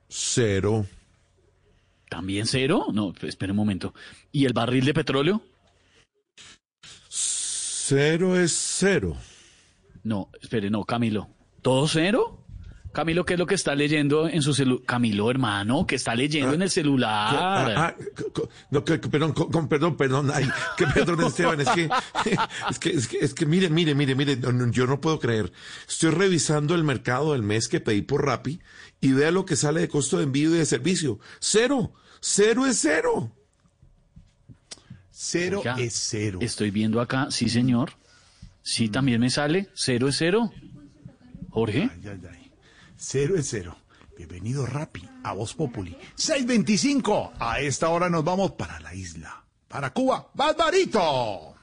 Cero. ¿También cero? No, espere un momento. ¿Y el barril de petróleo? Cero es cero. No, espere, no, Camilo. ¿Todo cero? Camilo, ¿qué es lo que está leyendo en su celular? Camilo, hermano, ¿qué está leyendo en el celular? Ah, ah, co- no, que- que- perdón, co- con, perdón, perdón, ay, que perdón, Esteban, es que, es que, es que, es que, mire, mire, mire, mire, no, no, yo no puedo creer. Estoy revisando el mercado del mes que pedí por Rappi y vea lo que sale de costo de envío y de servicio. Cero, cero es cero. Cero Oiga, es cero. Estoy viendo acá, sí, señor. Sí, también me sale. Cero es cero. Jorge. Ay, ay, ay. Cero es cero. Bienvenido Rappi a Voz Populi. 625. A esta hora nos vamos para la isla. Para Cuba. ¡Barbarito!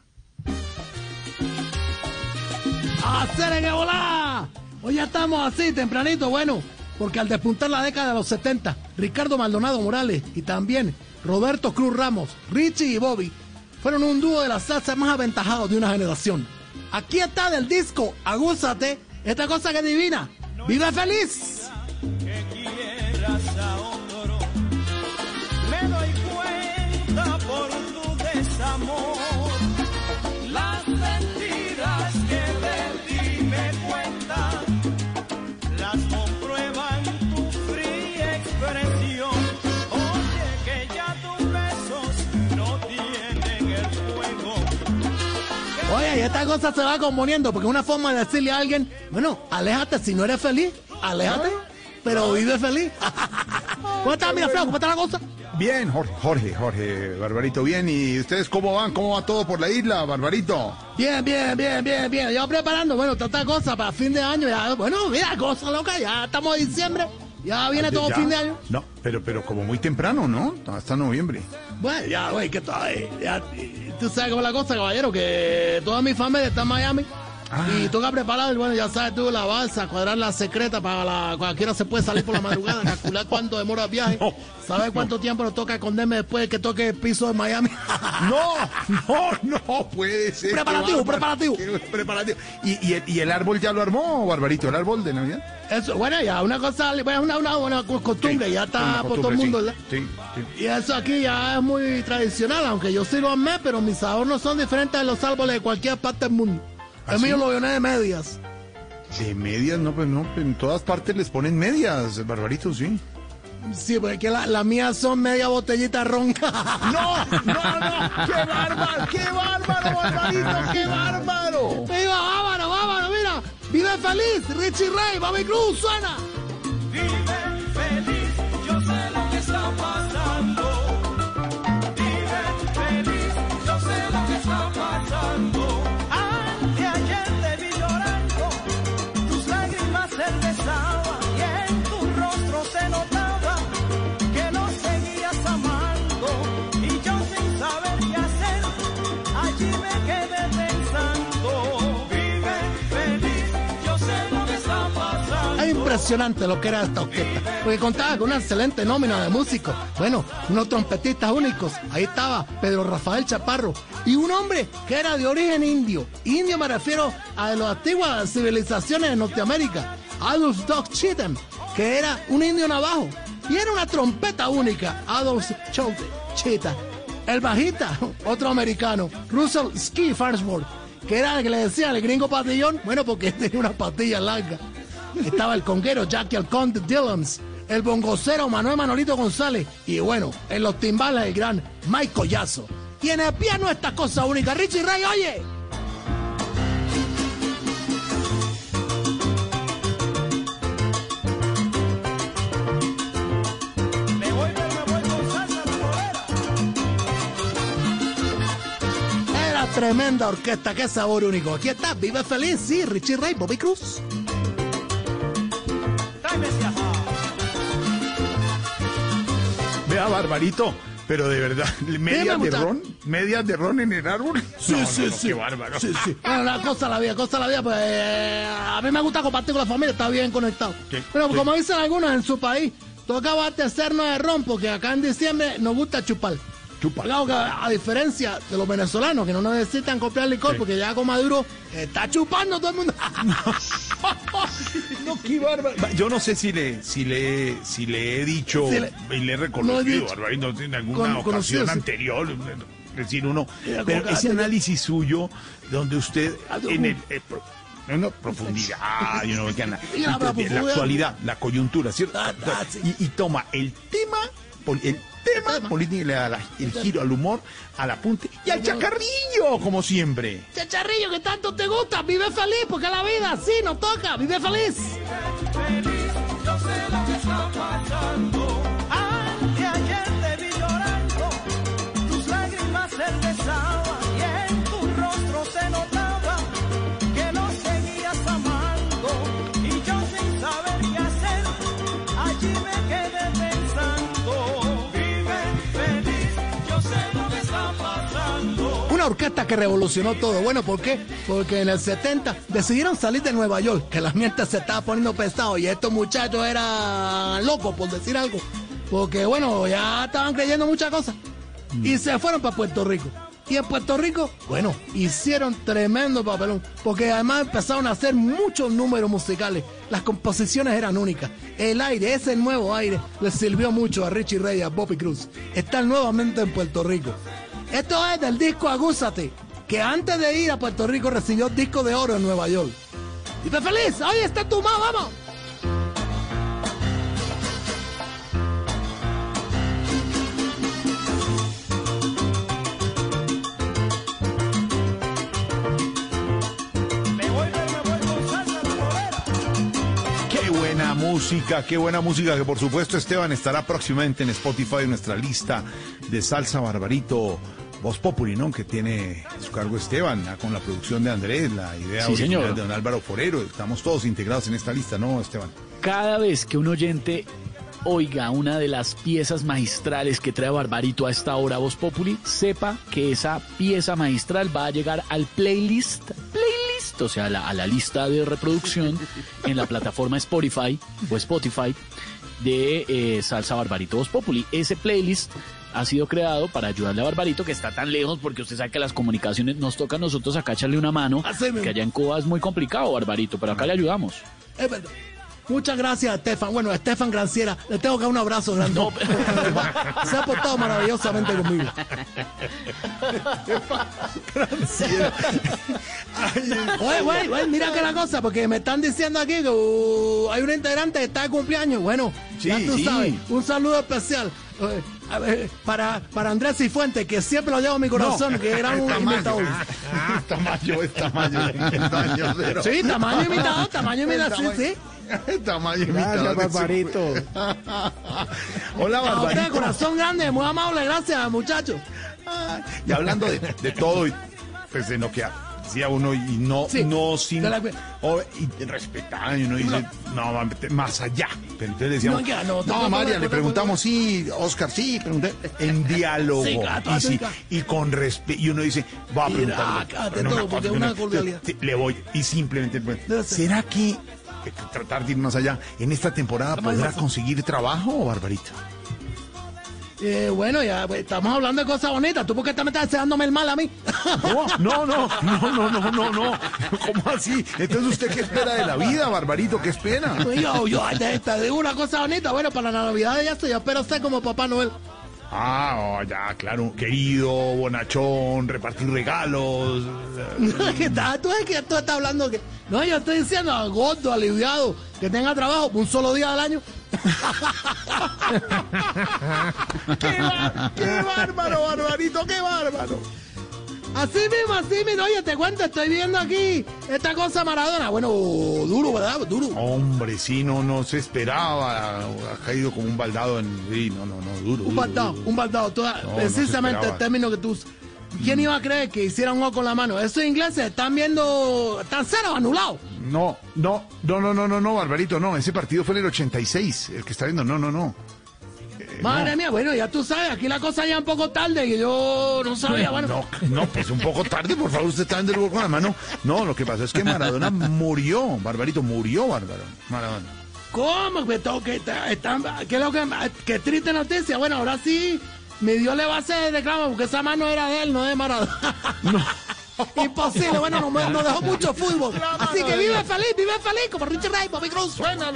¡Hacer que volá! Hoy ya estamos así, tempranito, bueno, porque al despuntar la década de los 70, Ricardo Maldonado Morales y también Roberto Cruz Ramos, Richie y Bobby fueron un dúo de la salsa más aventajados de una generación. Aquí está del disco Agúzate, esta cosa que es divina. ¡Vive feliz! Esta cosa se va componiendo porque es una forma de decirle a alguien, bueno, aléjate si no eres feliz, aléjate, pero vive feliz. ¿Cómo está, mira, Flau? ¿Cómo está la cosa? Bien, Jorge, Jorge, Jorge, Barbarito, bien. ¿Y ustedes cómo van? ¿Cómo va todo por la isla, Barbarito? Bien, bien, bien, bien, bien. Yo preparando, bueno, tanta cosa para fin de año. Ya, bueno, mira, cosa loca, ya estamos en diciembre. Ya viene todo ¿Ya? fin de año. No, pero, pero como muy temprano, ¿no? Hasta noviembre. Bueno, ya, güey, que todavía. Ya, y- tú sabes cómo es la cosa, caballero, que toda mi familia está en Miami. Ah. Y toca preparar, bueno, ya sabes tú, la balsa, cuadrar la secreta para la, cualquiera se puede salir por la madrugada, calcular cuánto demora el viaje, saber cuánto tiempo nos toca esconderme después de que toque el piso de Miami. No, no, no puede ser. Preparativo, preparativo. Preparativo. ¿Y, y, el, y el árbol ya lo armó, Barbarito? ¿El árbol de Navidad? Eso, bueno, ya, una cosa, bueno, una, una buena costumbre, ya está Una por todo el mundo, sí. ¿verdad? Sí, sí. Y eso aquí ya es muy tradicional, aunque yo sí lo amé, pero mis sabores no son diferentes de los árboles de cualquier parte del mundo. ¿Ah, mío sí? lo llené de medias. De medias, no, pues no, en todas partes les ponen medias, Barbarito, sí. Sí, porque la- las mías son media botellita ron. No, no, no, qué bárbaro, qué bárbaro, Barbarito, qué bárbaro. ¡Viva, bárbaro, bárbaro, mira! ¡Vive feliz! Richie Ray, Bobby Cruz, suena. Impresionante lo que era esta orquesta, porque contaba con una excelente nómina de músicos, bueno, unos trompetistas únicos, ahí estaba Pedro Rafael Chaparro, y un hombre que era de origen indio, indio me refiero a de las antiguas civilizaciones de Norteamérica, Adolf Doc Cheatham, que era un indio navajo, y era una trompeta única, Adolf Cheatham. El bajista, otro americano, Russell Ski Farnsworth, que era el que le decían el gringo patillón, bueno, porque tenía una patilla larga. Estaba el conguero Jackie Alconte Dillons, el bongocero Manuel Manolito González, y bueno, en los timbales el gran Mike Collazo. Y en el piano esta cosa única, Richie Ray, oye. Era tremenda orquesta, qué sabor único. Aquí está, vive feliz, sí, Richie Ray, Bobby Cruz. Vea, Barbarito, pero de verdad, medias de ron, medias de ron en el árbol. Sí, No, sí, no, no, sí. Qué bárbaro. Sí, sí. Bueno, la cosa la vida, cosa la vida, pues eh, a mí me gusta compartir con la familia, está bien conectado. Sí, Pero como dicen algunos en su país, toca abastecernos de ron porque acá en diciembre nos gusta chupar. Que a diferencia de los venezolanos que no necesitan comprar licor Sí. porque ya con Maduro está chupando todo el mundo. No, qué bárbaro. Yo no sé si le, si le, si le he dicho Sí le- y le he no reconocido. Barbarito, en alguna Con- ocasión sí. anterior. Decir uno, Mira, pero ese análisis suyo, donde usted Ah, en el, eh, pro- profundidad, you know, la la profundidad. actualidad, la coyuntura, ¿cierto? Ah, ah, y, y toma el tema, el tema tema. le da la- el giro al humor, al apunte y al chacarrillo, como siempre. Chacharrillo, que tanto te gusta, vive feliz porque la vida sí nos toca, vive feliz. feliz, yo sé lo que está pasando. Una orquesta que revolucionó todo. Bueno, ¿por qué? Porque en el 70 decidieron salir de Nueva York, que la mierda se estaba poniendo pesado y estos muchachos eran locos, por decir algo. Porque, bueno, ya estaban creyendo muchas cosas. Y se fueron para Puerto Rico. Y en Puerto Rico, bueno, hicieron tremendo papelón. Porque además empezaron a hacer muchos números musicales. Las composiciones eran únicas. El aire, ese nuevo aire, les sirvió mucho a Richie Ray y a Bobby Cruz. Están nuevamente en Puerto Rico. Esto es del disco Agúzate, que antes de ir a Puerto Rico recibió disco de oro en Nueva York. ¡Vive feliz! ¡Ahí está tu mamá, vamos! Qué buena música, qué buena música que por supuesto Esteban estará próximamente en Spotify en nuestra lista de salsa barbarito Voz Populi, ¿no? Que tiene a su cargo Esteban, con la producción de Andrés, la idea Sí, original señor. de don Álvaro Forero. Estamos todos integrados en esta lista, ¿no, Esteban? Cada vez que un oyente oiga una de las piezas magistrales que trae Barbarito a esta hora Voz Populi, sepa que esa pieza magistral va a llegar al playlist, playlist, o sea, a la, a la lista de reproducción en la plataforma Spotify o Spotify de eh, Salsa Barbarito Voz Populi. Ese playlist ha sido creado para ayudarle a Barbarito, que está tan lejos, porque usted sabe que las comunicaciones nos toca a nosotros acá echarle una mano, que allá en Cuba es muy complicado, Barbarito, pero acá le ayudamos. Es verdad. Muchas gracias, Estefan. Bueno, a Estefan Granciera, le tengo que dar un abrazo grande. Se ha portado maravillosamente conmigo. Oye, güey, güey, mira que la cosa, porque me están diciendo aquí que uh, hay un integrante que está de cumpleaños. Bueno, ya Sí, tú sí. sabes, un saludo especial. Eh, a ver, para, para Andrés Cifuentes, que siempre lo llevo en mi corazón, que era un imitador. Ah, tamaño, es tamaño. es tamaño cero. Sí, tamaño imitador, tamaño imitador, sí, sí. Tamaño Gracias. Barbarito. Hola, Barbarito. corazón grande, muy amable, gracias, muchachos. Y hablando de, de todo, y, pues de lo que decía uno, y no, Sí, no sin. la- o- y respetar, y uno dice, no, más allá. Pero entonces decíamos, No, ya, no, no, te- te- María, le preguntamos, sí, Oscar, sí, pregunté, en diálogo. Sí, y, sí, y con respeto, y uno dice, va a preguntarle. sí, Le voy, y simplemente, pues. ¿será que que tratar de ir más allá. ¿En esta temporada podrá conseguir trabajo, Barbarito? Eh, bueno, ya pues, estamos hablando de cosas bonitas. ¿Tú por qué te me estás deseándome el mal a mí? No, no, no, no, no, no, no. ¿Cómo así? Entonces, ¿usted qué espera de la vida, Barbarito? ¿Qué espera? Yo, yo, te, te digo una cosa bonita. Bueno, para la Navidad ya estoy. Yo espero ser como Papá Noel. Ah, oh, ya, claro, querido, bonachón, repartir regalos. ¿Qué tal? ¿Tú es que tú estás hablando que.? No, yo estoy diciendo gordo, aliviado, que tenga trabajo un solo día al año. ¡Qué, bar- qué bárbaro, Barbarito, qué bárbaro! Así mismo, así mismo. Oye, te cuento, estoy viendo aquí esta cosa Maradona. Bueno, duro, ¿verdad? Duro. Hombre, sí, no, no se esperaba. Ha caído como un baldado en. Sí, no, no, no, duro. Un duro, baldado, duro. un baldado. Toda- No, no se precisamente el término que tú. ¿Quién iba a creer que hicieran un ojo con la mano? Esos ingleses están viendo. están cero anulados. No, no, no, no, no, no, no, Barbarito, no. Ese partido fue en el 86. El que está viendo, no, no, no. Madre mía, bueno, ya tú sabes, aquí la cosa ya un poco tarde que yo no sabía, bueno. No, no, pues un poco tarde, por favor, usted está viendo el con la mano. No, lo que pasó es que Maradona murió, Barbarito, murió, Bárbaro. Maradona. ¿Cómo? Que que está- están- ¿Qué es lo que qué triste noticia? Bueno, ahora sí, mi Dios le va a hacer reclamo porque esa mano era de él, no de Maradona. Imposible, bueno, nos, nos dejó mucho fútbol. Así que vive feliz, vive feliz, como Richie Ray, Bobby Cruz, suena.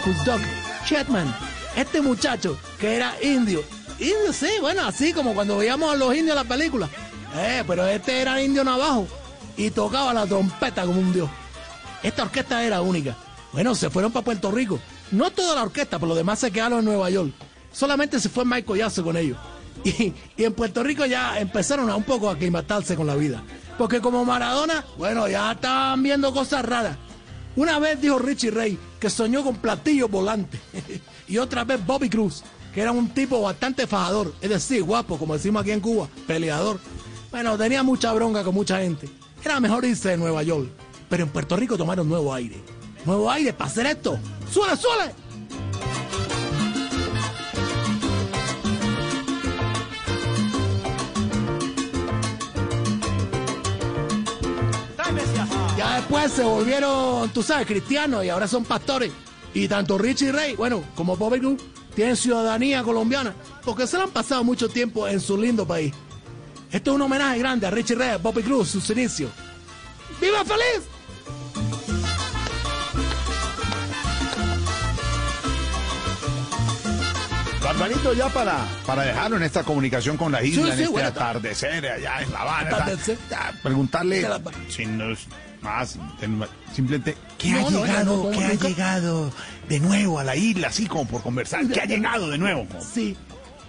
Marcus Doug Chetman, este muchacho que era indio. Indio, sí, bueno, así como cuando veíamos a los indios en las películas. Eh, pero este era indio navajo y tocaba la trompeta como un dios. Esta orquesta era única. Bueno, se fueron para Puerto Rico. No toda la orquesta, pero los demás se quedaron en Nueva York. Solamente se fue Michael Jackson con ellos. Y, y en Puerto Rico ya empezaron a un poco a aclimatarse con la vida. Porque como Maradona, bueno, ya estaban viendo cosas raras. Una vez dijo Richie Ray que soñó con platillos volantes. y otra vez Bobby Cruz, que era un tipo bastante fajador, es decir, guapo, como decimos aquí en Cuba, peleador. Bueno, tenía mucha bronca con mucha gente. Era mejor irse de Nueva York. Pero en Puerto Rico tomaron nuevo aire. Nuevo aire para hacer esto. ¡Suele, suele! Ya después se volvieron, tú sabes, cristianos y ahora son pastores. Y tanto Richie Ray, bueno, como Bobby Cruz, tienen ciudadanía colombiana porque se le han pasado mucho tiempo en su lindo país. Esto es un homenaje grande a Richie Ray, a Bobby Cruz, sus inicios. ¡Viva feliz! Barbarito, ya para, para dejarlo en esta comunicación con la isla, Sí, en sí, este bueno, atardecer allá en La Habana, ya, preguntarle, la- sin nos- más, simplemente, ¿qué No, ha no, llegado, no, qué ha llegado de nuevo a la isla, así como por conversar? ¿Qué ha llegado de nuevo? Sí.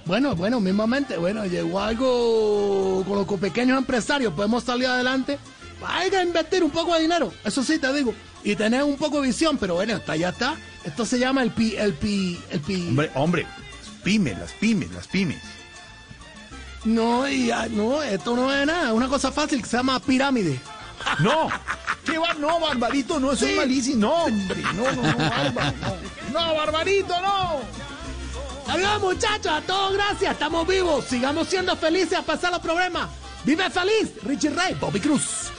Bueno, bueno, mismamente, bueno, llegó algo con los pequeños empresarios, podemos salir adelante. Hay que invertir un poco de dinero, eso sí te digo, y tener un poco de visión, pero bueno, hasta ya está. Esto se llama el pi, el pi, el pi. Hombre, hombre, pymes, las pymes, las pymes. No, y, no, esto no es nada, es una cosa fácil que se llama pirámide. No, ¿qué va? No, Barbarito, no, eso es malísimo. No, hombre, no, no, no, Bárbaro, no. No, Barbarito, no. Adiós muchachos, a todos gracias, estamos vivos, sigamos siendo felices a pasar los problemas. Vive feliz, Richie Ray, Bobby Cruz.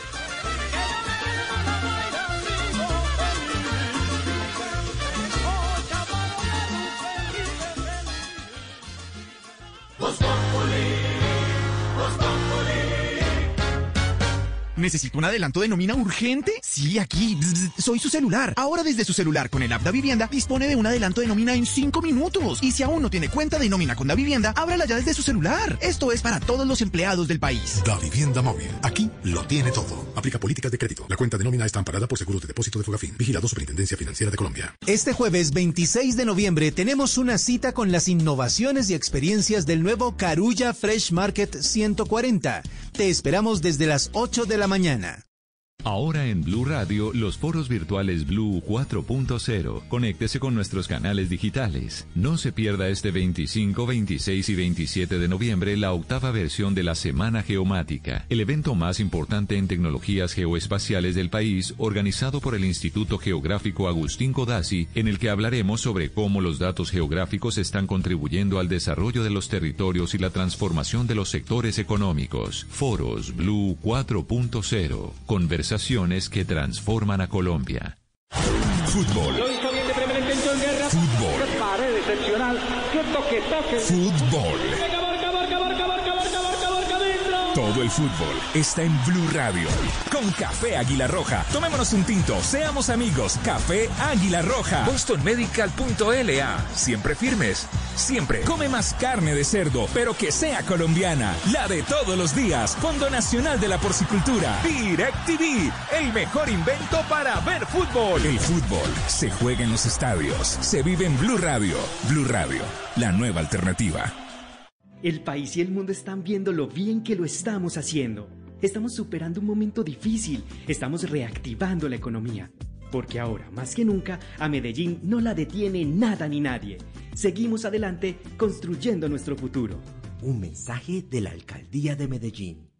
¿Necesito un adelanto de nómina urgente? Sí, aquí. Bzz, bzz, soy su celular. Ahora desde su celular con el app Da Vivienda dispone de un adelanto de nómina en 5 minutos. Y si aún no tiene cuenta de nómina con Da Vivienda, ábrala ya desde su celular. Esto es para todos los empleados del país. Da Vivienda Móvil. Aquí lo tiene todo. Aplica políticas de crédito. La cuenta de nómina está amparada por seguros de depósito de Fogafín. Vigilado Superintendencia Financiera de Colombia. Este jueves 26 de noviembre tenemos una cita con las innovaciones y experiencias del nuevo Carulla Fresh Market 140. Te esperamos desde las 8 de la mañana. Ahora en Blue Radio, los foros virtuales Blue 4.0. Conéctese con nuestros canales digitales. No se pierda este 25, 26 y 27 de noviembre la octava versión de la Semana Geomática, el evento más importante en tecnologías geoespaciales del país, organizado por el Instituto Geográfico Agustín Codazzi, en el que hablaremos sobre cómo los datos geográficos están contribuyendo al desarrollo de los territorios y la transformación de los sectores económicos. Foros Blue 4.0. Conversaciones que transforman a Colombia. Fútbol. Fútbol. Fútbol. Todo el fútbol está en Blue Radio. Con Café Águila Roja. Tomémonos un tinto, seamos amigos. Café Águila Roja. BostonMedical.la. Siempre firmes. Siempre. Come más carne de cerdo, pero que sea colombiana. La de todos los días. Fondo Nacional de la Porcicultura. DirecTV. El mejor invento para ver fútbol. El fútbol se juega en los estadios. Se vive en Blue Radio. Blue Radio. La nueva alternativa. El país y el mundo están viendo lo bien que lo estamos haciendo. Estamos superando un momento difícil, estamos reactivando la economía. Porque ahora, más que nunca, a Medellín no la detiene nada ni nadie. Seguimos adelante construyendo nuestro futuro. Un mensaje de la Alcaldía de Medellín.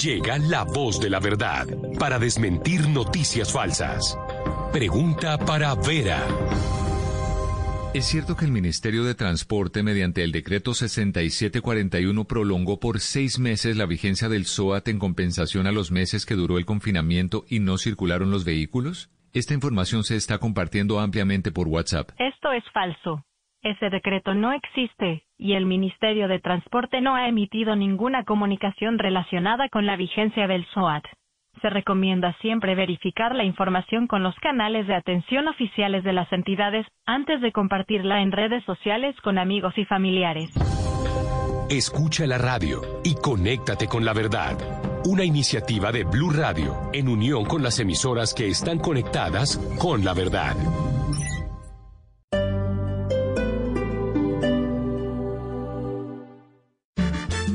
Llega la voz de la verdad para desmentir noticias falsas. Pregunta para Vera. ¿Es cierto que el Ministerio de Transporte, mediante el decreto 6741, prolongó por seis meses la vigencia del SOAT en compensación a los meses que duró el confinamiento y no circularon los vehículos? Esta información se está compartiendo ampliamente por WhatsApp. Esto es falso. Ese decreto no existe y el Ministerio de Transporte no ha emitido ninguna comunicación relacionada con la vigencia del SOAT. Se recomienda siempre verificar la información con los canales de atención oficiales de las entidades antes de compartirla en redes sociales con amigos y familiares. Escucha la radio y conéctate con la verdad. Una iniciativa de Blue Radio en unión con las emisoras que están conectadas con la verdad.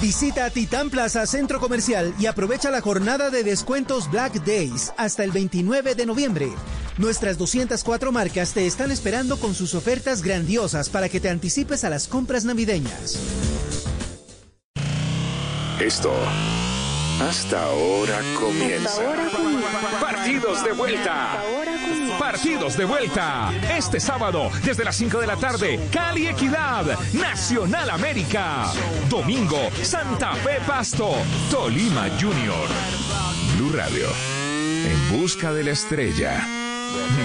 Visita Titán Plaza Centro Comercial y aprovecha la jornada de descuentos Black Days hasta el 29 de noviembre. Nuestras 204 marcas te están esperando con sus ofertas grandiosas para que te anticipes a las compras navideñas. Esto hasta ahora comienza. Partidos de vuelta. Partidos de vuelta. Este sábado, desde las 5 de la tarde, Cali Equidad, Nacional América. Domingo, Santa Fe Pasto, Tolima Junior. Blue Radio. En busca de la estrella.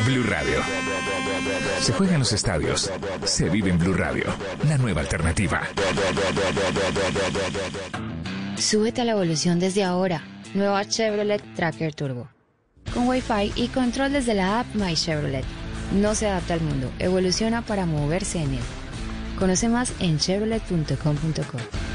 Blue Radio. Se juega en los estadios. Se vive en Blue Radio. La nueva alternativa. Súbete a la evolución desde ahora. Nueva Chevrolet Tracker Turbo. Con Wi-Fi y control desde la app My Chevrolet. No se adapta al mundo, evoluciona para moverse en él. Conoce más en chevrolet.com.co.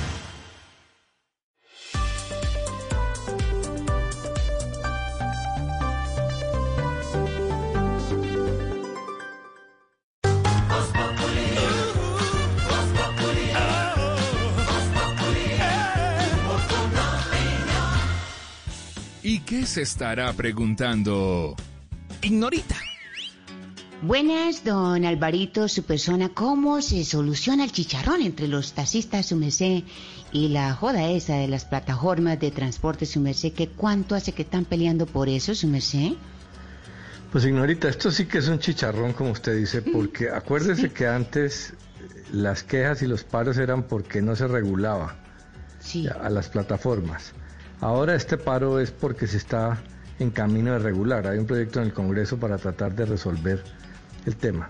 ¿Qué se estará preguntando? Ignorita. Buenas, don Alvarito, su persona. ¿Cómo se soluciona el chicharrón entre los taxistas, su merced, y la joda esa de las plataformas de transporte, su merced? ¿Que ¿Cuánto hace que están peleando por eso, su merced? Pues ignorita, esto sí que es un chicharrón, como usted dice, porque acuérdese que antes las quejas y los paros eran porque no se regulaba a las plataformas. Ahora este paro es porque se está en camino de regular. Hay un proyecto en el Congreso para tratar de resolver el tema.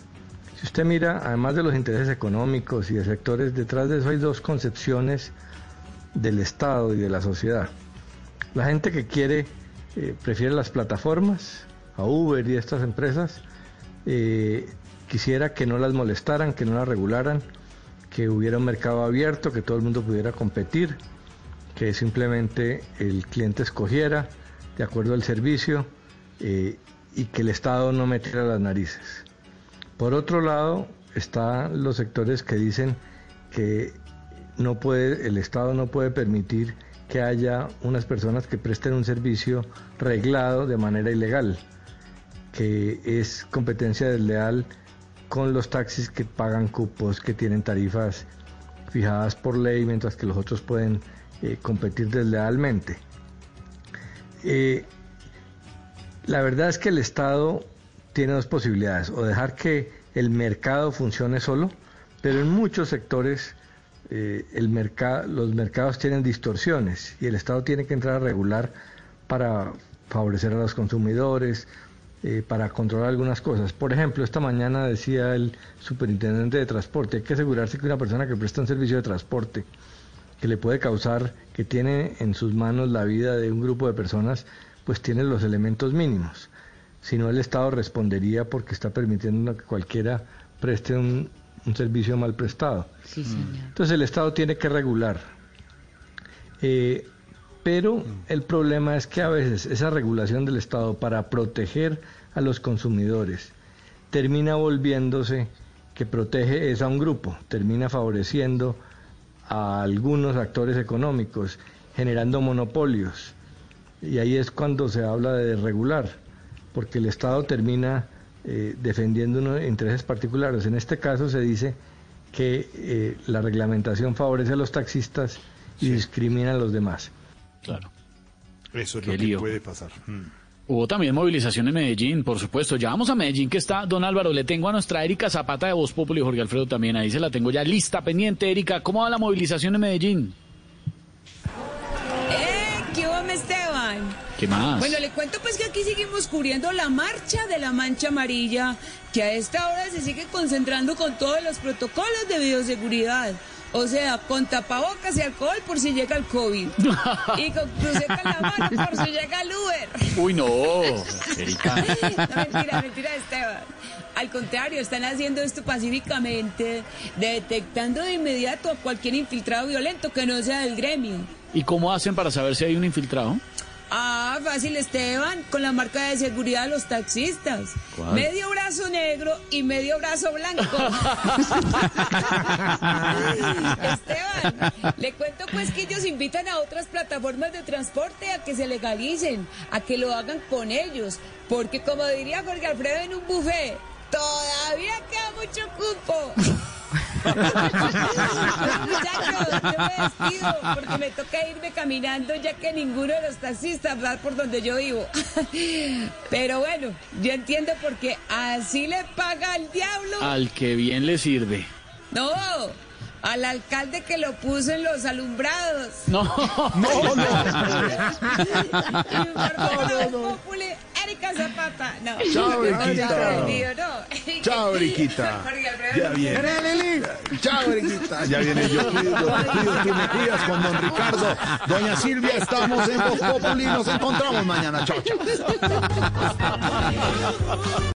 Si usted mira, además de los intereses económicos y de sectores, detrás de eso hay dos concepciones del Estado y de la sociedad. La gente que quiere, eh, prefiere las plataformas, a Uber y estas empresas, eh, quisiera que no las molestaran, que no las regularan, que hubiera un mercado abierto, que todo el mundo pudiera competir, que simplemente el cliente escogiera de acuerdo al servicio eh, y que el Estado no metiera las narices. Por otro lado, están los sectores que dicen que no puede, el Estado no puede permitir que haya unas personas que presten un servicio reglado de manera ilegal, que es competencia desleal con los taxis que pagan cupos, que tienen tarifas fijadas por ley, mientras que los otros pueden eh, competir deslealmente. Eh, la verdad es que el Estado tiene dos posibilidades, o dejar que el mercado funcione solo, pero en muchos sectores eh, los mercados tienen distorsiones y el Estado tiene que entrar a regular para favorecer a los consumidores, para controlar algunas cosas. Por ejemplo, esta mañana decía el superintendente de transporte, hay que asegurarse que una persona que presta un servicio de transporte que le puede causar, que tiene en sus manos la vida de un grupo de personas, pues tiene los elementos mínimos. Si no, el Estado respondería porque está permitiendo que cualquiera preste un, un servicio mal prestado. Sí, señor. Entonces el Estado tiene que regular. Eh, pero el problema es que a veces esa regulación del Estado para proteger a los consumidores termina volviéndose que protege es a un grupo, termina favoreciendo a algunos actores económicos, generando monopolios. Y ahí es cuando se habla de regular, porque el Estado termina eh, defendiendo unos intereses particulares. En este caso se dice que eh, la reglamentación favorece a los taxistas y discrimina a los demás. Claro. Eso es Qué lo que puede pasar. Mm. Hubo también movilización en Medellín, por supuesto. Ya vamos a Medellín, que está don Álvaro. Le tengo a nuestra Erika Zapata de Voz Populi y Jorge Alfredo también. Ahí se la tengo ya lista, pendiente. Erika, ¿cómo va la movilización en Medellín? ¡Eh! ¿Qué hubo, mi Esteban? ¿Qué más? Bueno, le cuento pues que aquí seguimos cubriendo la marcha de la mancha amarilla, que a esta hora se sigue concentrando con todos los protocolos de bioseguridad. O sea, con tapabocas y alcohol por si llega el COVID. Y con cruceta en la mano por si llega el Uber. Uy, no, Erika. No, mentira, mentira, Esteban. Al contrario, están haciendo esto pacíficamente, detectando de inmediato a cualquier infiltrado violento que no sea del gremio. ¿Y cómo hacen para saber si hay un infiltrado? Ah, fácil, Esteban, con la marca de seguridad de los taxistas. ¿Cuál? Medio brazo negro y medio brazo blanco. Esteban, le cuento pues que ellos invitan a otras plataformas de transporte a que se legalicen, a que lo hagan con ellos, porque como diría Jorge Alfredo en un buffet, todavía queda mucho cupo. Muchachos, yo me despido porque me toca irme caminando ya que ninguno de los taxistas va por donde yo vivo. Pero bueno, yo entiendo porque así le paga al diablo. Al que bien le sirve. No, al alcalde que lo puso en los alumbrados. No, no, no. Erika Zapata. No. Chao, No, Eriquita. no. Chao, Eriquita. Ya no. viene. Chao, Eriquita. Ya viene yo cuido, yo cuido, tú me cuidas con don Ricardo. Doña Silvia, estamos en Voz Populi. Nos encontramos mañana. Chao, chao.